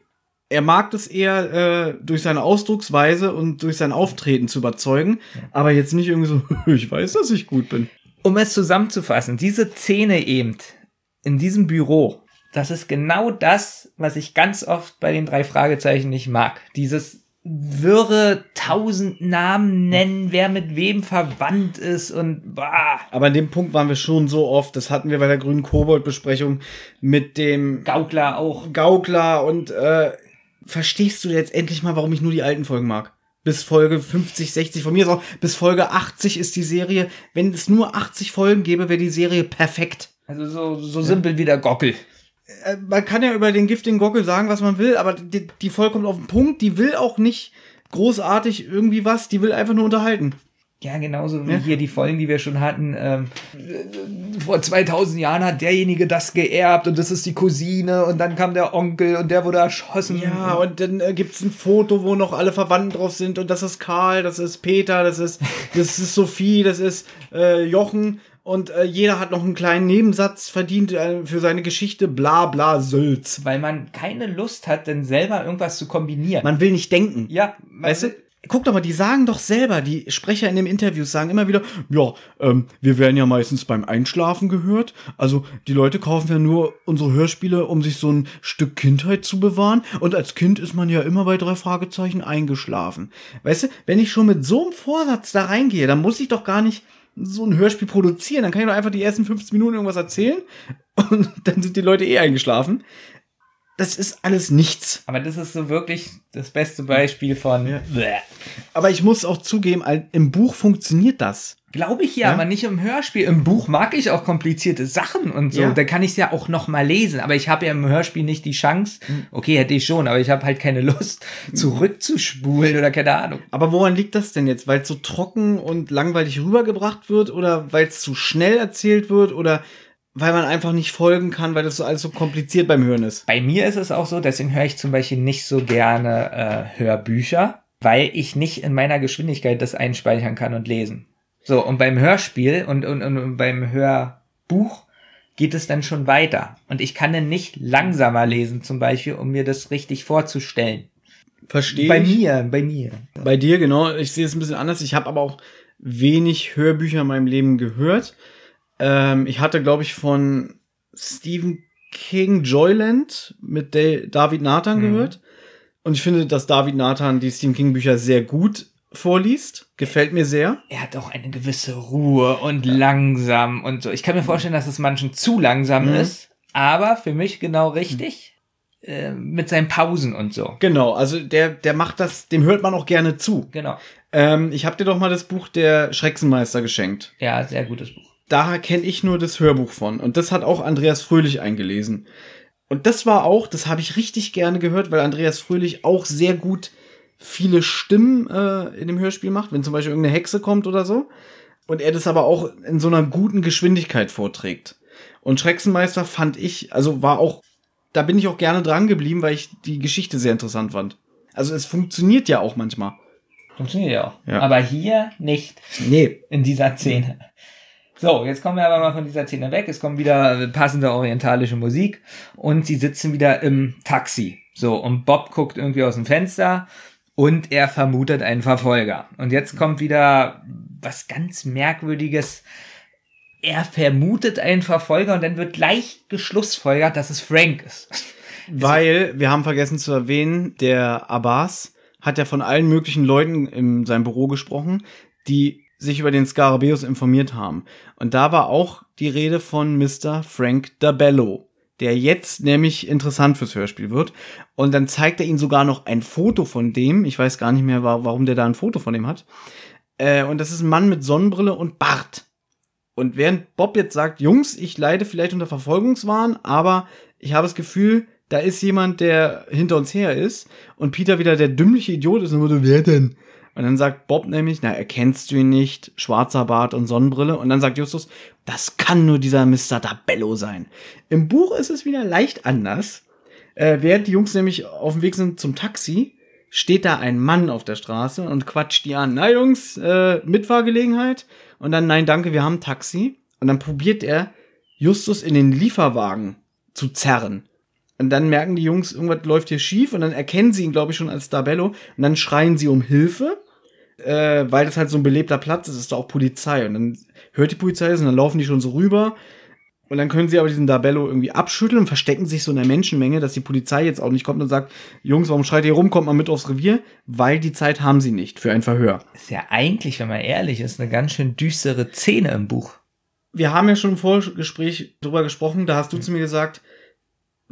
Er mag das eher äh, durch seine Ausdrucksweise und durch sein Auftreten zu überzeugen, aber jetzt nicht irgendwie so, ich weiß, dass ich gut bin. Um es zusammenzufassen, diese Szene eben in diesem Büro, das ist genau das, was ich ganz oft bei den drei Fragezeichen nicht mag. Dieses wirre tausend Namen nennen, wer mit wem verwandt ist und bah, Aber an dem Punkt waren wir schon so oft, das hatten wir bei der grünen Kobold-Besprechung mit dem Gaukler auch. Gaukler und äh, verstehst du jetzt endlich mal, warum ich nur die alten Folgen mag? Bis Folge 50, 60, von mir ist auch bis Folge 80 ist die Serie. Wenn es nur 80 Folgen gäbe, wäre die Serie perfekt. Also so, so simpel wie der Gockel. Äh, man kann ja über den giftigen Gockel sagen, was man will, aber die, die Folge kommt auf den Punkt, die will auch nicht großartig irgendwie was, die will einfach nur unterhalten. Ja, genauso wie Ja. hier die Folgen, die wir schon hatten. Ähm, vor 2000 Jahren hat derjenige das geerbt und das ist die Cousine und dann kam der Onkel und der wurde erschossen. Ja, und dann äh, gibt's ein Foto, wo noch alle Verwandten drauf sind und das ist Karl, das ist Peter, das ist, das ist Sophie, das ist äh, Jochen und äh, jeder hat noch einen kleinen Nebensatz verdient äh, für seine Geschichte, bla bla Sülz. Weil man keine Lust hat, denn selber irgendwas zu kombinieren. Man will nicht denken. ja, Weißt du, guck doch mal, die sagen doch selber, die Sprecher in den Interviews sagen immer wieder, ja, ähm, wir werden ja meistens beim Einschlafen gehört. Also die Leute kaufen ja nur unsere Hörspiele, um sich so ein Stück Kindheit zu bewahren. Und als Kind ist man ja immer bei drei Fragezeichen eingeschlafen. Weißt du, wenn ich schon mit so einem Vorsatz da reingehe, dann muss ich doch gar nicht so ein Hörspiel produzieren. Dann kann ich doch einfach die ersten 15 Minuten irgendwas erzählen und dann sind die Leute eh eingeschlafen. Das ist alles nichts. Aber das ist so wirklich das beste Beispiel von. Bäh. Aber ich muss auch zugeben, im Buch funktioniert das. Glaube ich ja, Ja? aber nicht im Hörspiel. Im Buch mag ich auch komplizierte Sachen und so. Ja. Da kann ich es ja auch noch mal lesen. Aber ich habe ja im Hörspiel nicht die Chance. Hm. Okay, hätte ich schon, aber ich habe halt keine Lust, zurückzuspulen oder keine Ahnung. Aber woran liegt das denn jetzt? Weil es so trocken und langweilig rübergebracht wird oder weil es zu schnell erzählt wird oder weil man einfach nicht folgen kann, weil das so alles so kompliziert beim Hören ist? Bei mir ist es auch so, deswegen höre ich zum Beispiel nicht so gerne äh, Hörbücher, weil ich nicht in meiner Geschwindigkeit das einspeichern kann und lesen. So, und beim Hörspiel und, und, und beim Hörbuch geht es dann schon weiter. Und ich kann dann nicht langsamer lesen, zum Beispiel, um mir das richtig vorzustellen. Verstehe Bei ich. mir, bei mir. Bei dir, genau. Ich sehe es ein bisschen anders. Ich habe aber auch wenig Hörbücher in meinem Leben gehört. Ähm, ich hatte, glaube ich, von Stephen King Joyland mit Da- David Nathan Mhm. gehört. Und ich finde, dass David Nathan die Stephen King Bücher sehr gut vorliest. Gefällt mir sehr. Er hat auch eine gewisse Ruhe und langsam und so. Ich kann mir vorstellen, dass es manchen zu langsam Mhm. ist, aber für mich genau richtig. Äh, mit seinen Pausen und so. Genau, also der, der macht das, dem hört man auch gerne zu. Genau. Ähm, ich habe dir doch mal das Buch der Schrecksenmeister geschenkt. Ja, sehr gutes Buch. Da kenne ich nur das Hörbuch von. Und das hat auch Andreas Fröhlich eingelesen. Und das war auch, das habe ich richtig gerne gehört, weil Andreas Fröhlich auch sehr gut viele Stimmen äh, in dem Hörspiel macht, wenn zum Beispiel irgendeine Hexe kommt oder so. Und er das aber auch in so einer guten Geschwindigkeit vorträgt. Und Schrecksenmeister fand ich, also war auch, da bin ich auch gerne dran geblieben, weil ich die Geschichte sehr interessant fand. Also es funktioniert ja auch manchmal. Funktioniert ja auch. Ja. Aber hier nicht Nee. in dieser Szene. So, jetzt kommen wir aber mal von dieser Szene weg. Es kommt wieder passende orientalische Musik und sie sitzen wieder im Taxi. So, und Bob guckt irgendwie aus dem Fenster und er vermutet einen Verfolger. Und jetzt kommt wieder was ganz Merkwürdiges. Er vermutet einen Verfolger und dann wird gleich geschlussfolgert, dass es Frank ist. Weil, wir haben vergessen zu erwähnen, der Abbas hat ja von allen möglichen Leuten in seinem Büro gesprochen, die sich über den Scarabeus informiert haben. Und da war auch die Rede von Mr. Frank Dabello, der jetzt nämlich interessant fürs Hörspiel wird. Und dann zeigt er ihnen sogar noch ein Foto von dem. Ich weiß gar nicht mehr, wa- warum der da ein Foto von dem hat. Äh, und das ist ein Mann mit Sonnenbrille und Bart. Und während Bob jetzt sagt, Jungs, ich leide vielleicht unter Verfolgungswahn, aber ich habe das Gefühl, da ist jemand, der hinter uns her ist. Und Peter wieder der dümmliche Idiot ist und so, wer denn? Und dann sagt Bob nämlich, na, erkennst du ihn nicht? Schwarzer Bart und Sonnenbrille. Und dann sagt Justus, das kann nur dieser Mr. Dabello sein. Im Buch ist es wieder leicht anders. Äh, während die Jungs nämlich auf dem Weg sind zum Taxi, steht da ein Mann auf der Straße und quatscht die an. Na Jungs, äh, Mitfahrgelegenheit? Und dann, nein, danke, wir haben Taxi. Und dann probiert er, Justus in den Lieferwagen zu zerren. Und dann merken die Jungs, irgendwas läuft hier schief und dann erkennen sie ihn, glaube ich, schon als Dabello. Und dann schreien sie um Hilfe, äh, weil das halt so ein belebter Platz ist, ist da auch Polizei. Und dann hört die Polizei das und dann laufen die schon so rüber. Und dann können sie aber diesen Dabello irgendwie abschütteln und verstecken sich so in der Menschenmenge, dass die Polizei jetzt auch nicht kommt und sagt, Jungs, warum schreit ihr rum, kommt mal mit aufs Revier? Weil die Zeit haben sie nicht für ein Verhör. Ist ja eigentlich, wenn man ehrlich ist, eine ganz schön düstere Szene im Buch. wir haben ja schon im Vorgespräch drüber gesprochen, da hast du zu mir gesagt,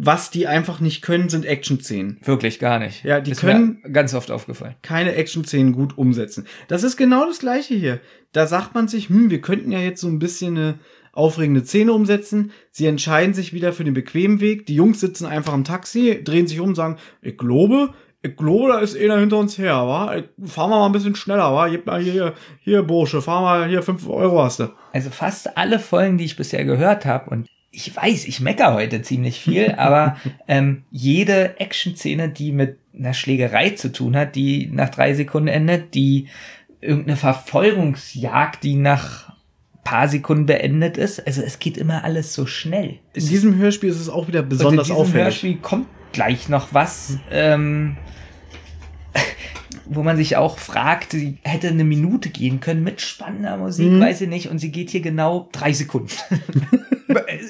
was die einfach nicht können, sind Action-Szenen. Wirklich gar nicht. Ja, die ist können- ganz oft aufgefallen. Keine Action-Szenen gut umsetzen. Das ist genau das gleiche hier. Da sagt man sich, hm, wir könnten ja jetzt so ein bisschen eine aufregende Szene umsetzen. Sie entscheiden sich wieder für den bequemen Weg. Die Jungs sitzen einfach im Taxi, drehen sich um und sagen, ich glaube, ich glaube, da ist einer hinter uns her, wa? Fahren wir mal ein bisschen schneller, wa? Gib mal hier, hier, Bursche, fahr mal hier, fünf Euro hast du. Also fast alle Folgen, die ich bisher gehört habe, und ich weiß, ich mecker heute ziemlich viel, aber ähm, jede Action-Szene, die mit einer Schlägerei zu tun hat, die nach drei Sekunden endet, die irgendeine Verfolgungsjagd, die nach paar Sekunden beendet ist. Also es geht immer alles so schnell. In diesem Hörspiel ist es auch wieder besonders Und in diesem auffällig. Hörspiel kommt gleich noch was, ähm, wo man sich auch fragt, sie hätte eine Minute gehen können mit spannender Musik, Mhm. weiß ich nicht, und sie geht hier genau drei Sekunden.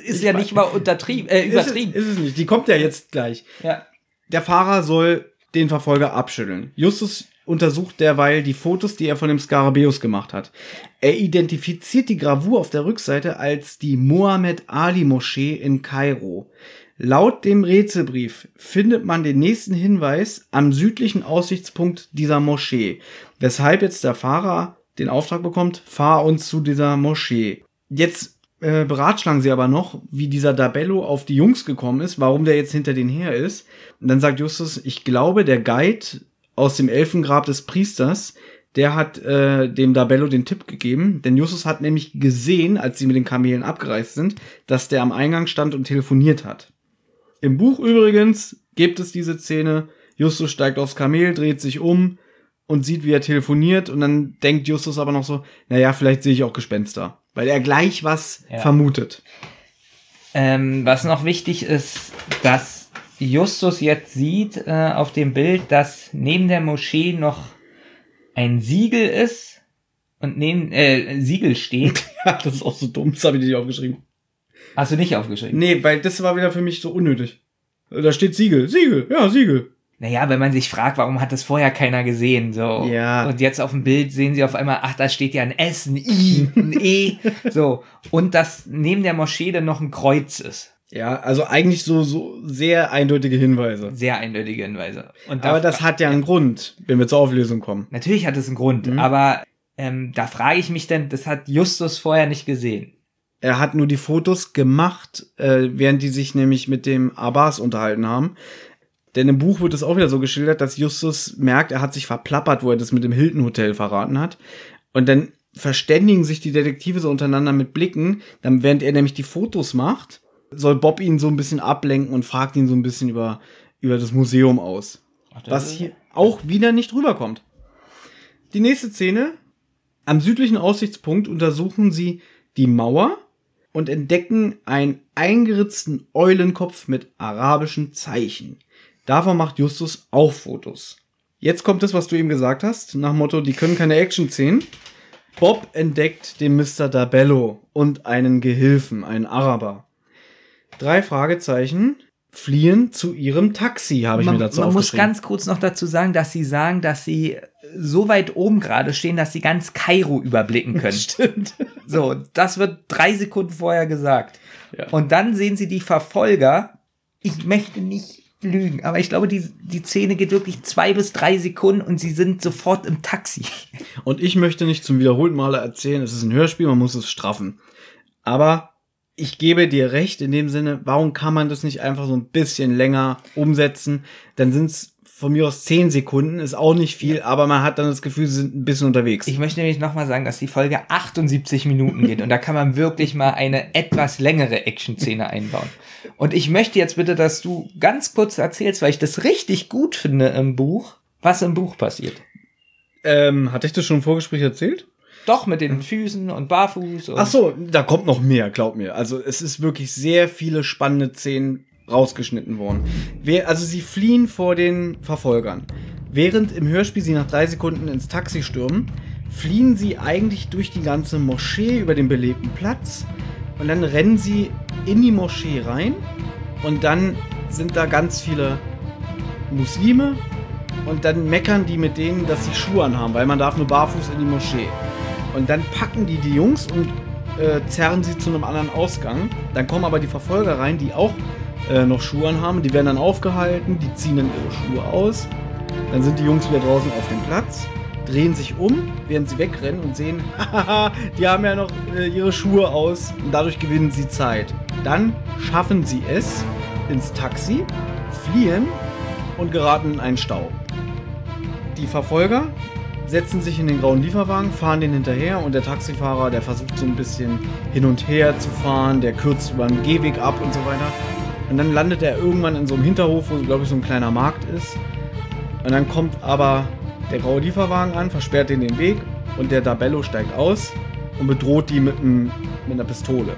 ist ja nicht mal untertrieben, äh, Ist es, übertrieben. ist es nicht. Die kommt ja jetzt gleich. ja. Der Fahrer soll den Verfolger abschütteln. Justus untersucht derweil die Fotos, die er von dem Skarabäus gemacht hat. Er identifiziert die Gravur auf der Rückseite als die Mohammed Ali Moschee in Kairo. Laut dem Rätselbrief findet man den nächsten Hinweis am südlichen Aussichtspunkt dieser Moschee, weshalb jetzt der Fahrer den Auftrag bekommt, fahr uns zu dieser Moschee. Jetzt äh, beratschlagen sie aber noch, wie dieser Dabello auf die Jungs gekommen ist, warum der jetzt hinter denen her ist. Und dann sagt Justus, ich glaube, der Guide aus dem Elfengrab des Priesters, der hat äh, dem Dabello den Tipp gegeben, denn Justus hat nämlich gesehen, als sie mit den Kamelen abgereist sind, dass der am Eingang stand und telefoniert hat. Im Buch übrigens gibt es diese Szene, Justus steigt aufs Kamel, dreht sich um und sieht, wie er telefoniert und dann denkt Justus aber noch so, naja, vielleicht sehe ich auch Gespenster, weil er gleich was Ja. vermutet. Ähm, was noch wichtig ist, dass Justus jetzt sieht äh, auf dem Bild, dass neben der Moschee noch ein Siegel ist und neben äh, Siegel steht. Ja, das ist auch so dumm, das habe ich nicht aufgeschrieben. Hast du nicht aufgeschrieben? Nee, weil das war wieder für mich so unnötig. Da steht Siegel, Siegel, ja, Siegel. Naja, wenn man sich fragt, warum hat das vorher keiner gesehen, so. Ja. Und jetzt auf dem Bild sehen sie auf einmal, ach, da steht ja ein S, ein I, ein E, so. Und dass neben der Moschee dann noch ein Kreuz ist. Ja, also eigentlich so, so sehr eindeutige Hinweise. Sehr eindeutige Hinweise. Und Aber das hat ja einen Grund, wenn wir zur Auflösung kommen. Natürlich hat es einen Grund, Mhm. aber ähm, da frage ich mich denn, das hat Justus vorher nicht gesehen. Er hat nur die Fotos gemacht, äh, während die sich nämlich mit dem Abbas unterhalten haben. Denn im Buch wird es auch wieder so geschildert, dass Justus merkt, er hat sich verplappert, wo er das mit dem Hilton Hotel verraten hat. Und dann verständigen sich die Detektive so untereinander mit Blicken. Dann, während er nämlich die Fotos macht, soll Bob ihn so ein bisschen ablenken und fragt ihn so ein bisschen über, über das Museum aus. Was hier auch wieder nicht rüberkommt. Die nächste Szene. Am südlichen Aussichtspunkt untersuchen sie die Mauer und entdecken einen eingeritzten Eulenkopf mit arabischen Zeichen. Davon macht Justus auch Fotos. Jetzt kommt das, was du eben gesagt hast, nach Motto, die können keine Action-Szenen. Bob entdeckt den Mr. Dabello und einen Gehilfen, einen Araber. Drei Fragezeichen fliehen zu ihrem Taxi, habe ich man mir dazu man muss ganz kurz noch dazu sagen, dass sie sagen, dass sie so weit oben gerade stehen, dass sie ganz Kairo überblicken können. Stimmt. so, das wird drei Sekunden vorher gesagt. Ja. Und dann sehen sie die Verfolger. Ich möchte nicht lügen, aber ich glaube, die, die Szene geht wirklich zwei bis drei Sekunden und sie sind sofort im Taxi. Und ich möchte nicht zum wiederholten Male erzählen, es ist ein Hörspiel, man muss es straffen. Aber ich gebe dir recht in dem Sinne, warum kann man das nicht einfach so ein bisschen länger umsetzen? Dann sind es von mir aus zehn Sekunden, ist auch nicht viel, aber man hat dann das Gefühl, sie sind ein bisschen unterwegs. Ich möchte nämlich nochmal sagen, dass die Folge 78 Minuten geht und da kann man wirklich mal eine etwas längere Action-Szene einbauen. Und ich möchte jetzt bitte, dass du ganz kurz erzählst, weil ich das richtig gut finde im Buch, was im Buch passiert. ähm, hatte ich das schon im Vorgespräch erzählt? Doch, mit den Füßen und Barfuß und Ach so, da kommt noch mehr, glaub mir. Also es ist wirklich sehr viele spannende Szenen rausgeschnitten worden. Also sie fliehen vor den Verfolgern. Während im Hörspiel sie nach drei Sekunden ins Taxi stürmen, fliehen sie eigentlich durch die ganze Moschee über den belebten Platz und dann rennen sie in die Moschee rein und dann sind da ganz viele Muslime und dann meckern die mit denen, dass sie Schuhe anhaben, weil man darf nur barfuß in die Moschee. Und dann packen die die Jungs und äh, zerren sie zu einem anderen Ausgang. Dann kommen aber die Verfolger rein, die auch äh, noch Schuhe anhaben. Die werden dann aufgehalten, die ziehen dann ihre Schuhe aus. Dann sind die Jungs wieder draußen auf dem Platz, drehen sich um, während sie wegrennen und sehen, die haben ja noch äh, ihre Schuhe aus und dadurch gewinnen sie Zeit. Dann schaffen sie es ins Taxi, fliehen und geraten in einen Stau. Die Verfolger setzen sich in den grauen Lieferwagen, fahren den hinterher und der Taxifahrer, der versucht so ein bisschen hin und her zu fahren, der kürzt über einen Gehweg ab und so weiter. Und dann landet er irgendwann in so einem Hinterhof, wo, glaube ich, so ein kleiner Markt ist. Und dann kommt aber der graue Lieferwagen an, versperrt den den Weg und der Dabello steigt aus und bedroht die mit, einem, mit einer Pistole.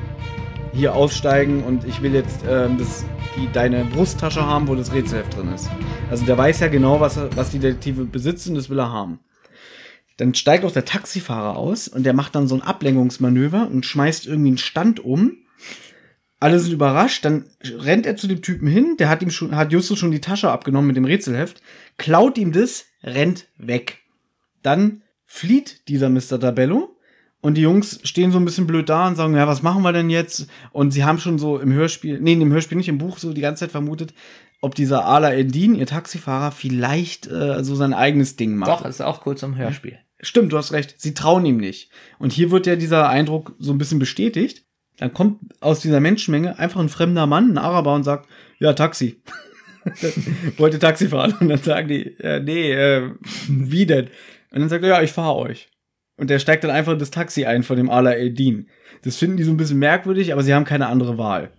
Hier aussteigen und ich will jetzt ähm, das, die, deine Brusttasche haben, wo das Rätselheft drin ist. Also der weiß ja genau, was, was die Detektive besitzen, das will er haben. Dann steigt auch der Taxifahrer aus und der macht dann so ein Ablenkungsmanöver und schmeißt irgendwie einen Stand um. Alle sind überrascht, dann rennt er zu dem Typen hin, der hat ihm schon, hat Justus schon die Tasche abgenommen mit dem Rätselheft, klaut ihm das, rennt weg. Dann flieht dieser Mr. Tabello und die Jungs stehen so ein bisschen blöd da und sagen, ja, was machen wir denn jetzt? Und sie haben schon so im Hörspiel, nee, im Hörspiel nicht, im Buch so die ganze Zeit vermutet, ob dieser Ala Eldin, ihr Taxifahrer, vielleicht äh, so sein eigenes Ding macht. Doch, ist auch kurz im Hörspiel. Stimmt, du hast recht. Sie trauen ihm nicht. Und hier wird ja dieser Eindruck so ein bisschen bestätigt. Dann kommt aus dieser Menschenmenge einfach ein fremder Mann, ein Araber, und sagt, ja, Taxi. Wollte Taxi fahren. Und dann sagen die, äh, nee, äh, wie denn? Und dann sagt er, ja, ich fahre euch. Und der steigt dann einfach in das Taxi ein von dem Ala Eldin. Das finden die so ein bisschen merkwürdig, aber sie haben keine andere Wahl.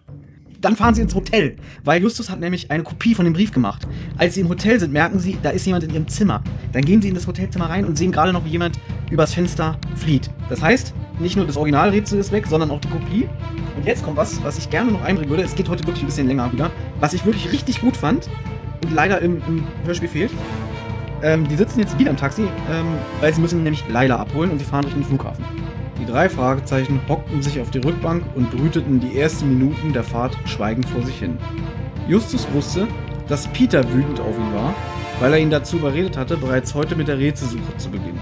Dann fahren sie ins Hotel, weil Justus hat nämlich eine Kopie von dem Brief gemacht. Als sie im Hotel sind, merken sie, da ist jemand in ihrem Zimmer. Dann gehen sie in das Hotelzimmer rein und sehen gerade noch, wie jemand übers Fenster flieht. Das heißt, nicht nur das Originalrätsel ist weg, sondern auch die Kopie. Und jetzt kommt was, was ich gerne noch einbringen würde. Es geht heute wirklich ein bisschen länger wieder. Was ich wirklich richtig gut fand und leider im, im Hörspiel fehlt. Ähm, die sitzen jetzt wieder im Taxi, ähm, weil sie müssen nämlich Laila abholen und sie fahren durch den Flughafen. Die drei Fragezeichen hockten sich auf die Rückbank und brüteten die ersten Minuten der Fahrt schweigend vor sich hin. Justus wusste, dass Peter wütend auf ihn war, weil er ihn dazu überredet hatte, bereits heute mit der Rätselsuche zu beginnen.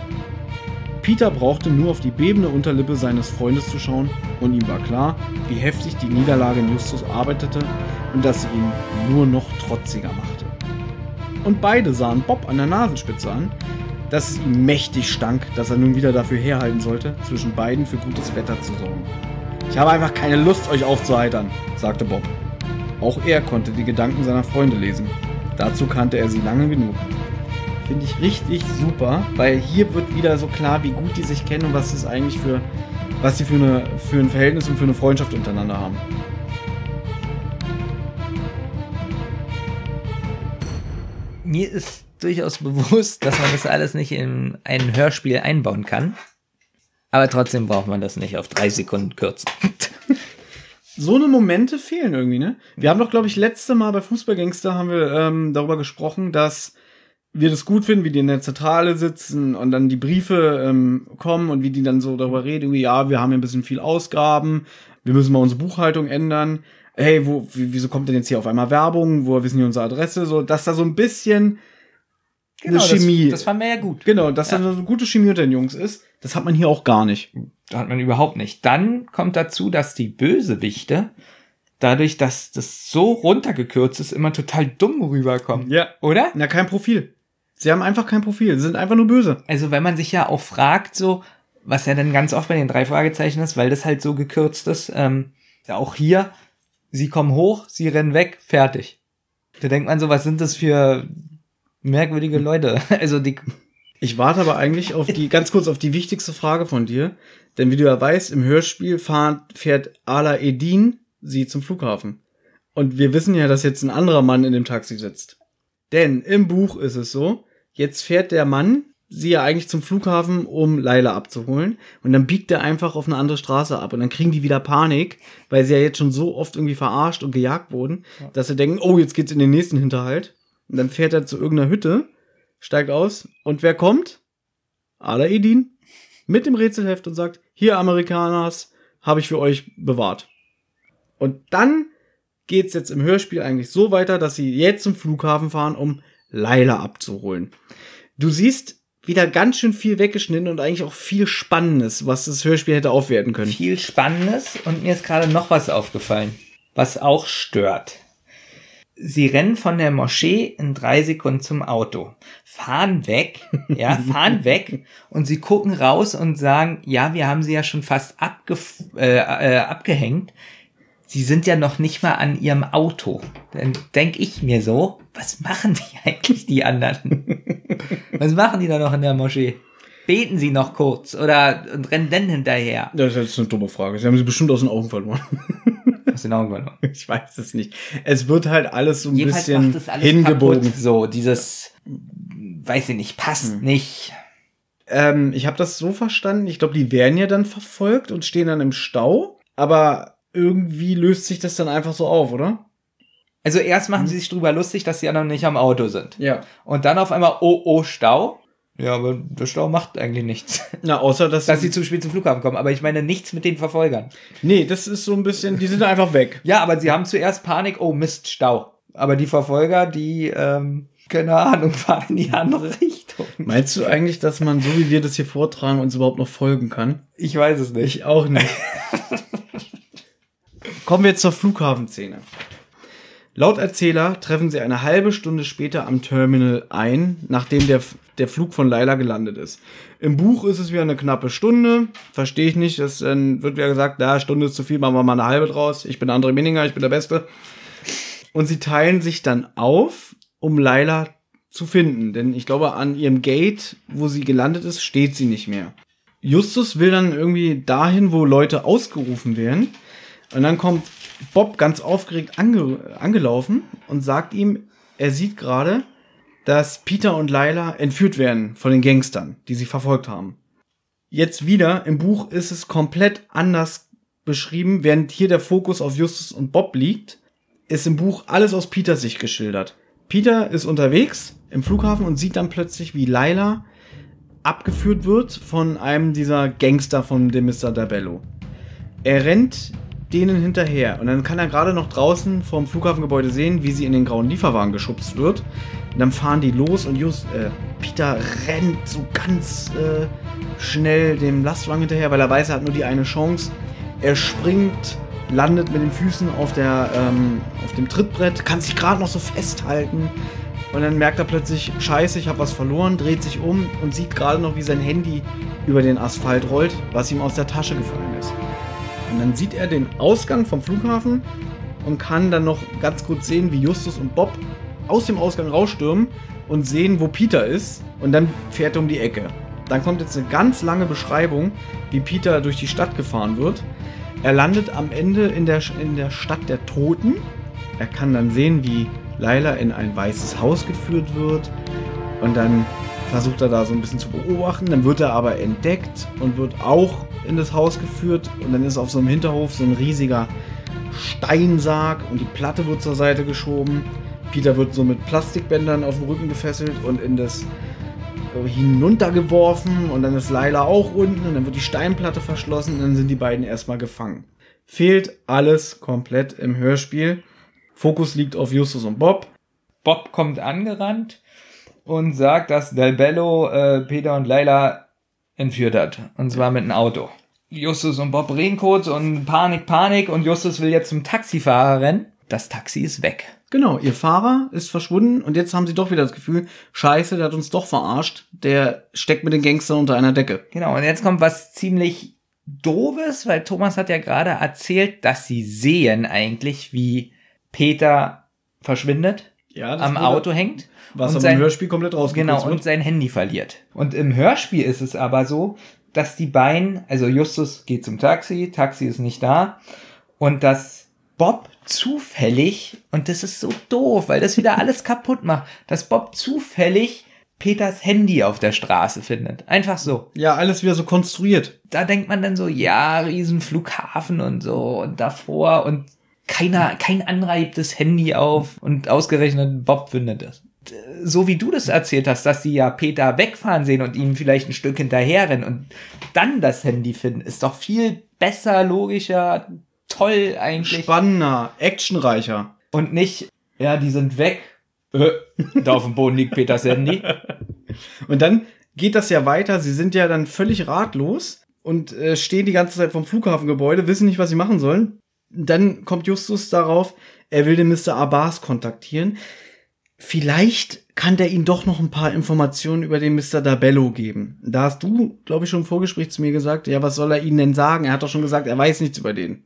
Peter brauchte nur auf die bebende Unterlippe seines Freundes zu schauen und ihm war klar, wie heftig die Niederlage in Justus arbeitete und dass sie ihn nur noch trotziger machte. Und beide sahen Bob an der Nasenspitze an, dass es ihm mächtig stank, dass er nun wieder dafür herhalten sollte, zwischen beiden für gutes Wetter zu sorgen. Ich habe einfach keine Lust, euch aufzuheitern, sagte Bob. Auch er konnte die Gedanken seiner Freunde lesen. Dazu kannte er sie lange genug. Finde ich richtig super, weil hier wird wieder so klar, wie gut die sich kennen und was es eigentlich für, was sie für, eine, für ein Verhältnis und für eine Freundschaft untereinander haben. Mir ist durchaus bewusst, dass man das alles nicht in ein Hörspiel einbauen kann. Aber trotzdem braucht man das nicht auf drei Sekunden kürzen. so eine Momente fehlen irgendwie, ne? Wir haben doch, glaube ich, letzte Mal bei Fußballgangster haben wir ähm, darüber gesprochen, dass wir das gut finden, wie die in der Zentrale sitzen und dann die Briefe ähm, kommen und wie die dann so darüber reden, wie, ja, wir haben ja ein bisschen viel Ausgaben, wir müssen mal unsere Buchhaltung ändern. Hey, wo, wieso kommt denn jetzt hier auf einmal Werbung? Woher wissen die unsere Adresse? So, dass da so ein bisschen Genau, eine Chemie. Das, das fand mir ja gut. Genau, dass ja. da eine gute Chemie unter den Jungs ist, das hat man hier auch gar nicht. Das hat man überhaupt nicht. Dann kommt dazu, dass die Bösewichte dadurch, dass das so runtergekürzt ist, immer total dumm rüberkommen. Ja. Oder? Na, kein Profil. Sie haben einfach kein Profil. Sie sind einfach nur böse. Also, wenn man sich ja auch fragt, so, was ja dann ganz oft bei den drei Fragezeichen ist, weil das halt so gekürzt ist, ähm, ja auch hier, sie kommen hoch, sie rennen weg, fertig. Da denkt man so, was sind das für merkwürdige Leute. Also die. Ich warte aber eigentlich auf die, ganz kurz auf die wichtigste Frage von dir. Denn wie du ja weißt, im Hörspiel fahrt, fährt Ala Edin sie zum Flughafen. Und wir wissen ja, dass jetzt ein anderer Mann in dem Taxi sitzt. Denn im Buch ist es so, jetzt fährt der Mann sie ja eigentlich zum Flughafen, um Laila abzuholen. Und dann biegt er einfach auf eine andere Straße ab. Und dann kriegen die wieder Panik, weil sie ja jetzt schon so oft irgendwie verarscht und gejagt wurden, dass sie denken, oh, jetzt geht's in den nächsten Hinterhalt. Und dann fährt er zu irgendeiner Hütte, steigt aus und wer kommt? Alaeddin mit dem Rätselheft und sagt, hier Amerikaners, habe ich für euch bewahrt. Und dann geht's jetzt im Hörspiel eigentlich so weiter, dass sie jetzt zum Flughafen fahren, um Laila abzuholen. Du siehst wieder ganz schön viel weggeschnitten und eigentlich auch viel Spannendes, was das Hörspiel hätte aufwerten können. Viel Spannendes und mir ist gerade noch was aufgefallen, was auch stört. Sie rennen von der Moschee in drei Sekunden zum Auto, fahren weg, ja, fahren weg und sie gucken raus und sagen, ja, wir haben sie ja schon fast abge äh, äh, abgehängt. Sie sind ja noch nicht mal an ihrem Auto. Dann denk ich mir so, was machen die eigentlich, die anderen? was machen die da noch in der Moschee? Beten sie noch kurz oder und rennen denn hinterher? Das ist jetzt eine dumme Frage. Sie haben sie bestimmt aus den Augen verloren. Aus den Augen verloren. Ich weiß es nicht. Es wird halt alles so ein Jedenfalls bisschen hingebogen. So, dieses, weiß ich nicht, passt hm. nicht. Ähm, ich habe das so verstanden, ich glaube, die werden ja dann verfolgt und stehen dann im Stau, aber irgendwie löst sich das dann einfach so auf, oder? Also erst machen sie sich drüber lustig, dass sie ja noch nicht am Auto sind. Ja. Und dann auf einmal, oh, oh, Stau. Ja, aber der Stau macht eigentlich nichts. Na, außer dass, Dass sie zu spät zum Flughafen kommen. Aber ich meine nichts mit den Verfolgern. Nee, das ist so ein bisschen, die sind einfach weg. Ja, aber sie haben zuerst Panik, oh Mist, Stau. Aber die Verfolger, die, ähm, keine Ahnung, fahren in die andere Richtung. Meinst du eigentlich, dass man, so wie wir das hier vortragen, uns überhaupt noch folgen kann? Ich weiß es nicht. Ich auch nicht. Kommen wir jetzt zur Flughafenszene. Laut Erzähler treffen sie eine halbe Stunde später am Terminal ein, nachdem der, der Flug von Laila gelandet ist. Im Buch ist es wieder eine knappe Stunde. Verstehe ich nicht. Das dann wird wieder gesagt, na, Stunde ist zu viel, machen wir mal eine halbe draus. Ich bin André Minninger, ich bin der Beste. Und sie teilen sich dann auf, um Laila zu finden. Denn ich glaube, an ihrem Gate, wo sie gelandet ist, steht sie nicht mehr. Justus will dann irgendwie dahin, wo Leute ausgerufen werden. Und dann kommt Bob ganz aufgeregt ange angelaufen und sagt ihm, er sieht gerade, dass Peter und Lila entführt werden von den Gangstern, die sie verfolgt haben. Jetzt wieder, im Buch ist es komplett anders beschrieben, während hier der Fokus auf Justus und Bob liegt, ist im Buch alles aus Peters Sicht geschildert. Peter ist unterwegs im Flughafen und sieht dann plötzlich, wie Lila abgeführt wird von einem dieser Gangster von dem Mr. Dabello. Er rennt denen hinterher und dann kann er gerade noch draußen vorm Flughafengebäude sehen, wie sie in den grauen Lieferwagen geschubst wird. Und dann fahren die los und Just, äh, Peter rennt so ganz äh, schnell dem Lastwagen hinterher, weil er weiß, er hat nur die eine Chance. Er springt, landet mit den Füßen auf, der, ähm, auf dem Trittbrett, kann sich gerade noch so festhalten. Und dann merkt er plötzlich, scheiße, ich habe was verloren, dreht sich um und sieht gerade noch, wie sein Handy über den Asphalt rollt, was ihm aus der Tasche gefallen ist. Und dann sieht er den Ausgang vom Flughafen und kann dann noch ganz kurz sehen, wie Justus und Bob aus dem Ausgang rausstürmen und sehen, wo Peter ist. Und dann fährt er um die Ecke. Dann kommt jetzt eine ganz lange Beschreibung, wie Peter durch die Stadt gefahren wird. Er landet am Ende in der, in der Stadt der Toten. Er kann dann sehen, wie Laila in ein weißes Haus geführt wird. Und dann versucht er da so ein bisschen zu beobachten. Dann wird er aber entdeckt und wird auch in das Haus geführt. Und dann ist auf so einem Hinterhof so ein riesiger Steinsarg und die Platte wird zur Seite geschoben. Peter wird so mit Plastikbändern auf dem Rücken gefesselt und in das äh, hinuntergeworfen und dann ist Laila auch unten und dann wird die Steinplatte verschlossen und dann sind die beiden erstmal gefangen. Fehlt alles komplett im Hörspiel. Fokus liegt auf Justus und Bob. Bob kommt angerannt und sagt, dass Del Bello äh, Peter und Leila entführt hat. Und zwar mit einem Auto. Justus und Bob reden kurz und Panik, Panik und Justus will jetzt zum Taxifahrer rennen. Das Taxi ist weg. Genau, ihr Fahrer ist verschwunden und jetzt haben sie doch wieder das Gefühl, scheiße, der hat uns doch verarscht. Der steckt mit den Gangstern unter einer Decke. Genau, und jetzt kommt was ziemlich doofes, weil Thomas hat ja gerade erzählt, dass sie sehen eigentlich, wie Peter verschwindet, Ja, am Auto hängt. Was und sein- Hörspiel komplett rausgekürzt Genau, und sein Handy verliert. Und im Hörspiel ist es aber so, dass die beiden, also Justus geht zum Taxi, Taxi ist nicht da, und dass Bob zufällig, und das ist so doof, weil das wieder alles kaputt macht, dass Bob zufällig Peters Handy auf der Straße findet. Einfach so. Ja, alles wieder so konstruiert. Da denkt man dann so, ja, Riesenflughafen und so und davor und keiner, kein anderer hebt das Handy auf und ausgerechnet Bob findet es. So wie du das erzählt hast, dass sie ja Peter wegfahren sehen und ihm vielleicht ein Stück hinterherrennen und dann das Handy finden, ist doch viel besser, logischer, toll eigentlich. Spannender, actionreicher. Und nicht, ja, die sind weg. Äh, da auf dem Boden liegt Peters Handy. Und dann geht das ja weiter. Sie sind ja dann völlig ratlos und äh, stehen die ganze Zeit vom Flughafengebäude, wissen nicht, was sie machen sollen. Dann kommt Justus darauf, er will den Mr. Abbas kontaktieren. Vielleicht kann der ihnen doch noch ein paar Informationen über den Mr. Dabello geben. Da hast du, glaube ich, schon im Vorgespräch zu mir gesagt, ja, was soll er ihnen denn sagen? Er hat doch schon gesagt, er weiß nichts über den.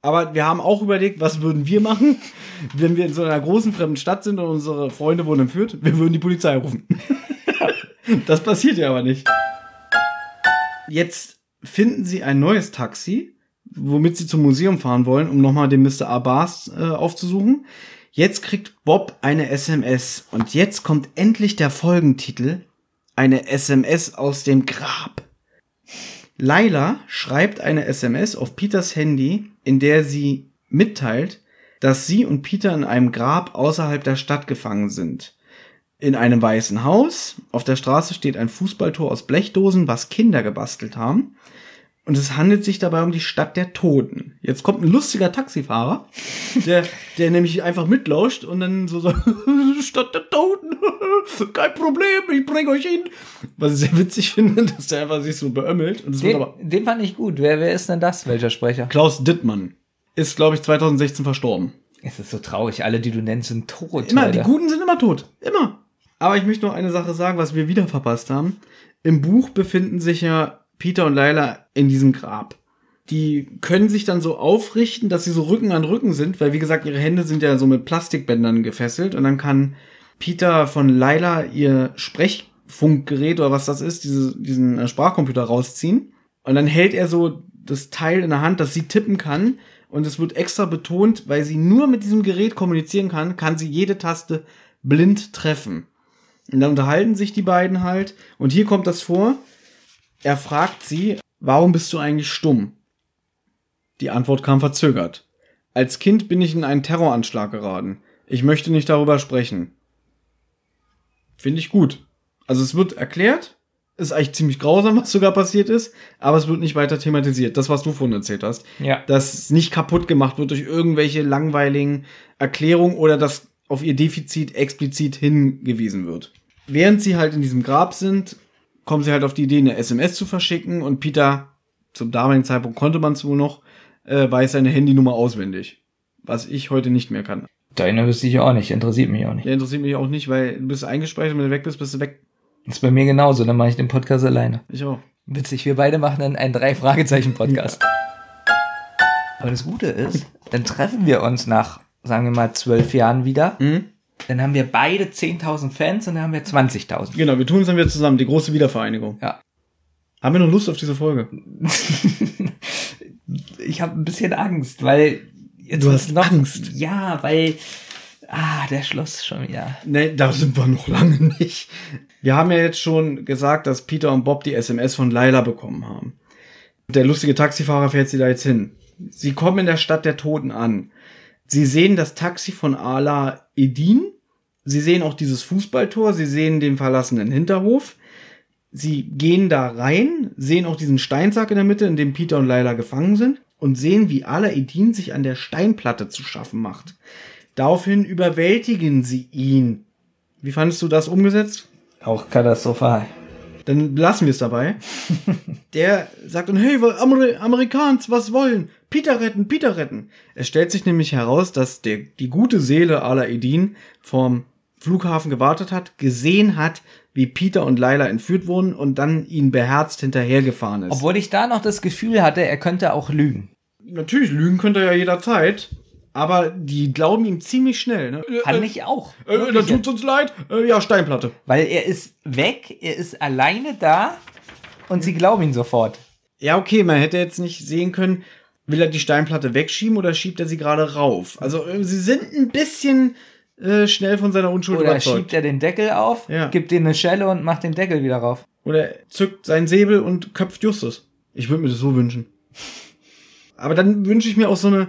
Aber wir haben auch überlegt, was würden wir machen, wenn wir in so einer großen fremden Stadt sind und unsere Freunde wurden entführt? Wir würden die Polizei rufen. Das passiert ja aber nicht. Jetzt finden sie ein neues Taxi, womit sie zum Museum fahren wollen, um nochmal den Mr. Abbas äh, aufzusuchen. Jetzt kriegt Bob eine SMS und jetzt kommt endlich der Folgentitel eine SMS aus dem Grab. Laila schreibt eine SMS auf Peters Handy, in der sie mitteilt, dass sie und Peter in einem Grab außerhalb der Stadt gefangen sind. In einem weißen Haus, auf der Straße steht ein Fußballtor aus Blechdosen, was Kinder gebastelt haben. Und es handelt sich dabei um die Stadt der Toten. Jetzt kommt ein lustiger Taxifahrer, der, der nämlich einfach mitlauscht und dann so sagt, Stadt der Toten, kein Problem, ich bringe euch hin. Was ich sehr witzig finde, dass der einfach sich so beömmelt. Und Den, den fand ich gut. Wer, wer ist denn das? Welcher Sprecher? Klaus Dittmann ist, glaube ich, 2016 verstorben. Es ist so traurig. Alle, die du nennst, sind tot. Immer, die Alter. Guten sind immer tot. Immer. Aber ich möchte noch eine Sache sagen, was wir wieder verpasst haben. Im Buch befinden sich ja Peter und Lila in diesem Grab. Die können sich dann so aufrichten, dass sie so Rücken an Rücken sind, weil wie gesagt, ihre Hände sind ja so mit Plastikbändern gefesselt und dann kann Peter von Lila ihr Sprechfunkgerät oder was das ist, diese, diesen äh, Sprachcomputer rausziehen und dann hält er so das Teil in der Hand, das sie tippen kann und es wird extra betont, weil sie nur mit diesem Gerät kommunizieren kann, kann sie jede Taste blind treffen. Und dann unterhalten sich die beiden halt und hier kommt das vor. Er fragt sie, warum bist du eigentlich stumm? Die Antwort kam verzögert. Als Kind bin ich in einen Terroranschlag geraten. Ich möchte nicht darüber sprechen. Finde ich gut. Also es wird erklärt, ist eigentlich ziemlich grausam, was sogar passiert ist, aber es wird nicht weiter thematisiert. Das, was du vorhin erzählt hast. Ja. Dass es nicht kaputt gemacht wird durch irgendwelche langweiligen Erklärungen oder dass auf ihr Defizit explizit hingewiesen wird. Während sie halt in diesem Grab sind, kommen sie halt auf die Idee, eine SMS zu verschicken und Peter, zum damaligen Zeitpunkt konnte man es wohl noch, äh, weiß seine Handynummer auswendig. Was ich heute nicht mehr kann. Deine wüsste ich auch nicht. Interessiert mich auch nicht. Der interessiert mich auch nicht, weil du bist eingespeichert und wenn du weg bist, bist du weg. Ist bei mir genauso. Dann mache ich den Podcast alleine. Ich auch. Witzig, wir beide machen dann einen Drei-Fragezeichen-Podcast. Aber das Gute ist, dann treffen wir uns nach, sagen wir mal, zwölf Jahren wieder. Mhm. Dann haben wir beide 10.000 Fans und dann haben wir 20.000. Genau, wir tun es dann wieder zusammen, die große Wiedervereinigung. Ja. Haben wir noch Lust auf diese Folge? ich habe ein bisschen Angst, weil jetzt Du hast Angst? Ja, weil ah, der Schluss schon wieder. Nee, da sind wir noch lange nicht. Wir haben ja jetzt schon gesagt, dass Peter und Bob die SMS von Laila bekommen haben. Der lustige Taxifahrer fährt sie da jetzt hin. Sie kommen in der Stadt der Toten an. Sie sehen das Taxi von Ala Edin. Sie sehen auch dieses Fußballtor. Sie sehen den verlassenen Hinterhof. Sie gehen da rein, sehen auch diesen Steinsack in der Mitte, in dem Peter und Laila gefangen sind und sehen, wie Ala Edin sich an der Steinplatte zu schaffen macht. Daraufhin überwältigen sie ihn. Wie fandest du das umgesetzt? Auch katastrophal. Dann lassen wir es dabei. Der sagt dann, hey, Amer Amerikans, was wollen? Peter retten, Peter retten. Es stellt sich nämlich heraus, dass der, die gute Seele Ala Edin vom Flughafen gewartet hat, gesehen hat, wie Peter und Laila entführt wurden und dann ihn beherzt hinterhergefahren ist. Obwohl ich da noch das Gefühl hatte, er könnte auch lügen. Natürlich, lügen könnte er ja jederzeit, aber die glauben ihm ziemlich schnell. Ne? Fand ich auch. Äh, äh, da tut's uns leid. Äh, ja, Steinplatte. Weil er ist weg, er ist alleine da und sie glauben ihn sofort. Ja, okay, man hätte jetzt nicht sehen können, will er die Steinplatte wegschieben oder schiebt er sie gerade rauf? Also äh, sie sind ein bisschen äh, schnell von seiner Unschuld Oder überzeugt. schiebt er den Deckel auf, Ja. gibt ihm eine Schelle und macht den Deckel wieder rauf. Oder er zückt seinen Säbel und köpft Justus. Ich würde mir das so wünschen. Aber dann wünsche ich mir auch so eine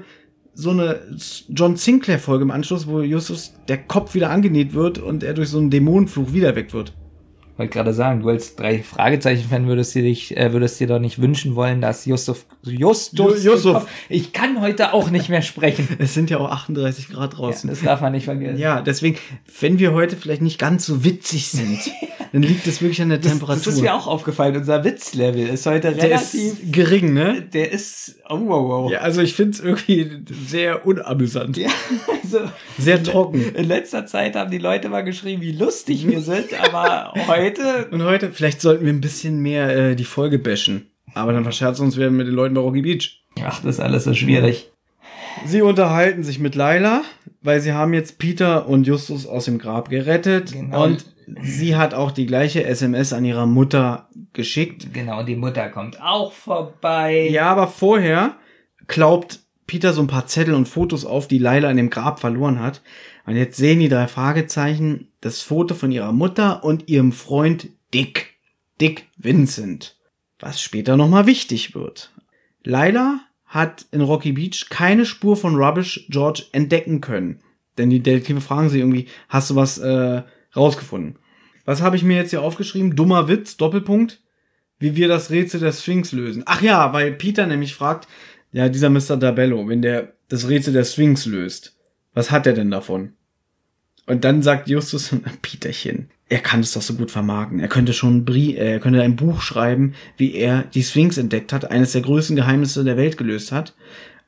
so eine John Sinclair Folge im Anschluss, wo Justus der Kopf wieder angenäht wird und er durch so einen Dämonenfluch wieder weg wird. Wollte gerade sagen, du als drei Fragezeichen-Fan würdest dir dich, äh, würdest dir doch nicht wünschen wollen, dass Justus, Justus, Ju- Yusuf. ich kann heute auch nicht mehr sprechen. Es sind ja auch 38 Grad Ja, draußen. das darf man nicht vergessen. Ja, deswegen, wenn wir heute vielleicht nicht ganz so witzig sind, dann liegt es wirklich an der das, Temperatur. das ist mir auch aufgefallen. Unser Witzlevel ist heute der relativ, ist gering, ne? der ist, oh, wow, wow. Ja, also ich finde es irgendwie sehr unamüsant. Ja, also Sehr trocken. in letzter Zeit haben die Leute mal geschrieben, wie lustig wir sind, aber heute Und heute, vielleicht sollten wir ein bisschen mehr äh, die Folge bashen. Aber dann verscherzen uns wir mit den Leuten bei Rocky Beach. Ach, das ist alles so schwierig. Sie unterhalten sich mit Laila, weil sie haben jetzt Peter und Justus aus dem Grab gerettet. Genau. Und sie hat auch die gleiche SMS an ihrer Mutter geschickt. Genau, und die Mutter kommt auch vorbei. Ja, aber vorher klaubt Peter so ein paar Zettel und Fotos auf, die Laila in dem Grab verloren hat. Und jetzt sehen die drei Fragezeichen das Foto von ihrer Mutter und ihrem Freund Dick. Dick Vincent. Was später nochmal wichtig wird. Laila hat in Rocky Beach keine Spur von Rubbish George entdecken können. Denn die Detektive fragen sie irgendwie, hast du was äh, rausgefunden? Was habe ich mir jetzt hier aufgeschrieben? Dummer Witz, Doppelpunkt, wie wir das Rätsel der Sphinx lösen. Ach ja, weil Peter nämlich fragt, ja, dieser Mr. Dabello, wenn der das Rätsel der Sphinx löst, was hat er denn davon? Und dann sagt Justus, Peterchen, er kann es doch so gut vermarkten. Er könnte schon Brie äh, er könnte ein Buch schreiben, wie er die Sphinx entdeckt hat, eines der größten Geheimnisse der Welt gelöst hat.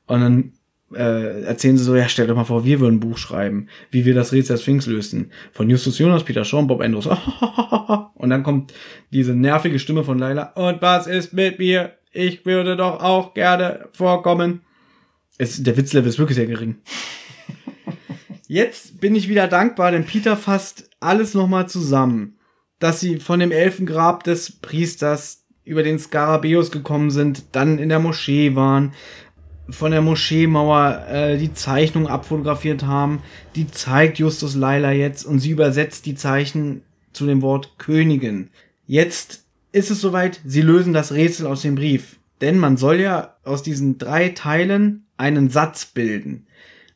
Und dann äh, erzählen sie so, ja, stell dir mal vor, wir würden ein Buch schreiben, wie wir das Rätsel der Sphinx lösten. Von Justus Jonas, Peter Shaw, Bob Andrews. Und dann kommt diese nervige Stimme von Laila. Und was ist mit mir? Ich würde doch auch gerne vorkommen. Es, der Witzlevel ist wirklich sehr gering. Jetzt bin ich wieder dankbar, denn Peter fasst alles nochmal zusammen. Dass sie von dem Elfengrab des Priesters über den Skarabäus gekommen sind, dann in der Moschee waren, von der Moscheemauer äh, die Zeichnung abfotografiert haben. Die zeigt Justus Leila jetzt und sie übersetzt die Zeichen zu dem Wort Königin. Jetzt ist es soweit, sie lösen das Rätsel aus dem Brief. Denn man soll ja aus diesen drei Teilen einen Satz bilden.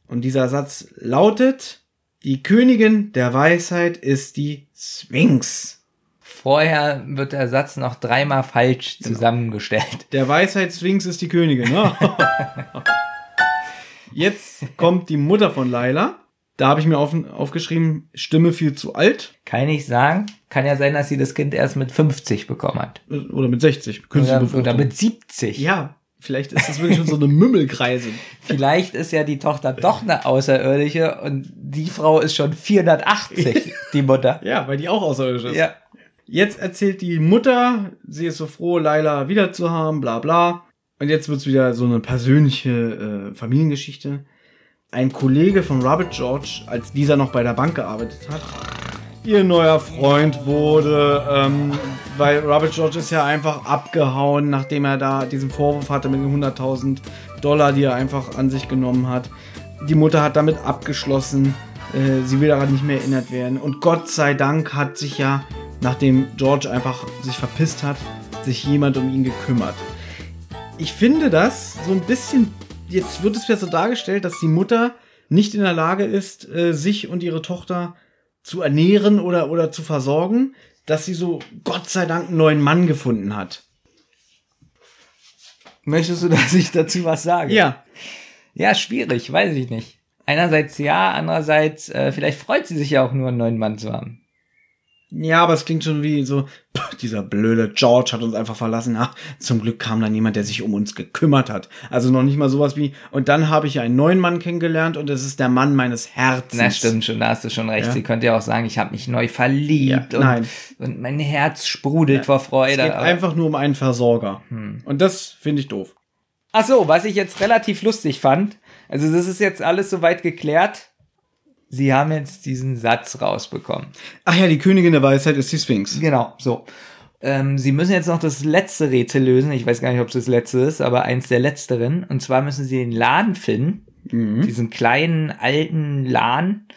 Und dieser Satz lautet, die Königin der Weisheit ist die Sphinx. Vorher wird der Satz noch dreimal falsch Genau. zusammengestellt. Der Weisheit Sphinx ist die Königin. Ne? Jetzt kommt die Mutter von Laila. Da habe ich mir auf, aufgeschrieben, Stimme viel zu alt. Kann ich sagen, kann ja sein, dass sie das Kind erst mit 50 bekommen hat. Oder mit 60. Künstliche Oder, oder mit 70. Ja, vielleicht ist das wirklich schon so eine Mümmelkreise. Vielleicht ist ja die Tochter doch eine Außerirdische und die Frau ist schon 480, die Mutter. Ja, weil die auch außerirdisch ist. Ja. Jetzt erzählt die Mutter, sie ist so froh, Laila wieder zu haben, bla bla. Und jetzt wird's wieder so eine persönliche äh, Familiengeschichte. Ein Kollege von Robert George, als dieser noch bei der Bank gearbeitet hat, ihr neuer Freund wurde, ähm, weil Robert George ist ja einfach abgehauen, nachdem er da diesen Vorwurf hatte mit den 100.000 Dollar, die er einfach an sich genommen hat. Die Mutter hat damit abgeschlossen, äh, sie will daran nicht mehr erinnert werden. Und Gott sei Dank hat sich ja, nachdem George einfach sich verpisst hat, sich jemand um ihn gekümmert. Ich finde das so ein bisschen, jetzt wird es ja so dargestellt, dass die Mutter nicht in der Lage ist, äh, sich und ihre Tochter zu ernähren oder, oder zu versorgen, dass sie so Gott sei Dank einen neuen Mann gefunden hat. Möchtest du, dass ich dazu was sage? Ja, Ja, schwierig, weiß ich nicht. Einerseits ja, andererseits äh, vielleicht freut sie sich ja auch nur, einen neuen Mann zu haben. Ja, aber es klingt schon wie so, "Pff, dieser blöde George hat uns einfach verlassen. Ach, zum Glück kam dann jemand, der sich um uns gekümmert hat. Also noch nicht mal sowas wie, und dann habe ich einen neuen Mann kennengelernt und es ist der Mann meines Herzens. Na stimmt schon, da hast du schon recht. Ja. Sie könnte ja auch sagen, ich habe mich neu verliebt Ja, und, nein. und mein Herz sprudelt vor Es Freude. geht aber- einfach nur um einen Versorger. Hm. Und das finde ich doof. Ach so, was ich jetzt relativ lustig fand, also das ist jetzt alles soweit geklärt. Sie haben jetzt diesen Satz rausbekommen. Ach ja, die Königin der Weisheit ist die Sphinx. Genau, so. Ähm, Sie müssen jetzt noch das letzte Rätsel lösen. Ich weiß gar nicht, ob es das letzte ist, aber eins der letzteren. Und zwar müssen Sie den Laden finden. Diesen kleinen, alten Laden.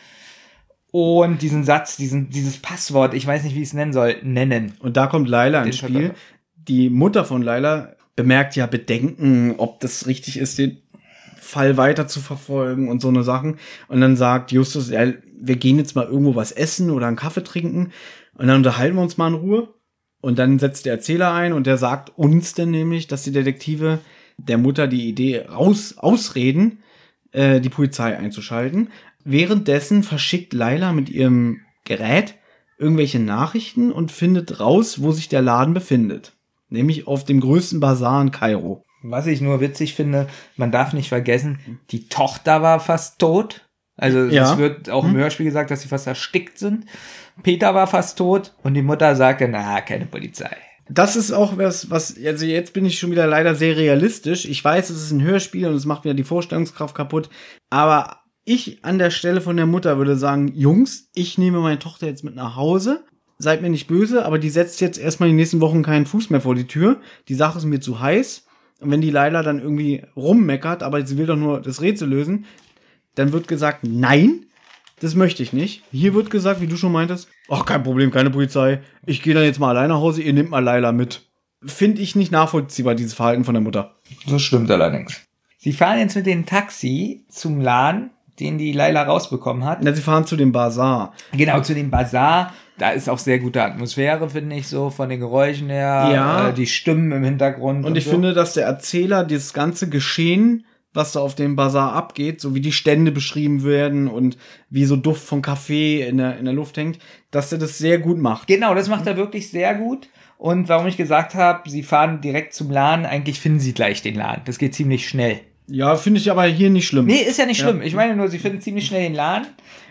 Und diesen Satz, diesen, dieses Passwort, ich weiß nicht, wie ich es nennen soll, nennen. Und da kommt Laila ins Spiel. Die Mutter von Laila bemerkt ja Bedenken, ob das richtig ist, den Fall weiter zu verfolgen und so eine Sachen. Und dann sagt Justus, ja, wir gehen jetzt mal irgendwo was essen oder einen Kaffee trinken und dann unterhalten wir uns mal in Ruhe. Und dann setzt der Erzähler ein und der sagt uns denn nämlich, dass die Detektive der Mutter die Idee raus, ausreden, äh, die Polizei einzuschalten. Währenddessen verschickt Laila mit ihrem Gerät irgendwelche Nachrichten und findet raus, wo sich der Laden befindet. Nämlich auf dem größten Bazar in Kairo. Was ich nur witzig finde, man darf nicht vergessen, die Tochter war fast tot. Also Ja. es wird auch im Hörspiel gesagt, dass sie fast erstickt sind. Peter war fast tot und die Mutter sagte, na, keine Polizei. Das ist auch was, was, also jetzt bin ich schon wieder leider sehr realistisch. Ich weiß, es ist ein Hörspiel und es macht wieder die Vorstellungskraft kaputt. Aber ich an der Stelle von der Mutter würde sagen, Jungs, ich nehme meine Tochter jetzt mit nach Hause. Seid mir nicht böse, aber die setzt jetzt erstmal die nächsten Wochen keinen Fuß mehr vor die Tür. Die Sache ist mir zu heiß. Und wenn die Leila dann irgendwie rummeckert, aber sie will doch nur das Rätsel lösen, dann wird gesagt, nein, Das möchte ich nicht. Hier wird gesagt, wie du schon meintest, ach, kein Problem, keine Polizei. Ich gehe dann jetzt mal alleine nach Hause, ihr nehmt mal Laila mit. Finde ich nicht nachvollziehbar, dieses Verhalten von der Mutter. Das stimmt allerdings. Sie fahren jetzt mit dem Taxi zum Laden, den die Laila rausbekommen hat. Na, sie fahren zu dem Bazar. Genau, zu dem Bazar. Da ist auch sehr gute Atmosphäre, finde ich, so von den Geräuschen her. Ja. Äh, die Stimmen im Hintergrund. Und ich so. finde, dass der Erzähler dieses ganze Geschehen, was da auf dem Bazar abgeht, so wie die Stände beschrieben werden und wie so Duft von Kaffee in der, in der Luft hängt, dass er das sehr gut macht. Genau, das macht er wirklich sehr gut. Und warum ich gesagt habe, sie fahren direkt zum Laden, eigentlich finden sie gleich den Laden. Das geht ziemlich schnell. Ja, finde ich aber hier nicht schlimm. Nee, ist ja nicht Ja. schlimm. Ich meine nur, sie finden ziemlich schnell den Laden.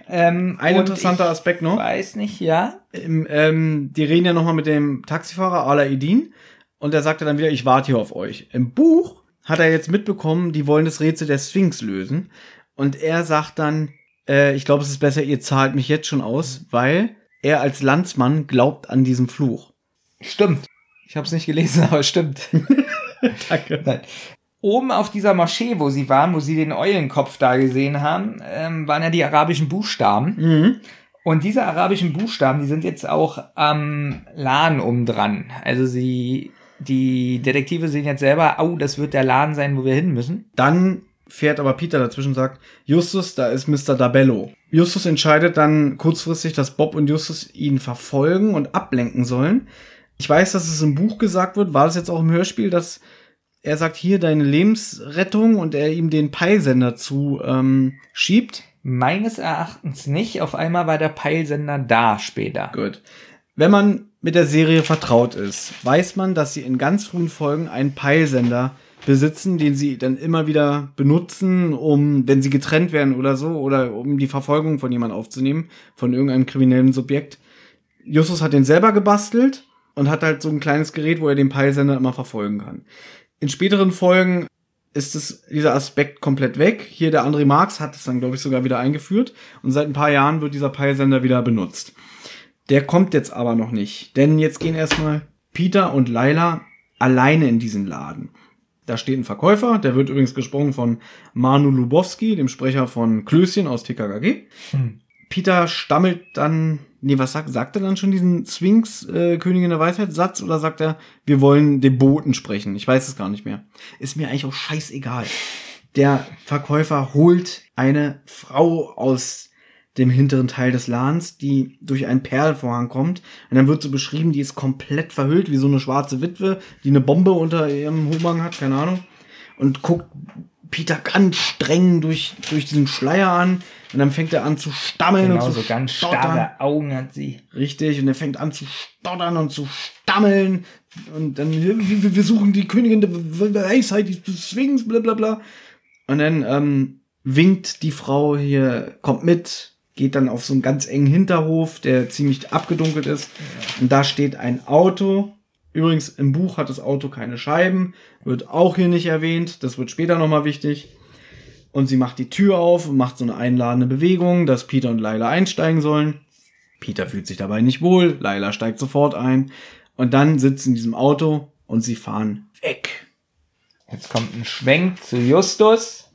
Ähm, Ein interessanter Aspekt noch. Weiß nicht, ja. Ähm, ähm, die reden ja nochmal mit dem Taxifahrer Alaeddin und der sagte dann wieder, ich warte hier auf euch. Im Buch hat er jetzt mitbekommen, die wollen das Rätsel der Sphinx lösen und er sagt dann, äh, ich glaube, es ist besser, ihr zahlt mich jetzt schon aus, weil er als Landsmann glaubt an diesen Fluch. Stimmt. Ich habe es nicht gelesen, aber es stimmt. Danke. Nein. Oben auf dieser Moschee, wo sie waren, wo sie den Eulenkopf da gesehen haben, ähm, waren ja die arabischen Buchstaben. Mhm. Und diese arabischen Buchstaben, die sind jetzt auch am Laden oben dran. Also sie, die Detektive sehen jetzt selber, au, das wird der Laden sein, wo wir hin müssen. Dann fährt aber Peter dazwischen und sagt, Justus, da ist Mr. Dabello. Justus entscheidet dann kurzfristig, dass Bob und Justus ihn verfolgen und ablenken sollen. Ich weiß, dass es im Buch gesagt wird, war das jetzt auch im Hörspiel, dass er sagt, hier deine Lebensrettung und er ihm den Peilsender zu ähm, schiebt. Meines Erachtens nicht. Auf einmal war der Peilsender da später. Gut. Wenn man mit der Serie vertraut ist, weiß man, dass sie in ganz frühen Folgen einen Peilsender besitzen, den sie dann immer wieder benutzen, um, wenn sie getrennt werden oder so, oder um die Verfolgung von jemandem aufzunehmen, von irgendeinem kriminellen Subjekt. Justus hat den selber gebastelt und hat halt so ein kleines Gerät, wo er den Peilsender immer verfolgen kann. In späteren Folgen ist es, dieser Aspekt komplett weg. Hier der André Marx hat es dann, glaube ich, sogar wieder eingeführt. Und seit ein paar Jahren wird dieser Peilsender wieder benutzt. Der kommt jetzt aber noch nicht. Denn jetzt gehen erstmal Peter und Laila alleine in diesen Laden. Da steht ein Verkäufer, der wird übrigens gesprochen von Manu Lubowski, dem Sprecher von Klößchen aus TKKG. Hm. Peter stammelt dann, nee, was sagt, sagt er dann schon diesen Sphinx, äh, Königin der Weisheit Satz oder sagt er, wir wollen den Boten sprechen? Ich weiß es gar nicht mehr. Ist mir eigentlich auch scheißegal. Der Verkäufer holt eine Frau aus dem hinteren Teil des Ladens, die durch einen Perlvorhang kommt. Und dann wird so beschrieben, die ist komplett verhüllt, wie so eine schwarze Witwe, die eine Bombe unter ihrem Umhang hat, keine Ahnung. Und guckt Peter ganz streng durch, durch diesen Schleier an. Und dann fängt er an zu stammeln Genau, und zu so ganz stottern. starre Augen hat sie. Richtig, und er fängt an zu stottern und zu stammeln. Und dann, wir, wir suchen die Königin der Weisheit, die Sphinx, bla bla bla. Und dann ähm, winkt die Frau hier, kommt mit, geht dann auf so einen ganz engen Hinterhof, der ziemlich abgedunkelt ist. Und da steht ein Auto. Übrigens, im Buch hat das Auto keine Scheiben, wird auch hier nicht erwähnt. Das wird später nochmal wichtig. Und sie macht die Tür auf und macht so eine einladende Bewegung, dass Peter und Laila einsteigen sollen. Peter fühlt sich dabei nicht wohl, Laila steigt sofort ein. Und dann sitzt in diesem Auto und sie fahren weg. Jetzt kommt ein Schwenk zu Justus.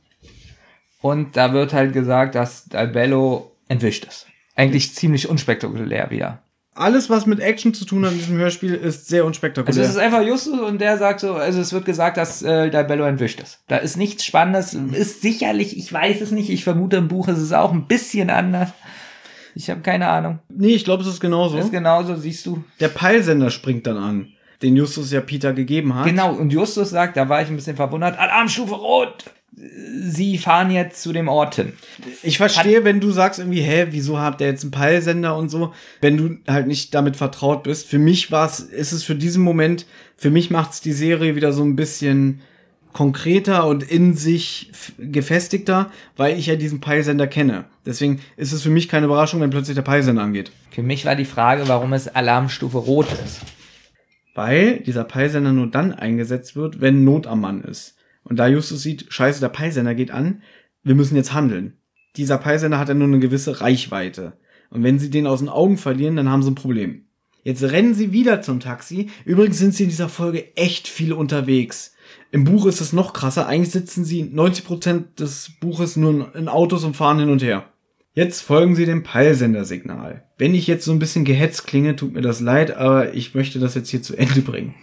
Und da wird halt gesagt, dass Dalbello entwischt ist. Eigentlich ziemlich unspektakulär wieder. Alles, was mit Action zu tun hat in diesem Hörspiel, ist sehr unspektakulär. Also es ist einfach Justus und der sagt so, also es wird gesagt, dass äh, Dalbello entwischt ist. Da ist nichts Spannendes, ist sicherlich, ich weiß es nicht, ich vermute im Buch ist es auch ein bisschen anders. Ich habe keine Ahnung. nee, ich glaube, es ist genauso. Ist genauso, siehst du. Der Peilsender springt dann an, den Justus ja Peter gegeben hat. Genau, und Justus sagt, da war ich ein bisschen verwundert, Alarmstufe Rot! Sie fahren jetzt zu dem Ort hin. Ich verstehe, wenn du sagst irgendwie, hä, wieso habt ihr jetzt einen Peilsender und so, wenn du halt nicht damit vertraut bist. Für mich war es, ist es für diesen Moment, für mich macht's die Serie wieder so ein bisschen konkreter und in sich gefestigter, weil ich ja diesen Peilsender kenne. Deswegen ist es für mich keine Überraschung, wenn plötzlich der Peilsender angeht. Für mich war die Frage, warum es Alarmstufe Rot ist. Weil dieser Peilsender nur dann eingesetzt wird, wenn Not am Mann ist. Und da Justus sieht, scheiße, der Peilsender geht an, wir müssen jetzt handeln. Dieser Peilsender hat ja nur eine gewisse Reichweite. Und wenn sie den aus den Augen verlieren, dann haben sie ein Problem. Jetzt rennen sie wieder zum Taxi. Übrigens sind sie in dieser Folge echt viel unterwegs. Im Buch ist es noch krasser. Eigentlich sitzen sie 90% des Buches nur in Autos und fahren hin und her. Jetzt folgen Sie dem Peilsendersignal. Wenn ich jetzt so ein bisschen gehetzt klinge, tut mir das leid, aber ich möchte das jetzt hier zu Ende bringen.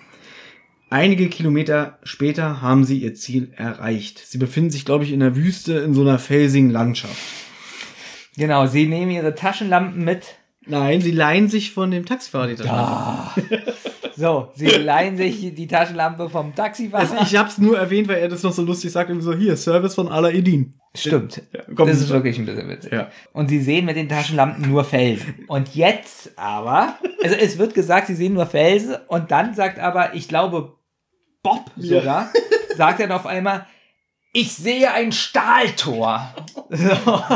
Einige Kilometer später haben sie ihr Ziel erreicht. Sie befinden sich, glaube ich, in der Wüste in so einer felsigen Landschaft. Genau, sie nehmen ihre Taschenlampen mit. Nein, sie leihen sich von dem Taxifahrer die Taschenlampe. Ah. So, sie leihen sich die Taschenlampe vom Taxifahrer. Also ich hab's nur erwähnt, weil er das noch so lustig sagt, irgendwie so, hier, Service von Alaeddin. Stimmt. Ja, komm, das ist super. wirklich ein bisschen witzig. Ja. Und sie sehen mit den Taschenlampen nur Felsen. Und jetzt aber, also es wird gesagt, sie sehen nur Felsen und dann sagt aber, ich glaube, Bob sogar, sagt dann auf einmal, ich sehe ein Stahltor.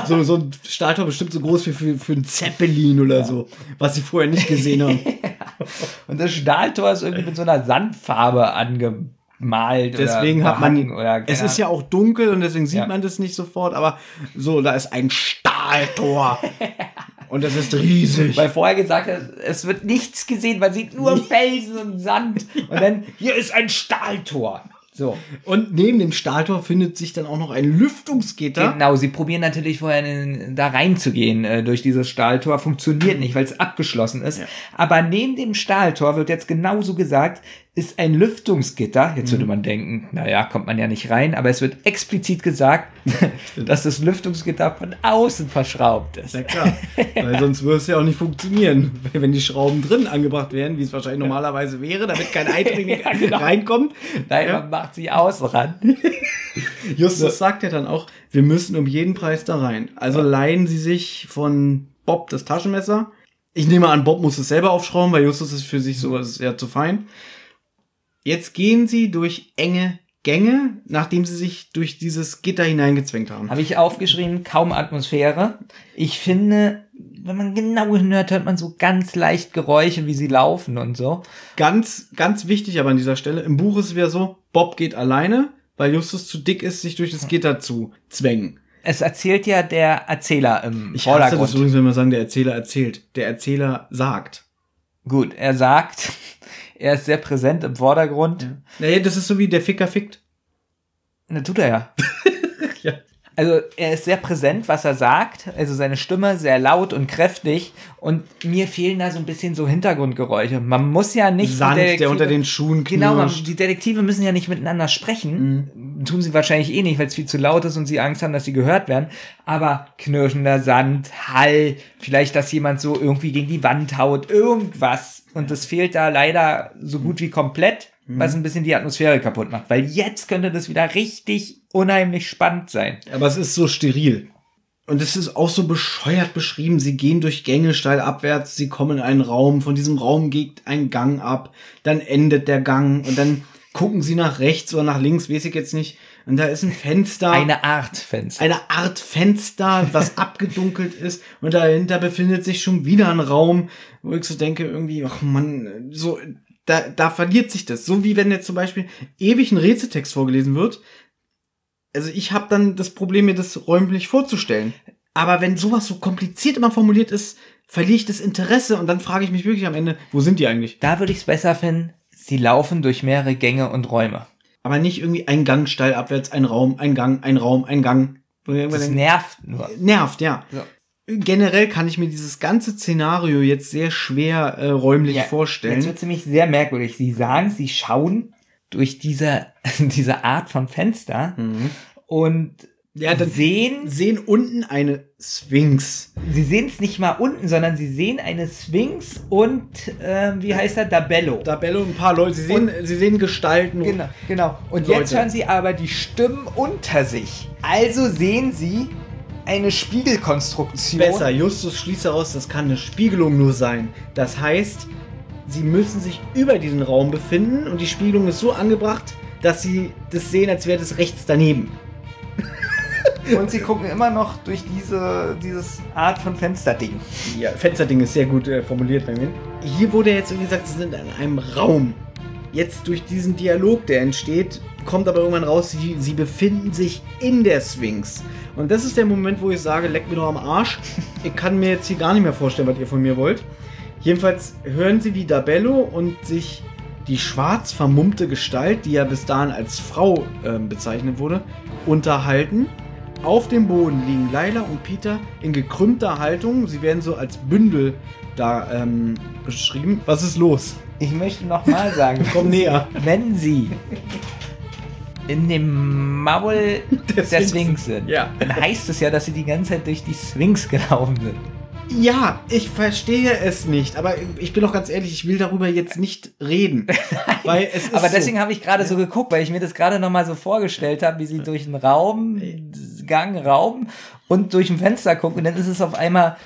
So. So, ein Stahltor bestimmt so groß wie für, für einen Zeppelin oder so, was sie vorher nicht gesehen haben. Und das Stahltor ist irgendwie mit so einer Sandfarbe angemalt. Deswegen oder hat man, oder es ist ja auch dunkel und deswegen sieht Ja. man das nicht sofort, aber so, da ist ein Stahltor. und das ist riesig. Weil vorher gesagt hat, es wird nichts gesehen, man sieht nur Felsen und Sand. Und dann, hier ist ein Stahltor. So. Und neben dem Stahltor findet sich dann auch noch ein Lüftungsgitter. Genau, sie probieren natürlich vorher in, da reinzugehen äh, durch dieses Stahltor. Funktioniert nicht, weil es abgeschlossen ist. Aber neben dem Stahltor wird jetzt genauso gesagt, ist ein Lüftungsgitter. Jetzt würde man denken, naja, kommt man ja nicht rein, aber es wird explizit gesagt, dass das Lüftungsgitter von außen verschraubt ist. Ja klar, weil sonst würde es ja auch nicht funktionieren, wenn die Schrauben drin angebracht werden, wie es wahrscheinlich normalerweise wäre, damit kein Eindringling Ja, genau. reinkommt. Nein, Ja. man macht sie außen ran. Justus sagt ja dann auch, wir müssen um jeden Preis da rein. Also leihen sie sich von Bob das Taschenmesser. Ich nehme an, Bob muss es selber aufschrauben, weil Justus ist für sich sowas ja zu fein. Jetzt gehen sie durch enge Gänge, nachdem sie sich durch dieses Gitter hineingezwängt haben. Habe ich aufgeschrieben, kaum Atmosphäre. Ich finde, wenn man genau hinhört, hört man so ganz leicht Geräusche, wie sie laufen und so. Ganz, ganz wichtig aber an dieser Stelle, im Buch ist es wieder so, Bob geht alleine, weil Justus zu dick ist, sich durch das Gitter zu zwängen. Es erzählt ja der Erzähler im Ich hasse das Vordergrund. übrigens, wenn wir sagen, der Erzähler erzählt. Der Erzähler sagt. Gut, er sagt, er ist sehr präsent im Vordergrund. Naja, das ist so wie der Ficker fickt. Na, tut er ja. Ja. Also er ist sehr präsent, was er sagt. Also seine Stimme sehr laut und kräftig. Und mir fehlen da so ein bisschen so Hintergrundgeräusche. Man muss ja nicht. Sand, der unter den Schuhen knirscht. Genau, man, die Detektive müssen ja nicht miteinander sprechen. Tun sie wahrscheinlich eh nicht, weil es viel zu laut ist und sie Angst haben, dass sie gehört werden. Aber knirschender Sand, Hall, vielleicht, dass jemand so irgendwie gegen die Wand haut, irgendwas. Und das fehlt da leider so gut wie komplett, was ein bisschen die Atmosphäre kaputt macht. Weil jetzt könnte das wieder richtig unheimlich spannend sein. Aber es ist so steril. Und es ist auch so bescheuert beschrieben. Sie gehen durch Gänge steil abwärts, sie kommen in einen Raum, von diesem Raum geht ein Gang ab, dann endet der Gang und dann gucken sie nach rechts oder nach links, weiß ich jetzt nicht. Und da ist ein Fenster. Eine Art Fenster. eine Art Fenster, was abgedunkelt ist und dahinter befindet sich schon wieder ein Raum, wo ich so denke, irgendwie, ach man, so, da, da verliert sich das. So wie wenn jetzt zum Beispiel ewig ein Rätseltext vorgelesen wird. Also ich habe dann das Problem, mir das räumlich vorzustellen. Aber wenn sowas so kompliziert immer formuliert ist, verliere ich das Interesse und dann frage ich mich wirklich am Ende, wo sind die eigentlich? Da würde ich es besser finden, sie laufen durch mehrere Gänge und Räume. Aber nicht irgendwie ein Gang steil abwärts, ein Raum, ein Gang, ein Raum, ein Gang. Das denke, nervt nur. nervt, ja. So. Generell kann ich mir dieses ganze Szenario jetzt sehr schwer äh, räumlich Jetzt vorstellen. wird nämlich sehr merkwürdig. Sie sagen, sie schauen durch diese, diese Art von Fenster und Ja, sehen, sehen unten eine Sphinx. sie sehen es nicht mal unten, sondern sie sehen eine Sphinx und, ähm, wie heißt er, Dabello. Da Bello und ein paar Leute, sie sehen, sie sehen Gestalten. Genau, genau. Und Leute. jetzt hören sie aber die Stimmen unter sich. Also sehen sie eine Spiegelkonstruktion. Besser, Justus schließt heraus, das kann eine Spiegelung nur sein. Das heißt, sie müssen sich über diesen Raum befinden und die Spiegelung ist so angebracht, dass sie das sehen, als wäre das rechts daneben. Und sie gucken immer noch durch diese dieses Art von Fensterding. Ja, Fensterding ist sehr gut äh, formuliert bei mir. Hier wurde jetzt irgendwie gesagt, sie sind in einem Raum. Jetzt durch diesen Dialog, der entsteht, kommt aber irgendwann raus, sie, sie befinden sich in der Sphinx. Und das ist der Moment, wo ich sage, leck mir doch am Arsch. Ich kann mir jetzt hier gar nicht mehr vorstellen, was ihr von mir wollt. Jedenfalls hören sie wie Dabello und sich die schwarz vermummte Gestalt, die ja bis dahin als Frau ähm, bezeichnet wurde, unterhalten. Auf dem Boden liegen Laila und Peter in gekrümmter Haltung. Sie werden so als Bündel da ähm, beschrieben. Was ist los? Ich möchte nochmal sagen, Komm näher. wenn sie in dem Maul Der der, Sphinx sind, Ja. dann heißt es ja, dass sie die ganze Zeit durch die Sphinx gelaufen sind. Ja, ich verstehe es nicht. Aber ich bin doch ganz ehrlich, ich will darüber jetzt nicht reden. weil es ist Aber so. deswegen habe ich gerade so geguckt, weil ich mir das gerade nochmal so vorgestellt habe, wie sie durch den Raum, Gang, Raum und durch ein Fenster gucken und dann ist es auf einmal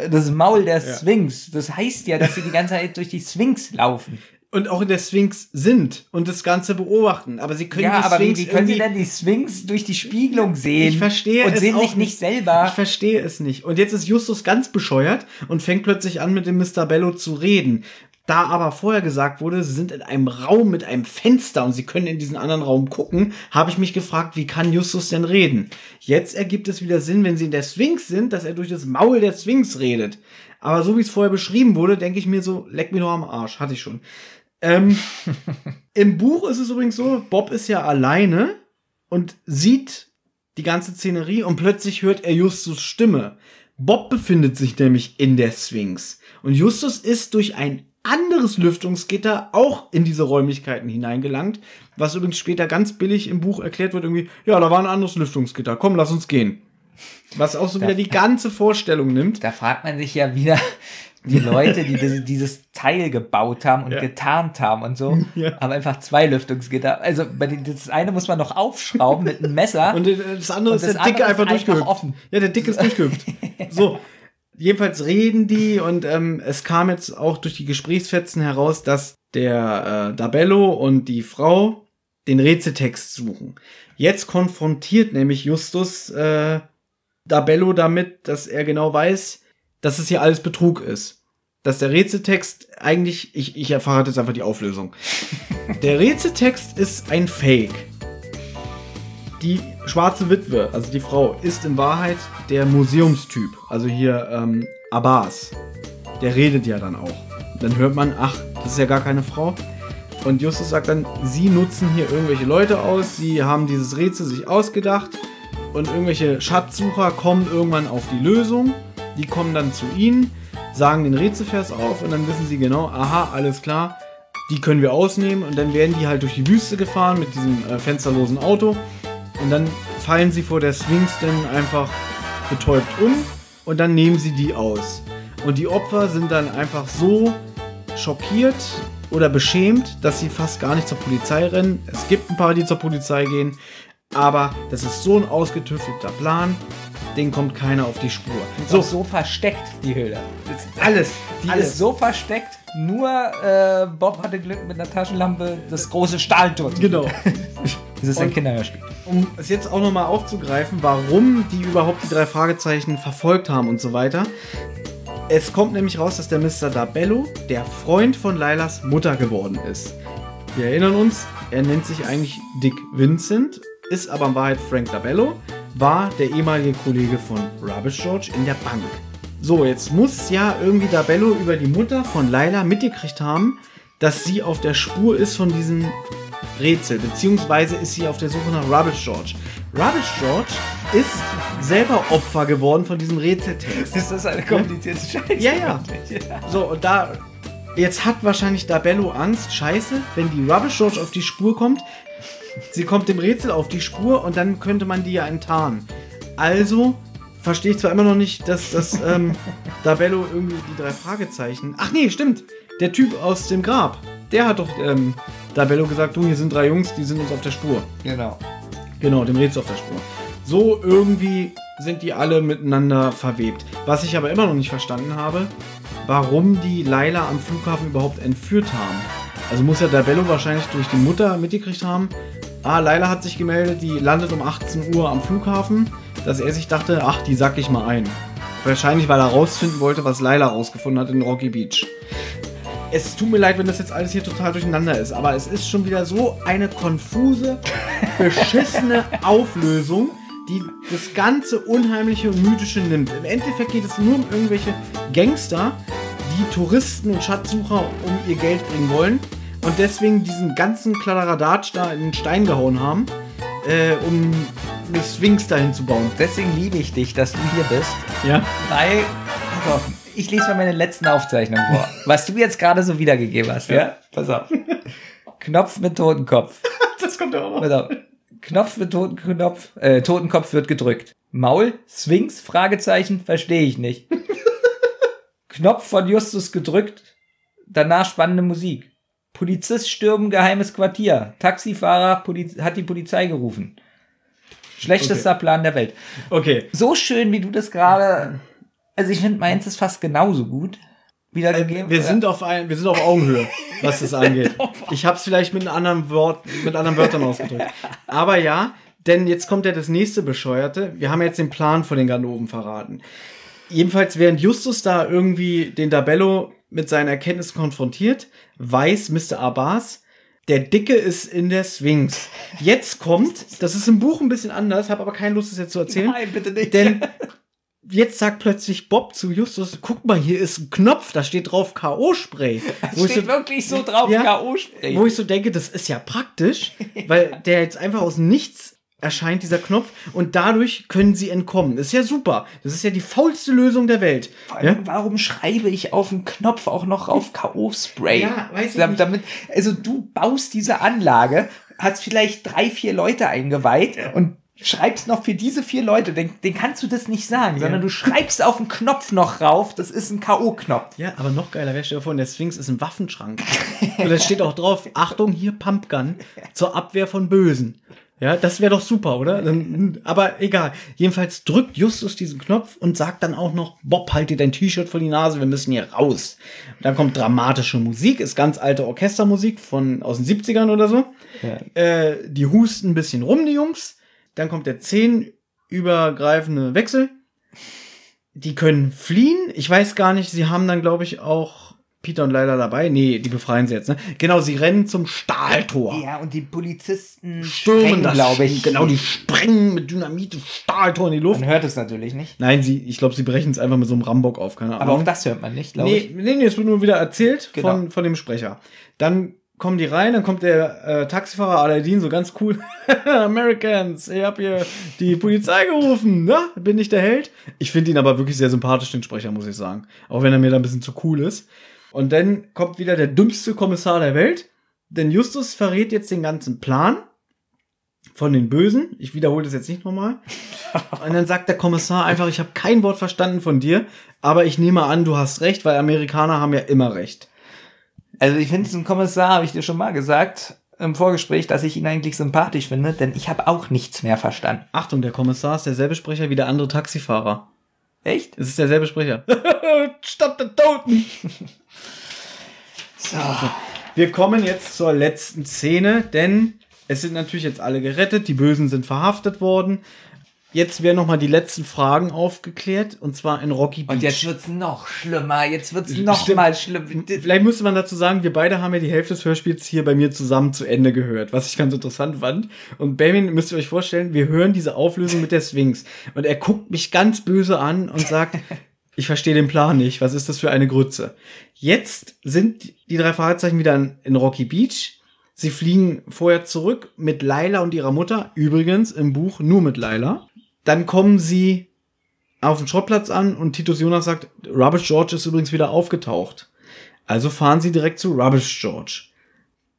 äh, das Maul der Ja. Sphinx. Das heißt ja, dass sie die ganze Zeit durch die Sphinx laufen. und auch in der Sphinx sind und das Ganze beobachten. Aber sie können ja, die aber Sphinx wie können sie denn die Sphinx durch die Spiegelung sehen? Ich verstehe Und es sehen auch sich nicht selber. Ich verstehe es nicht. Und jetzt ist Justus ganz bescheuert und fängt plötzlich an, mit dem Mr. Bello zu reden. Da aber vorher gesagt wurde, sie sind in einem Raum mit einem Fenster und sie können in diesen anderen Raum gucken, habe ich mich gefragt, wie kann Justus denn reden? Jetzt ergibt es wieder Sinn, wenn sie in der Sphinx sind, dass er durch das Maul der Sphinx redet. Aber so wie es vorher beschrieben wurde, denke ich mir so, leck mir doch am Arsch. Hatte ich schon. Ähm, Im Buch ist es übrigens so, Bob ist ja alleine und sieht die ganze Szenerie und plötzlich hört er Justus Stimme. Bob befindet sich nämlich in der Sphinx und Justus ist durch ein anderes Lüftungsgitter auch in diese Räumlichkeiten hineingelangt, was übrigens später ganz billig im Buch erklärt wird, irgendwie, ja, da war ein anderes Lüftungsgitter, komm, lass uns gehen. Was auch so wieder die ganze Vorstellung nimmt. Da fragt man sich ja wieder die Leute, die dieses, dieses Teil gebaut haben und Ja. getarnt haben und so, Ja. haben einfach zwei Lüftungsgitter. Also bei den, das eine muss man noch aufschrauben mit einem Messer. Und das andere Und ist das der Dicke ist einfach durchgehüpft. offen. Ja, der Dicke ist durchgehüpft. So. Jedenfalls reden die und ähm, es kam jetzt auch durch die Gesprächsfetzen heraus, dass der äh, Dabello und die Frau den Rätseltext suchen. Jetzt konfrontiert nämlich Justus äh, Dabello damit, dass er genau weiß, dass es hier alles Betrug ist. Dass der Rätseltext eigentlich, ich, ich erfahre jetzt einfach die Auflösung. Der Rätseltext ist ein Fake. Die schwarze Witwe, also die Frau, ist in Wahrheit der Museumstyp. Also hier ähm, Abbas. Der redet ja dann auch. Dann hört man, ach, das ist ja gar keine Frau. Und Justus sagt dann, sie nutzen hier irgendwelche Leute aus, sie haben dieses Rätsel sich ausgedacht und irgendwelche Schatzsucher kommen irgendwann auf die Lösung. Die kommen dann zu ihnen, sagen den Rätselvers auf und dann wissen sie genau, aha, alles klar, die können wir ausnehmen und dann werden die halt durch die Wüste gefahren mit diesem äh, fensterlosen Auto und dann fallen sie vor der Sphinx dann einfach betäubt um und dann nehmen sie die aus. Und die Opfer sind dann einfach so schockiert oder beschämt, dass sie fast gar nicht zur Polizei rennen. Es gibt ein paar, die zur Polizei gehen, aber das ist so ein ausgetüftelter Plan, den kommt keiner auf die Spur. so, So, versteckt, die Höhle. Alles, die alles. ist so versteckt, nur äh, Bob hatte Glück mit einer Taschenlampe, das große Stahltor. Genau. Das ist ein Kinderhörspiel. um es jetzt auch nochmal aufzugreifen, warum die überhaupt die drei Fragezeichen verfolgt haben und so weiter. Es kommt nämlich raus, dass der Mr. Dabello der Freund von Lailas Mutter geworden ist. Wir erinnern uns, er nennt sich eigentlich Dick Vincent, ist aber in Wahrheit Frank Dabello, war der ehemalige Kollege von Rubbish George in der Bank. So, jetzt muss ja irgendwie Dabello über die Mutter von Laila mitgekriegt haben, dass sie auf der Spur ist von diesem Rätsel, beziehungsweise ist sie auf der Suche nach Rubbish George. Rubbish George ist selber Opfer geworden von diesem Rätseltext. Ist das eine komplizierte Scheiße? Ja, ja. So, und da. Jetzt hat wahrscheinlich Dabello Angst, scheiße, wenn die Rubbish George auf die Spur kommt, sie kommt dem Rätsel auf die Spur und dann könnte man die ja enttarnen. Also verstehe ich zwar immer noch nicht, dass das ähm, Dabello irgendwie die drei Fragezeichen. Ach nee, stimmt. Der Typ aus dem Grab, der hat doch ähm, Dabello gesagt, du, hier sind drei Jungs, die sind uns auf der Spur. Genau. Genau, dem Rätsel auf der Spur. So irgendwie sind die alle miteinander verwebt. Was ich aber immer noch nicht verstanden habe, warum die Laila am Flughafen überhaupt entführt haben. Also muss ja Dabello wahrscheinlich durch die Mutter mitgekriegt haben. Ah, Laila hat sich gemeldet, die landet um 18 Uhr am Flughafen, dass er sich dachte, ach, die sack ich mal ein. Wahrscheinlich, weil er rausfinden wollte, was Laila rausgefunden hat in Rocky Beach. Es tut mir leid, wenn das jetzt alles hier total durcheinander ist, aber es ist schon wieder so eine konfuse, beschissene Auflösung, die das ganze Unheimliche und Mythische nimmt. Im Endeffekt geht es nur um irgendwelche Gangster, die Touristen und Schatzsucher um ihr Geld bringen wollen und deswegen diesen ganzen Kladderadatsch da in den Stein gehauen haben, äh, um eine Sphinx dahin zu bauen. Deswegen liebe ich dich, dass du hier bist. Ja. Weil, pass auf, ich lese mal meine letzten Aufzeichnungen vor. Was du jetzt gerade so wiedergegeben hast, ja? Pass auf. Knopf mit Totenkopf. Das kommt ja auch noch. Pass auf. Knopf mit Totenkopf, äh, Totenkopf wird gedrückt. Maul, Sphinx, Fragezeichen, verstehe ich nicht. Knopf von Justus gedrückt, danach spannende Musik. Polizist stürmen geheimes Quartier. Taxifahrer Poliz hat die Polizei gerufen. Schlechtester Plan der Welt. Okay. So schön, wie du das gerade. Also ich finde, meins ist fast genauso gut wiedergegeben. Wir sind auf ein, wir sind auf Augenhöhe, was das angeht. Ich habe es vielleicht mit einem anderen Wort, mit anderen Wörtern ausgedrückt. Aber ja, denn jetzt kommt ja das nächste Bescheuerte. Wir haben jetzt den Plan von den Ganoven verraten. Jedenfalls, während Justus da irgendwie den Dabello mit seinen Erkenntnissen konfrontiert, weiß Mr. Abbas, der Dicke ist in der Sphinx. Jetzt kommt, das ist im Buch ein bisschen anders, habe aber keine Lust, das jetzt zu erzählen. Nein, bitte nicht. Denn jetzt sagt plötzlich Bob zu Justus, guck mal, hier ist ein Knopf, da steht drauf K.O.-Spray. Wo Steht so- wirklich so drauf, Ja. K.O.-Spray. wo ich so denke, das ist ja praktisch, weil der jetzt einfach aus Nichts erscheint, dieser Knopf, und dadurch können sie entkommen. Das ist ja super. Das ist ja die faulste Lösung der Welt. Vor Ja? allem, Warum schreibe ich auf den Knopf auch noch auf K.O.-Spray? Ja, weiß ich. Damit, also du baust diese Anlage, hast vielleicht drei, vier Leute eingeweiht und schreibst noch für diese vier Leute, den, den kannst du das nicht sagen, sondern du schreibst auf den Knopf noch rauf, das ist ein K.O.-Knopf. Ja, aber noch geiler wäre, stell dir vor, der Sphinx ist ein Waffenschrank. Und da steht auch drauf, Achtung, hier Pumpgun zur Abwehr von Bösen. Ja, das wäre doch super, oder? Dann, aber egal. Jedenfalls drückt Justus diesen Knopf und sagt dann auch noch, Bob, halt dir dein T-Shirt vor die Nase, wir müssen hier raus. Dann kommt dramatische Musik, ist ganz alte Orchestermusik von aus den 70ern oder so. Äh, die husten ein bisschen rum, die Jungs. Dann kommt der zehnübergreifende Wechsel. Die können fliehen. Ich weiß gar nicht, sie haben dann, glaube ich, auch Peter und Leila dabei. Nee, die befreien sie jetzt, ne? Genau, sie rennen zum Stahltor. Ja, und die Polizisten Stürmen das, glaube ich. Genau, die sprengen mit Dynamit das Stahltor in die Luft. Man hört es natürlich nicht. Nein, sie, ich glaube, sie brechen es einfach mit so einem Rambock auf, keine Ahnung. Aber auch das hört man nicht, glaube nee, ich. nee, nee, es wird nur wieder erzählt Genau. von, von dem Sprecher. Dann kommen die rein, dann kommt der äh, Taxifahrer Aladdin so ganz cool. Americans, ich hab hier die Polizei gerufen, ne? Bin ich der Held? Ich finde ihn aber wirklich sehr sympathisch, den Sprecher, muss ich sagen. Auch wenn er mir da ein bisschen zu cool ist. Und dann kommt wieder der dümmste Kommissar der Welt, denn Justus verrät jetzt den ganzen Plan von den Bösen. Ich wiederhole das jetzt nicht nochmal. Und dann sagt der Kommissar einfach, ich habe kein Wort verstanden von dir, aber ich nehme an, du hast recht, weil Amerikaner haben ja immer recht. Also ich finde diesen Kommissar, habe ich dir schon mal gesagt, im Vorgespräch, dass ich ihn eigentlich sympathisch finde, denn ich habe auch nichts mehr verstanden. Achtung, der Kommissar ist derselbe Sprecher wie der andere Taxifahrer. Echt? Es ist derselbe Sprecher. Statt der Toten. So. Wir kommen jetzt zur letzten Szene, denn es sind natürlich jetzt alle gerettet, die Bösen sind verhaftet worden. Jetzt werden nochmal die letzten Fragen aufgeklärt, und zwar in Rocky Beach. Und jetzt wird's noch schlimmer, jetzt wird's noch Stimmt. mal schlimmer. Vielleicht müsste man dazu sagen, wir beide haben ja die Hälfte des Hörspiels hier bei mir zusammen zu Ende gehört, was ich ganz interessant fand. Und Benjamin, müsst ihr euch vorstellen, wir hören diese Auflösung mit der Sphinx. Und er guckt mich ganz böse an und sagt, ich verstehe den Plan nicht, was ist das für eine Grütze? Jetzt sind die drei Fragezeichen wieder in, in Rocky Beach. Sie fliegen vorher zurück mit Laila und ihrer Mutter, übrigens im Buch nur mit Laila. Dann kommen sie auf den Schrottplatz an und Titus Jonas sagt, Rubbish George ist übrigens wieder aufgetaucht. Also fahren sie direkt zu Rubbish George.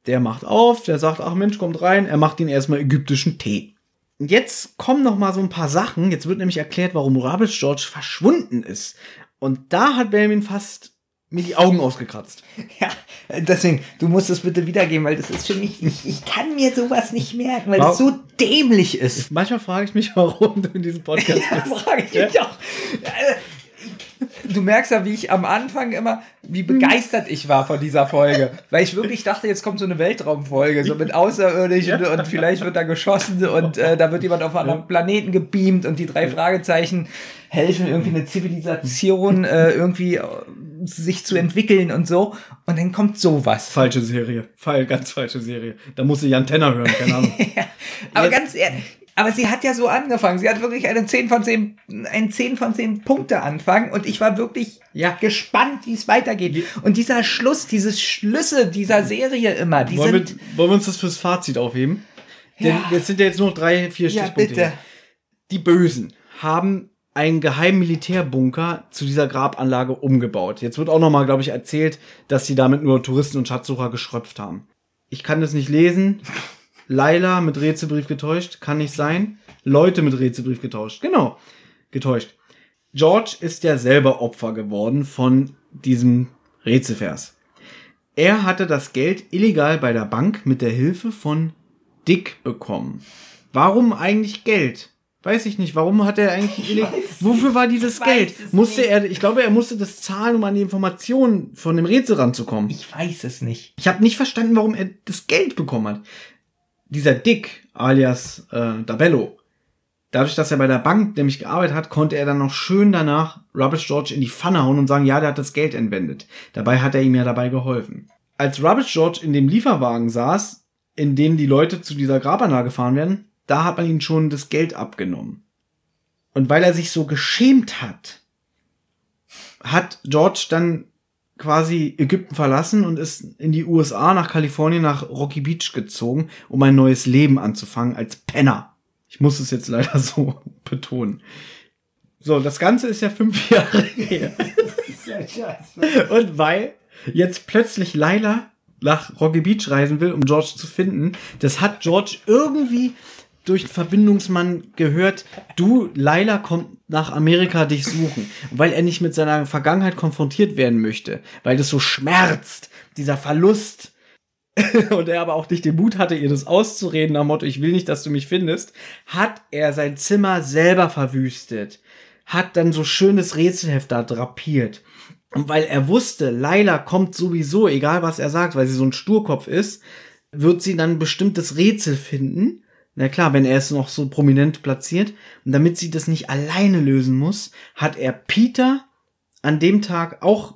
Der macht auf, der sagt, ach Mensch, kommt rein, er macht ihnen erstmal ägyptischen Tee. Und jetzt kommen noch mal so ein paar Sachen. Jetzt wird nämlich erklärt, warum Rubbish George verschwunden ist. Und da hat Benjamin fast mir die Augen ausgekratzt. Ja, deswegen, du musst es bitte wiedergeben, weil das ist für mich, ich, ich kann mir sowas nicht merken, weil es so dämlich ist. Manchmal frage ich mich, warum du in diesem Podcast Ja, bist. frage ich mich auch. Du merkst ja, wie ich am Anfang immer, wie begeistert ich war von dieser Folge. Weil ich wirklich dachte, jetzt kommt so eine Weltraumfolge, so mit Außerirdischen und vielleicht wird da geschossen und äh, da wird jemand auf einen anderen Planeten gebeamt und die drei Fragezeichen helfen, irgendwie eine Zivilisation äh, irgendwie äh, sich zu entwickeln und so. Und dann kommt sowas. Falsche Serie. Fall, ganz falsche Serie. Da muss ich Jan Tenner hören, keine Ahnung. Aber Jetzt- ganz ehrlich, aber sie hat ja so angefangen. Sie hat wirklich einen 10 von 10, einen 10 von 10 Punkte Anfang und ich war wirklich Ja. gespannt, wie es weitergeht. Und dieser Schluss, diese Schlüsse dieser Serie immer, die Wollen wir, sind. wollen wir uns das fürs Fazit aufheben? Denn Ja. es sind ja jetzt nur noch drei, vier Ja, Stichpunkte. bitte. Die Bösen haben einen geheimen Militärbunker zu dieser Grabanlage umgebaut. Jetzt wird auch noch mal, glaube ich, erzählt, dass sie damit nur Touristen und Schatzsucher geschröpft haben. Ich kann das nicht lesen. Laila mit Rätselbrief getäuscht, kann nicht sein. Leute mit Rätselbrief getauscht, genau, getäuscht. George ist ja selber Opfer geworden von diesem Rätselvers. Er hatte das Geld illegal bei der Bank mit der Hilfe von Dick bekommen. Warum eigentlich Geld? Weiß ich nicht. Warum hat er eigentlich illegal? Wofür war dieses Geld? Musste nicht. er, ich glaube, er musste das zahlen, um an die Informationen von dem Rätsel ranzukommen. Ich weiß es nicht. Ich habe nicht verstanden, warum er das Geld bekommen hat. Dieser Dick, alias äh, Dabello, dadurch, dass er bei der Bank nämlich gearbeitet hat, konnte er dann noch schön danach Rubbish George in die Pfanne hauen und sagen, ja, der hat das Geld entwendet. Dabei hat er ihm ja dabei geholfen. Als Rubbish George in dem Lieferwagen saß, in dem die Leute zu dieser Grabanlage gefahren werden, da hat man ihm schon das Geld abgenommen. Und weil er sich so geschämt hat, hat George dann quasi Ägypten verlassen und ist in die USA nach Kalifornien nach Rocky Beach gezogen, um ein neues Leben anzufangen als Penner. Ich muss es jetzt leider so betonen. So, das Ganze ist ja fünf Jahre her. Und weil jetzt plötzlich Laila nach Rocky Beach reisen will, um George zu finden, das hat George irgendwie durch Verbindungsmann gehört, du, Laila kommt nach Amerika dich suchen. Weil er nicht mit seiner Vergangenheit konfrontiert werden möchte, weil das so schmerzt, dieser Verlust. Und er aber auch nicht den Mut hatte, ihr das auszureden, dem Motto, ich will nicht, dass du mich findest, hat er sein Zimmer selber verwüstet. Hat dann so schönes Rätselheft da drapiert. Und weil er wusste, Laila kommt sowieso, egal was er sagt, weil sie so ein Sturkopf ist, wird sie dann bestimmtes Rätsel finden. Na klar, wenn er es noch so prominent platziert. Und damit sie das nicht alleine lösen muss, hat er Peter an dem Tag auch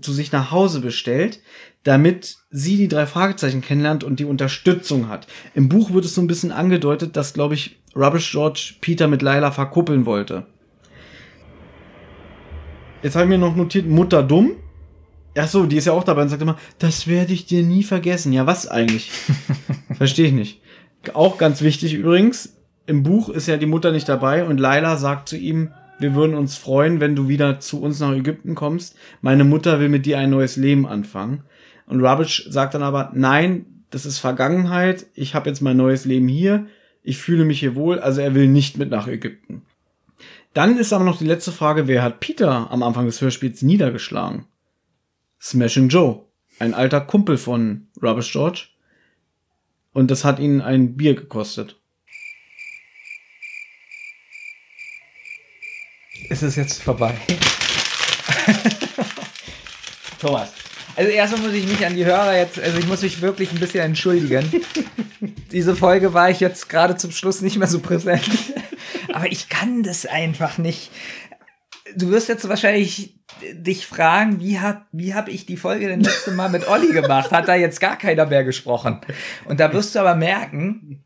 zu sich nach Hause bestellt, damit sie die drei Fragezeichen kennenlernt und die Unterstützung hat. Im Buch wird es so ein bisschen angedeutet, dass, glaube ich, Rubbish George Peter mit Lila verkuppeln wollte. Jetzt habe ich mir noch notiert, Mutter dumm. Ach so, die ist ja auch dabei und sagt immer, das werde ich dir nie vergessen. Ja, was eigentlich? Verstehe ich nicht. Auch ganz wichtig übrigens, im Buch ist ja die Mutter nicht dabei und Laila sagt zu ihm, wir würden uns freuen, wenn du wieder zu uns nach Ägypten kommst. Meine Mutter will mit dir ein neues Leben anfangen. Und Rubbish sagt dann aber, nein, das ist Vergangenheit, ich habe jetzt mein neues Leben hier, ich fühle mich hier wohl, also er will nicht mit nach Ägypten. Dann ist aber noch die letzte Frage, wer hat Peter am Anfang des Hörspiels niedergeschlagen? Smashing Joe, ein alter Kumpel von Rubbish George. Und das hat ihn ein Bier gekostet. Ist es jetzt vorbei? Thomas. Also erstmal muss ich mich an die Hörer jetzt, also ich muss mich wirklich ein bisschen entschuldigen. Diese Folge war ich jetzt gerade zum Schluss nicht mehr so präsent. Aber ich kann das einfach nicht. Du wirst jetzt wahrscheinlich dich fragen, wie hab, wie hab ich die Folge denn letzte Mal mit Olli gemacht? Hat da jetzt gar keiner mehr gesprochen? Und da wirst du aber merken,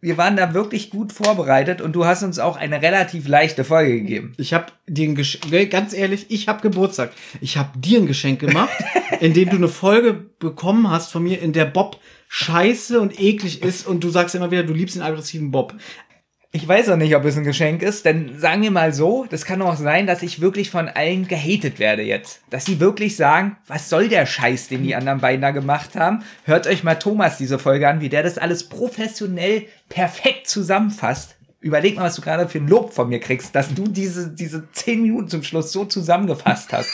wir waren da wirklich gut vorbereitet und du hast uns auch eine relativ leichte Folge gegeben. Ich habe dir ein Geschenk, ganz ehrlich, ich habe Geburtstag. Ich habe dir ein Geschenk gemacht, indem du eine Folge bekommen hast von mir, in der Bob scheiße und eklig ist und du sagst immer wieder, du liebst den aggressiven Bob. Ich weiß auch nicht, ob es ein Geschenk ist, denn sagen wir mal so, das kann auch sein, dass ich wirklich von allen gehatet werde jetzt. Dass sie wirklich sagen, was soll der Scheiß, den die anderen beiden da gemacht haben? Hört euch mal Thomas diese Folge an, wie der das alles professionell perfekt zusammenfasst. Überleg mal, was du gerade für ein Lob von mir kriegst, dass du diese, diese zehn Minuten zum Schluss so zusammengefasst hast.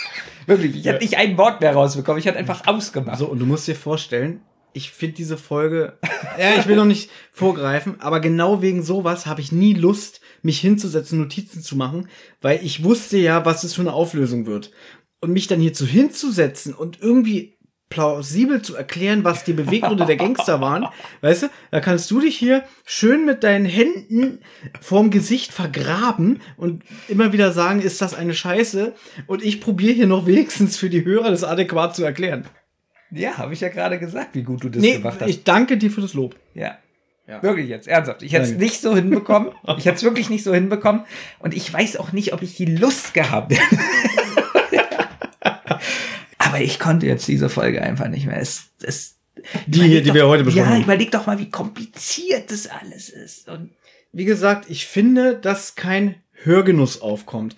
Wirklich, ich hätte nicht ein Wort mehr rausbekommen, ich hätte einfach ausgemacht. So, und du musst dir vorstellen, ich finde diese Folge, ja, ich will noch nicht vorgreifen, aber genau wegen sowas habe ich nie Lust, mich hinzusetzen, Notizen zu machen, weil ich wusste ja, was es für eine Auflösung wird. Und mich dann hierzu hinzusetzen und irgendwie plausibel zu erklären, was die Beweggründe der Gangster waren, weißt du, da kannst du dich hier schön mit deinen Händen vorm Gesicht vergraben und immer wieder sagen, ist das eine Scheiße? Und ich probiere hier noch wenigstens für die Hörer das adäquat zu erklären. Ja, habe ich ja gerade gesagt, wie gut du das Nee, gemacht hast. ich danke dir für das Lob. Ja. Ja. Wirklich jetzt, ernsthaft. Ich hätte es nicht so hinbekommen. Ich hätte es wirklich nicht so hinbekommen. Und ich weiß auch nicht, ob ich die Lust gehabt hätte. Aber ich konnte jetzt diese Folge einfach nicht mehr. Es, es, Die hier, die wir heute besprochen Ja, haben. überleg doch mal, wie kompliziert das alles ist. Und wie gesagt, ich finde, dass kein Hörgenuss aufkommt.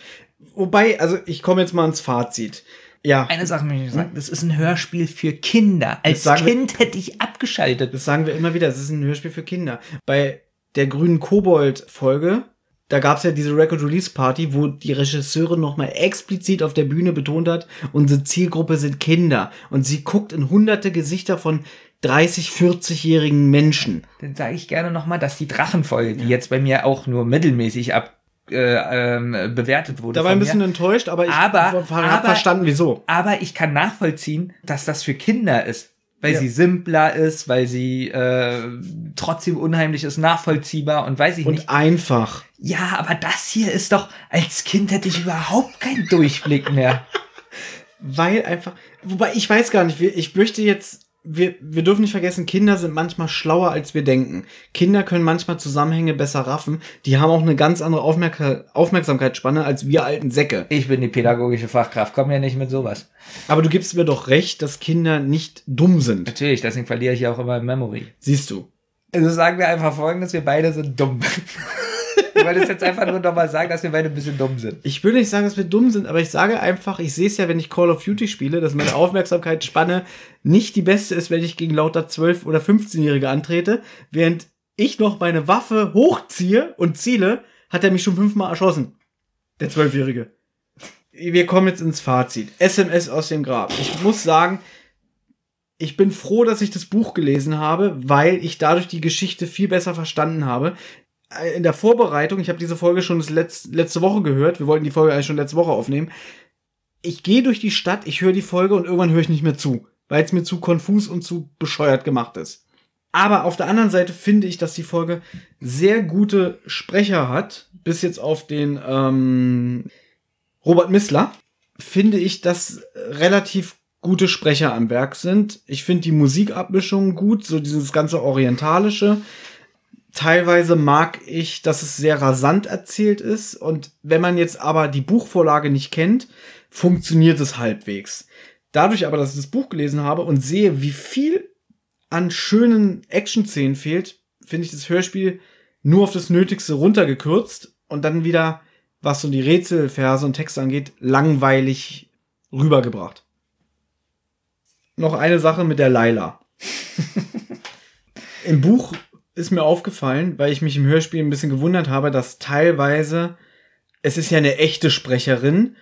Wobei, also ich komme jetzt mal ins Fazit. Ja. Eine Sache möchte ich sagen, das ist ein Hörspiel für Kinder. Als Kind hätte ich abgeschaltet. Das sagen wir immer wieder, das ist ein Hörspiel für Kinder. Bei der grünen Kobold-Folge, da gab's ja diese Record-Release-Party, wo die Regisseurin nochmal explizit auf der Bühne betont hat, unsere Zielgruppe sind Kinder. Und sie guckt in hunderte Gesichter von 30, 40-jährigen Menschen. Dann sage ich gerne nochmal, dass die Drachenfolge, die jetzt bei mir auch nur mittelmäßig ab äh, ähm, bewertet wurde. Da war ein bisschen mir. enttäuscht, aber ich habe verstanden, wieso. Aber ich kann nachvollziehen, dass das für Kinder ist. Weil ja. sie simpler ist, weil sie äh, trotzdem unheimlich ist, nachvollziehbar und weiß ich und nicht. Und einfach. Ja, aber das hier ist doch, als Kind hätte ich überhaupt keinen Durchblick mehr. weil einfach, wobei ich weiß gar nicht, ich möchte jetzt wir, wir dürfen nicht vergessen, Kinder sind manchmal schlauer, als wir denken. Kinder können manchmal Zusammenhänge besser raffen. Die haben auch eine ganz andere Aufmerk Aufmerksamkeitsspanne als wir alten Säcke. Ich bin die pädagogische Fachkraft, komm ja nicht mit sowas. Aber du gibst mir doch recht, dass Kinder nicht dumm sind. Natürlich, deswegen verliere ich ja auch immer Memory. Siehst du. Also sagen wir einfach folgendes, wir beide sind dumm. Ich wollte jetzt einfach nur nochmal sagen, dass wir beide ein bisschen dumm sind. Ich will nicht sagen, dass wir dumm sind, aber ich sage einfach, ich sehe es ja, wenn ich Call of Duty spiele, dass meine Aufmerksamkeitsspanne nicht die beste ist, wenn ich gegen lauter 12- oder 15-Jährige antrete. Während ich noch meine Waffe hochziehe und ziele, hat er mich schon fünfmal erschossen. Der Zwölfjährige. Wir kommen jetzt ins Fazit. SMS aus dem Grab. Ich muss sagen, ich bin froh, dass ich das Buch gelesen habe, weil ich dadurch die Geschichte viel besser verstanden habe in der Vorbereitung, ich habe diese Folge schon letzt, letzte Woche gehört, wir wollten die Folge eigentlich schon letzte Woche aufnehmen. Ich gehe durch die Stadt, ich höre die Folge und irgendwann höre ich nicht mehr zu, weil es mir zu konfus und zu bescheuert gemacht ist. Aber auf der anderen Seite finde ich, dass die Folge sehr gute Sprecher hat, bis jetzt auf den ähm, Robert Missler, finde ich, dass relativ gute Sprecher am Werk sind. Ich finde die Musikabmischung gut, so dieses ganze Orientalische. Teilweise mag ich, dass es sehr rasant erzählt ist. Und wenn man jetzt aber die Buchvorlage nicht kennt, funktioniert es halbwegs. Dadurch aber, dass ich das Buch gelesen habe und sehe, wie viel an schönen Action-Szenen fehlt, finde ich das Hörspiel nur auf das Nötigste runtergekürzt und dann wieder, was so die Rätselverse und Texte angeht, langweilig rübergebracht. Noch eine Sache mit der Laila. Im Buch ist mir aufgefallen, weil ich mich im Hörspiel ein bisschen gewundert habe, dass teilweise, es ist ja eine echte Sprecherin,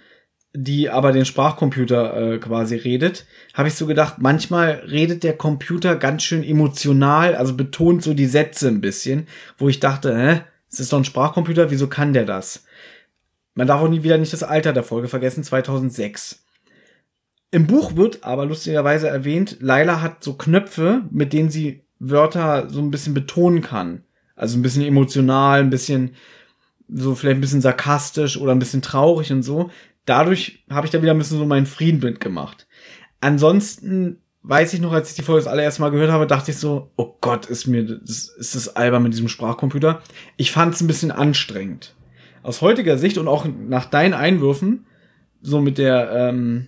die aber den Sprachcomputer äh, quasi redet, habe ich so gedacht, manchmal redet der Computer ganz schön emotional, also betont so die Sätze ein bisschen, wo ich dachte, hä, es ist doch ein Sprachcomputer, wieso kann der das? Man darf auch nie wieder nicht das Alter der Folge vergessen, 2006. Im Buch wird aber lustigerweise erwähnt, Laila hat so Knöpfe, mit denen sie Wörter so ein bisschen betonen kann. Also ein bisschen emotional, ein bisschen so vielleicht ein bisschen sarkastisch oder ein bisschen traurig und so. Dadurch habe ich da wieder ein bisschen so meinen Frieden mitgemacht. Ansonsten weiß ich noch, als ich die Folge das allererste Mal gehört habe, dachte ich so, oh Gott, ist mir, das, ist das albern mit diesem Sprachcomputer. Ich fand es ein bisschen anstrengend. Aus heutiger Sicht und auch nach deinen Einwürfen, so mit der, ähm,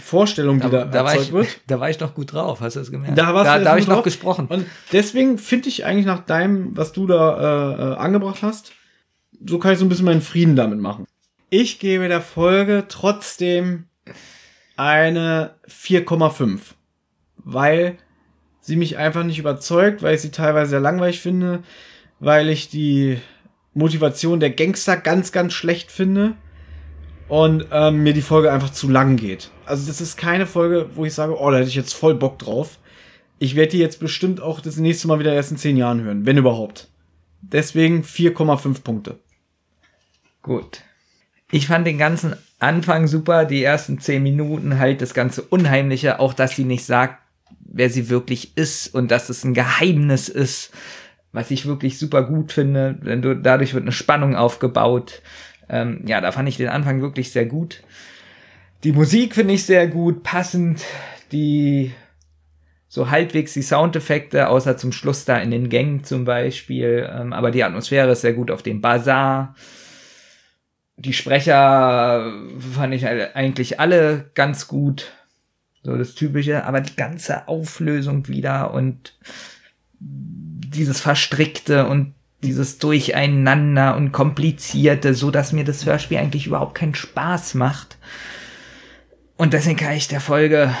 Vorstellung, die da, da, da erzeugt ich, wird. Da war ich noch gut drauf, hast du es gemerkt? Da, warst da, du da habe ich drauf. noch gesprochen. Und deswegen finde ich eigentlich nach deinem, was du da äh, äh, angebracht hast, so kann ich so ein bisschen meinen Frieden damit machen. Ich gebe der Folge trotzdem eine 4,5. Weil sie mich einfach nicht überzeugt, weil ich sie teilweise sehr langweilig finde, weil ich die Motivation der Gangster ganz, ganz schlecht finde und ähm, mir die Folge einfach zu lang geht. Also das ist keine Folge, wo ich sage, oh, da hätte ich jetzt voll Bock drauf. Ich werde die jetzt bestimmt auch das nächste Mal wieder erst in zehn Jahren hören, wenn überhaupt. Deswegen 4,5 Punkte. Gut. Ich fand den ganzen Anfang super, die ersten zehn Minuten halt das ganze Unheimliche, auch dass sie nicht sagt, wer sie wirklich ist und dass es ein Geheimnis ist, was ich wirklich super gut finde. Denn dadurch wird eine Spannung aufgebaut. Ähm, ja, da fand ich den Anfang wirklich sehr gut. Die Musik finde ich sehr gut, passend. Die so halbwegs die Soundeffekte, außer zum Schluss da in den Gängen zum Beispiel. Ähm, aber die Atmosphäre ist sehr gut auf dem Bazar. Die Sprecher fand ich eigentlich alle ganz gut. So das Typische, aber die ganze Auflösung wieder und dieses Verstrickte und dieses Durcheinander und Komplizierte, so dass mir das Hörspiel eigentlich überhaupt keinen Spaß macht. Und deswegen kann ich der Folge,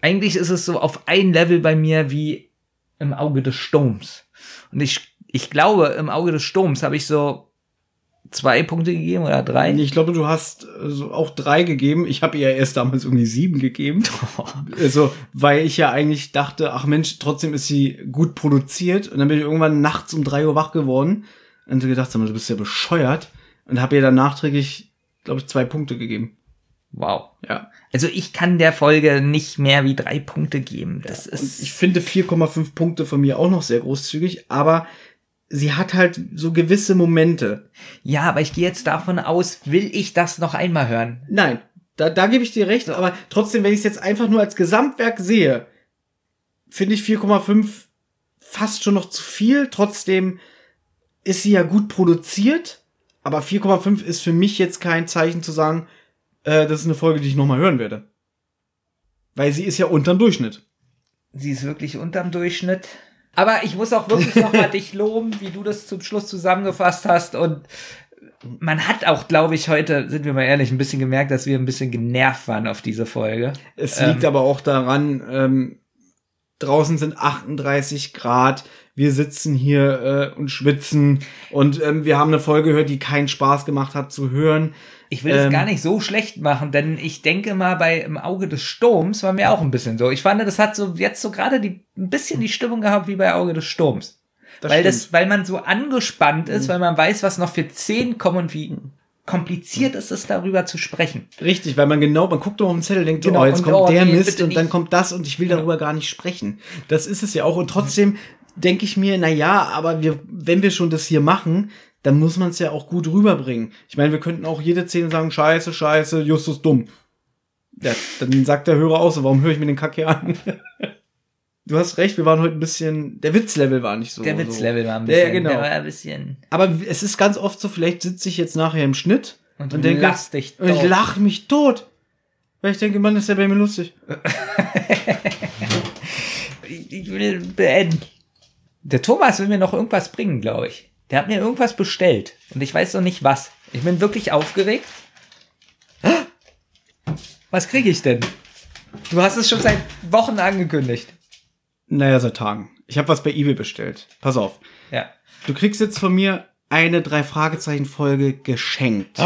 eigentlich ist es so auf ein Level bei mir wie im Auge des Sturms. Und ich, ich glaube, im Auge des Sturms habe ich so zwei Punkte gegeben oder drei? Ich glaube, du hast so auch drei gegeben. Ich habe ihr erst damals irgendwie sieben gegeben. also, weil ich ja eigentlich dachte, ach Mensch, trotzdem ist sie gut produziert. Und dann bin ich irgendwann nachts um drei Uhr wach geworden und so gedacht, du bist ja bescheuert. Und habe ihr dann nachträglich, glaube ich, zwei Punkte gegeben. Wow. Ja. Also ich kann der Folge nicht mehr wie drei Punkte geben. Das Und ist. ich finde 4,5 Punkte von mir auch noch sehr großzügig, aber sie hat halt so gewisse Momente. Ja, aber ich gehe jetzt davon aus, will ich das noch einmal hören? Nein, da, da gebe ich dir recht, aber trotzdem, wenn ich es jetzt einfach nur als Gesamtwerk sehe, finde ich 4,5 fast schon noch zu viel. Trotzdem ist sie ja gut produziert, aber 4,5 ist für mich jetzt kein Zeichen zu sagen, äh, das ist eine Folge, die ich nochmal hören werde. Weil sie ist ja unterm Durchschnitt. Sie ist wirklich unterm Durchschnitt. Aber ich muss auch wirklich noch mal dich loben, wie du das zum Schluss zusammengefasst hast. Und man hat auch, glaube ich, heute, sind wir mal ehrlich, ein bisschen gemerkt, dass wir ein bisschen genervt waren auf diese Folge. Es liegt Ähm. aber auch daran, ähm, draußen sind 38 Grad, wir sitzen hier äh, und schwitzen und ähm, wir haben eine Folge gehört, die keinen Spaß gemacht hat zu hören. Ich will es Ähm. gar nicht so schlecht machen, denn ich denke mal, bei Im Auge des Sturms war mir auch ein bisschen so. Ich fand, das hat so jetzt so gerade die, ein bisschen die Stimmung gehabt wie bei Auge des Sturms. Das weil stimmt. das, weil man so angespannt ist, weil man weiß, was noch für zehn kommen und wie kompliziert ist es, darüber zu sprechen. Richtig, weil man genau, man guckt doch auf den Zettel, denkt Genau, oh, jetzt kommt oh, der nee, Mist und dann nicht. kommt das und ich will darüber gar nicht sprechen. Das ist es ja auch. Und trotzdem denke ich mir, na ja, aber wir, wenn wir schon das hier machen, dann muss man es ja auch gut rüberbringen. Ich meine, wir könnten auch jede Szene sagen, scheiße, scheiße, Justus dumm. Ja, dann sagt der Hörer auch so, warum höre ich mir den Kack hier an? Du hast recht, wir waren heute ein bisschen, der Witzlevel war nicht so. Der. Witzlevel war ein Ja, ja, bisschen, genau. der war ein bisschen Aber es ist ganz oft so, vielleicht sitze ich jetzt nachher im Schnitt und, und denke, lachst dich und ich tot. lache mich tot. Weil ich denke, Mann, ist der bei mir lustig. Ich, ich will beenden. Der Thomas will mir noch irgendwas bringen, glaube ich. Der hat mir irgendwas bestellt und ich weiß noch nicht was. Ich bin wirklich aufgeregt. Was kriege ich denn? Du hast es schon seit Wochen angekündigt. Naja, seit Tagen. Ich habe was bei eBay bestellt. Pass auf. Ja. Du kriegst jetzt von mir eine Drei-Fragezeichen-Folge geschenkt.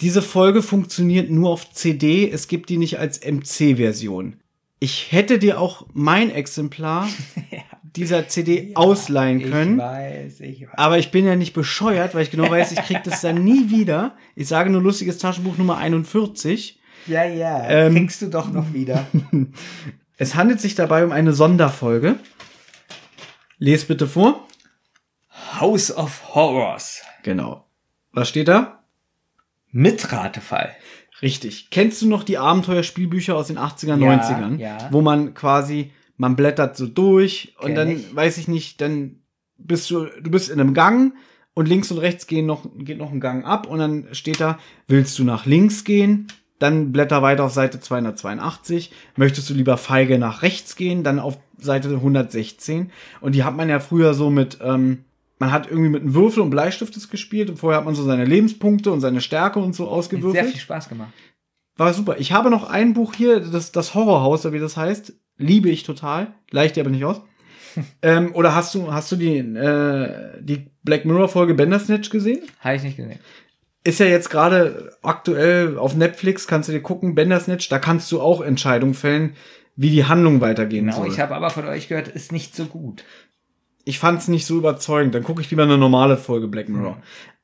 Diese Folge funktioniert nur auf CD. Es gibt die nicht als MC-Version. Ich hätte dir auch mein Exemplar dieser CD ausleihen können. Ich weiß, ich weiß. Aber ich bin ja nicht bescheuert, weil ich genau weiß, ich krieg das dann nie wieder. Ich sage nur lustiges Taschenbuch Nummer 41. Ja, ja. Ähm, kriegst du doch noch wieder. Es handelt sich dabei um eine Sonderfolge. Les bitte vor. House of Horrors. Genau. Was steht da? Mitratefall. Richtig. Kennst du noch die Abenteuerspielbücher aus den 80er, Ja, 90ern? ja. Wo man quasi, man blättert so durch und Kenn dann, ich. weiß ich nicht, dann bist du, du bist in einem Gang und links und rechts gehen noch, geht noch ein Gang ab und dann steht da, willst du nach links gehen? Dann blätter weiter auf Seite 282. Möchtest du lieber feige nach rechts gehen? Dann auf Seite 116. Und die hat man ja früher so mit, ähm, man hat irgendwie mit einem Würfel und Bleistift das gespielt und vorher hat man so seine Lebenspunkte und seine Stärke und so Hat ausgewürfelt. sehr viel Spaß gemacht. War super. Ich habe noch ein Buch hier, das, das Horrorhaus, oder wie das heißt. Liebe ich total. Leicht aber nicht aus. ähm, oder hast du, hast du die, äh, die Black Mirror Folge Bandersnatch gesehen? Habe ich nicht gesehen. Ist ja jetzt gerade aktuell auf Netflix, kannst du dir gucken, Bandersnatch, da kannst du auch Entscheidungen fällen, wie die Handlung weitergehen Genau, soll. ich habe aber von euch gehört, ist nicht so gut. Ich fand's nicht so überzeugend. Dann gucke ich lieber eine normale Folge Black Mirror.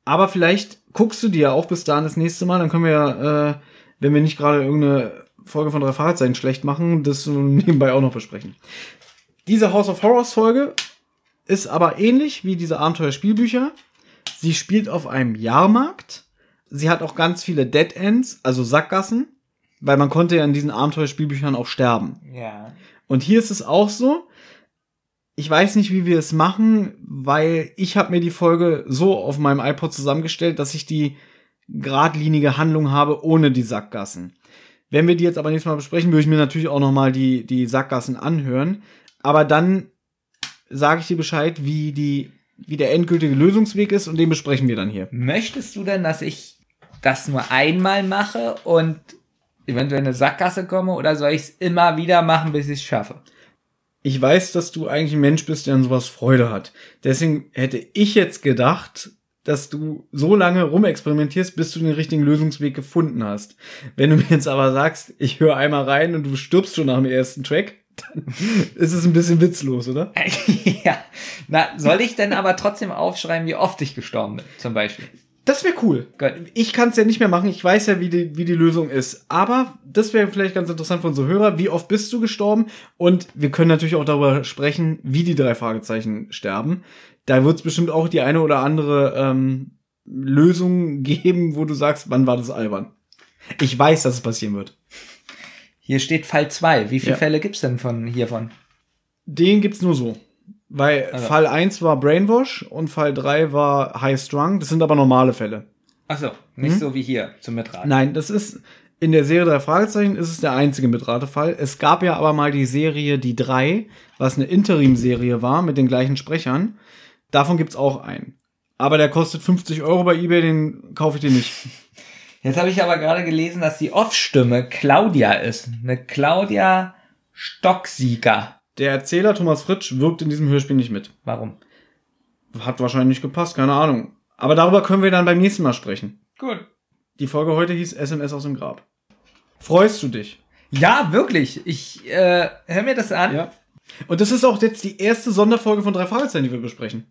Aber vielleicht guckst du die ja auch bis dahin das nächste Mal. Dann können wir ja, äh, wenn wir nicht gerade irgendeine Folge von drei Fragezeichen schlecht machen, das nebenbei auch noch besprechen. Diese House of Horrors Folge ist aber ähnlich wie diese Abenteuerspielbücher. Sie spielt auf einem Jahrmarkt. Sie hat auch ganz viele Dead Ends, also Sackgassen, weil man konnte ja in diesen Abenteuerspielbüchern auch sterben. Ja. Und hier ist es auch so. Ich weiß nicht, wie wir es machen, weil ich habe mir die Folge so auf meinem iPod zusammengestellt, dass ich die geradlinige Handlung habe ohne die Sackgassen. Wenn wir die jetzt aber nächstes Mal besprechen, würde ich mir natürlich auch noch mal die die Sackgassen anhören. Aber dann sage ich dir Bescheid, wie die wie der endgültige Lösungsweg ist und den besprechen wir dann hier. Möchtest du denn, dass ich das nur einmal mache und eventuell in eine Sackgasse komme oder soll ich es immer wieder machen, bis ich es schaffe? Ich weiß, dass du eigentlich ein Mensch bist, der an sowas Freude hat. Deswegen hätte ich jetzt gedacht, dass du so lange rumexperimentierst, bis du den richtigen Lösungsweg gefunden hast. Wenn du mir jetzt aber sagst, ich höre einmal rein und du stirbst schon nach dem ersten Track, dann ist es ein bisschen witzlos, oder? ja. Na, soll ich denn aber trotzdem aufschreiben, wie oft ich gestorben bin, zum Beispiel? Das wäre cool. Ich kann es ja nicht mehr machen. Ich weiß ja, wie die, wie die Lösung ist. Aber das wäre vielleicht ganz interessant für unsere Hörer. Wie oft bist du gestorben? Und wir können natürlich auch darüber sprechen, wie die drei Fragezeichen sterben. Da wird es bestimmt auch die eine oder andere ähm, Lösung geben, wo du sagst, wann war das albern? Ich weiß, dass es passieren wird. Hier steht Fall 2. Wie viele Ja. Fälle gibt's denn von hiervon? Den gibt's nur so. Weil Also. Fall 1 war Brainwash und Fall 3 war High Strung. Das sind aber normale Fälle. Achso, nicht so wie hier zum Mitraten. Nein, das ist in der Serie drei Fragezeichen ist es der einzige Mitratefall. Es gab ja aber mal die Serie Die drei, was eine Interim-Serie war mit den gleichen Sprechern. Davon gibt's auch einen. Aber der kostet 50 Euro bei eBay, den kaufe ich dir nicht. Jetzt habe ich aber gerade gelesen, dass die Off-Stimme Claudia ist. Eine Claudia Stocksieger. Der Erzähler Thomas Fritsch wirkt in diesem Hörspiel nicht mit. Warum? Hat wahrscheinlich nicht gepasst, keine Ahnung. Aber darüber können wir dann beim nächsten Mal sprechen. Gut. Die Folge heute hieß SMS aus dem Grab. Freust du dich? Ja, wirklich. Ich äh, hör mir das an. Ja. Und das ist auch jetzt die erste Sonderfolge von drei Fragezeichen, die wir besprechen.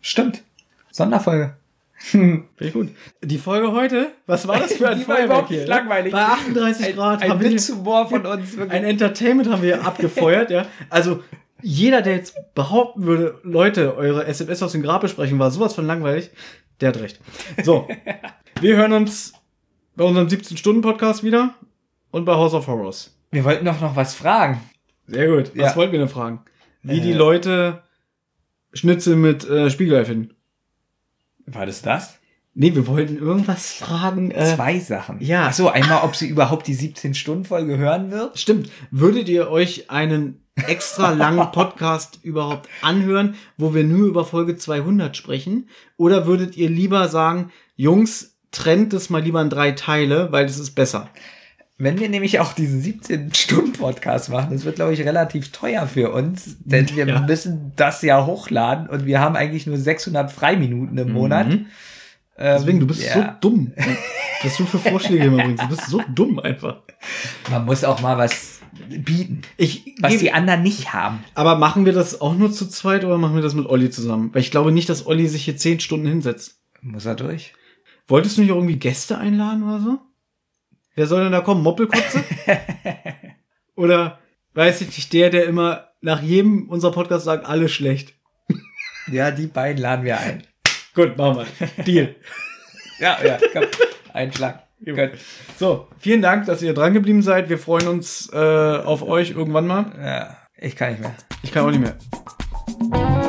Stimmt. Sonderfolge. Finde ich gut. Die Folge heute, was war das für ein Die war Feuerwerk überhaupt hier? nicht langweilig. Bei 38 Grad Ein haben wir hier, Witzhumor von uns. Wirklich. ein Entertainment haben wir abgefeuert, ja. Also jeder, der jetzt behaupten würde, Leute, eure SMS aus dem Grab besprechen war sowas von langweilig, der hat recht. So, wir hören uns bei unserem 17-Stunden-Podcast wieder und bei House of Horrors. Wir wollten doch noch was fragen. Sehr gut. Was Ja. wollten wir denn fragen? Wie die Äh. Leute Schnitzel mit äh, Spiegelei finden. War das das? Nee, wir wollten irgendwas fragen. Äh, Zwei Sachen. ja. Ach so, einmal, ob sie überhaupt die 17-Stunden-Folge hören wird. Stimmt. Würdet ihr euch einen extra langen Podcast überhaupt anhören, wo wir nur über Folge 200 sprechen? Oder würdet ihr lieber sagen, Jungs, trennt es mal lieber in drei Teile, weil das ist besser? Wenn wir nämlich auch diesen 17-Stunden-Podcast machen, das wird, glaube ich, relativ teuer für uns, denn wir Ja. müssen das ja hochladen und wir haben eigentlich nur 600 Freiminuten im Monat. Ähm, Deswegen, du bist ja. so dumm, was du für Vorschläge immer bringst. Du bist so dumm einfach. Man muss auch mal was bieten, Ich, was gebe- die anderen nicht haben. aber machen wir das auch nur zu zweit oder machen wir das mit Olli zusammen? Weil ich glaube nicht, dass Olli sich hier zehn Stunden hinsetzt. Muss er durch? Wolltest du nicht auch irgendwie Gäste einladen oder so? Wer soll denn da kommen? Moppelkotze? oder, weiß ich nicht, der, der immer nach jedem unserer Podcasts sagt, alles schlecht. Ja, die beiden laden wir ein. Gut, machen wir. Deal. Ja, ja, komm, Einschlag. Gut. So, vielen Dank, dass ihr dran geblieben seid. Wir freuen uns äh, auf euch irgendwann mal. Ja, ich kann nicht mehr. Ich kann auch nicht mehr.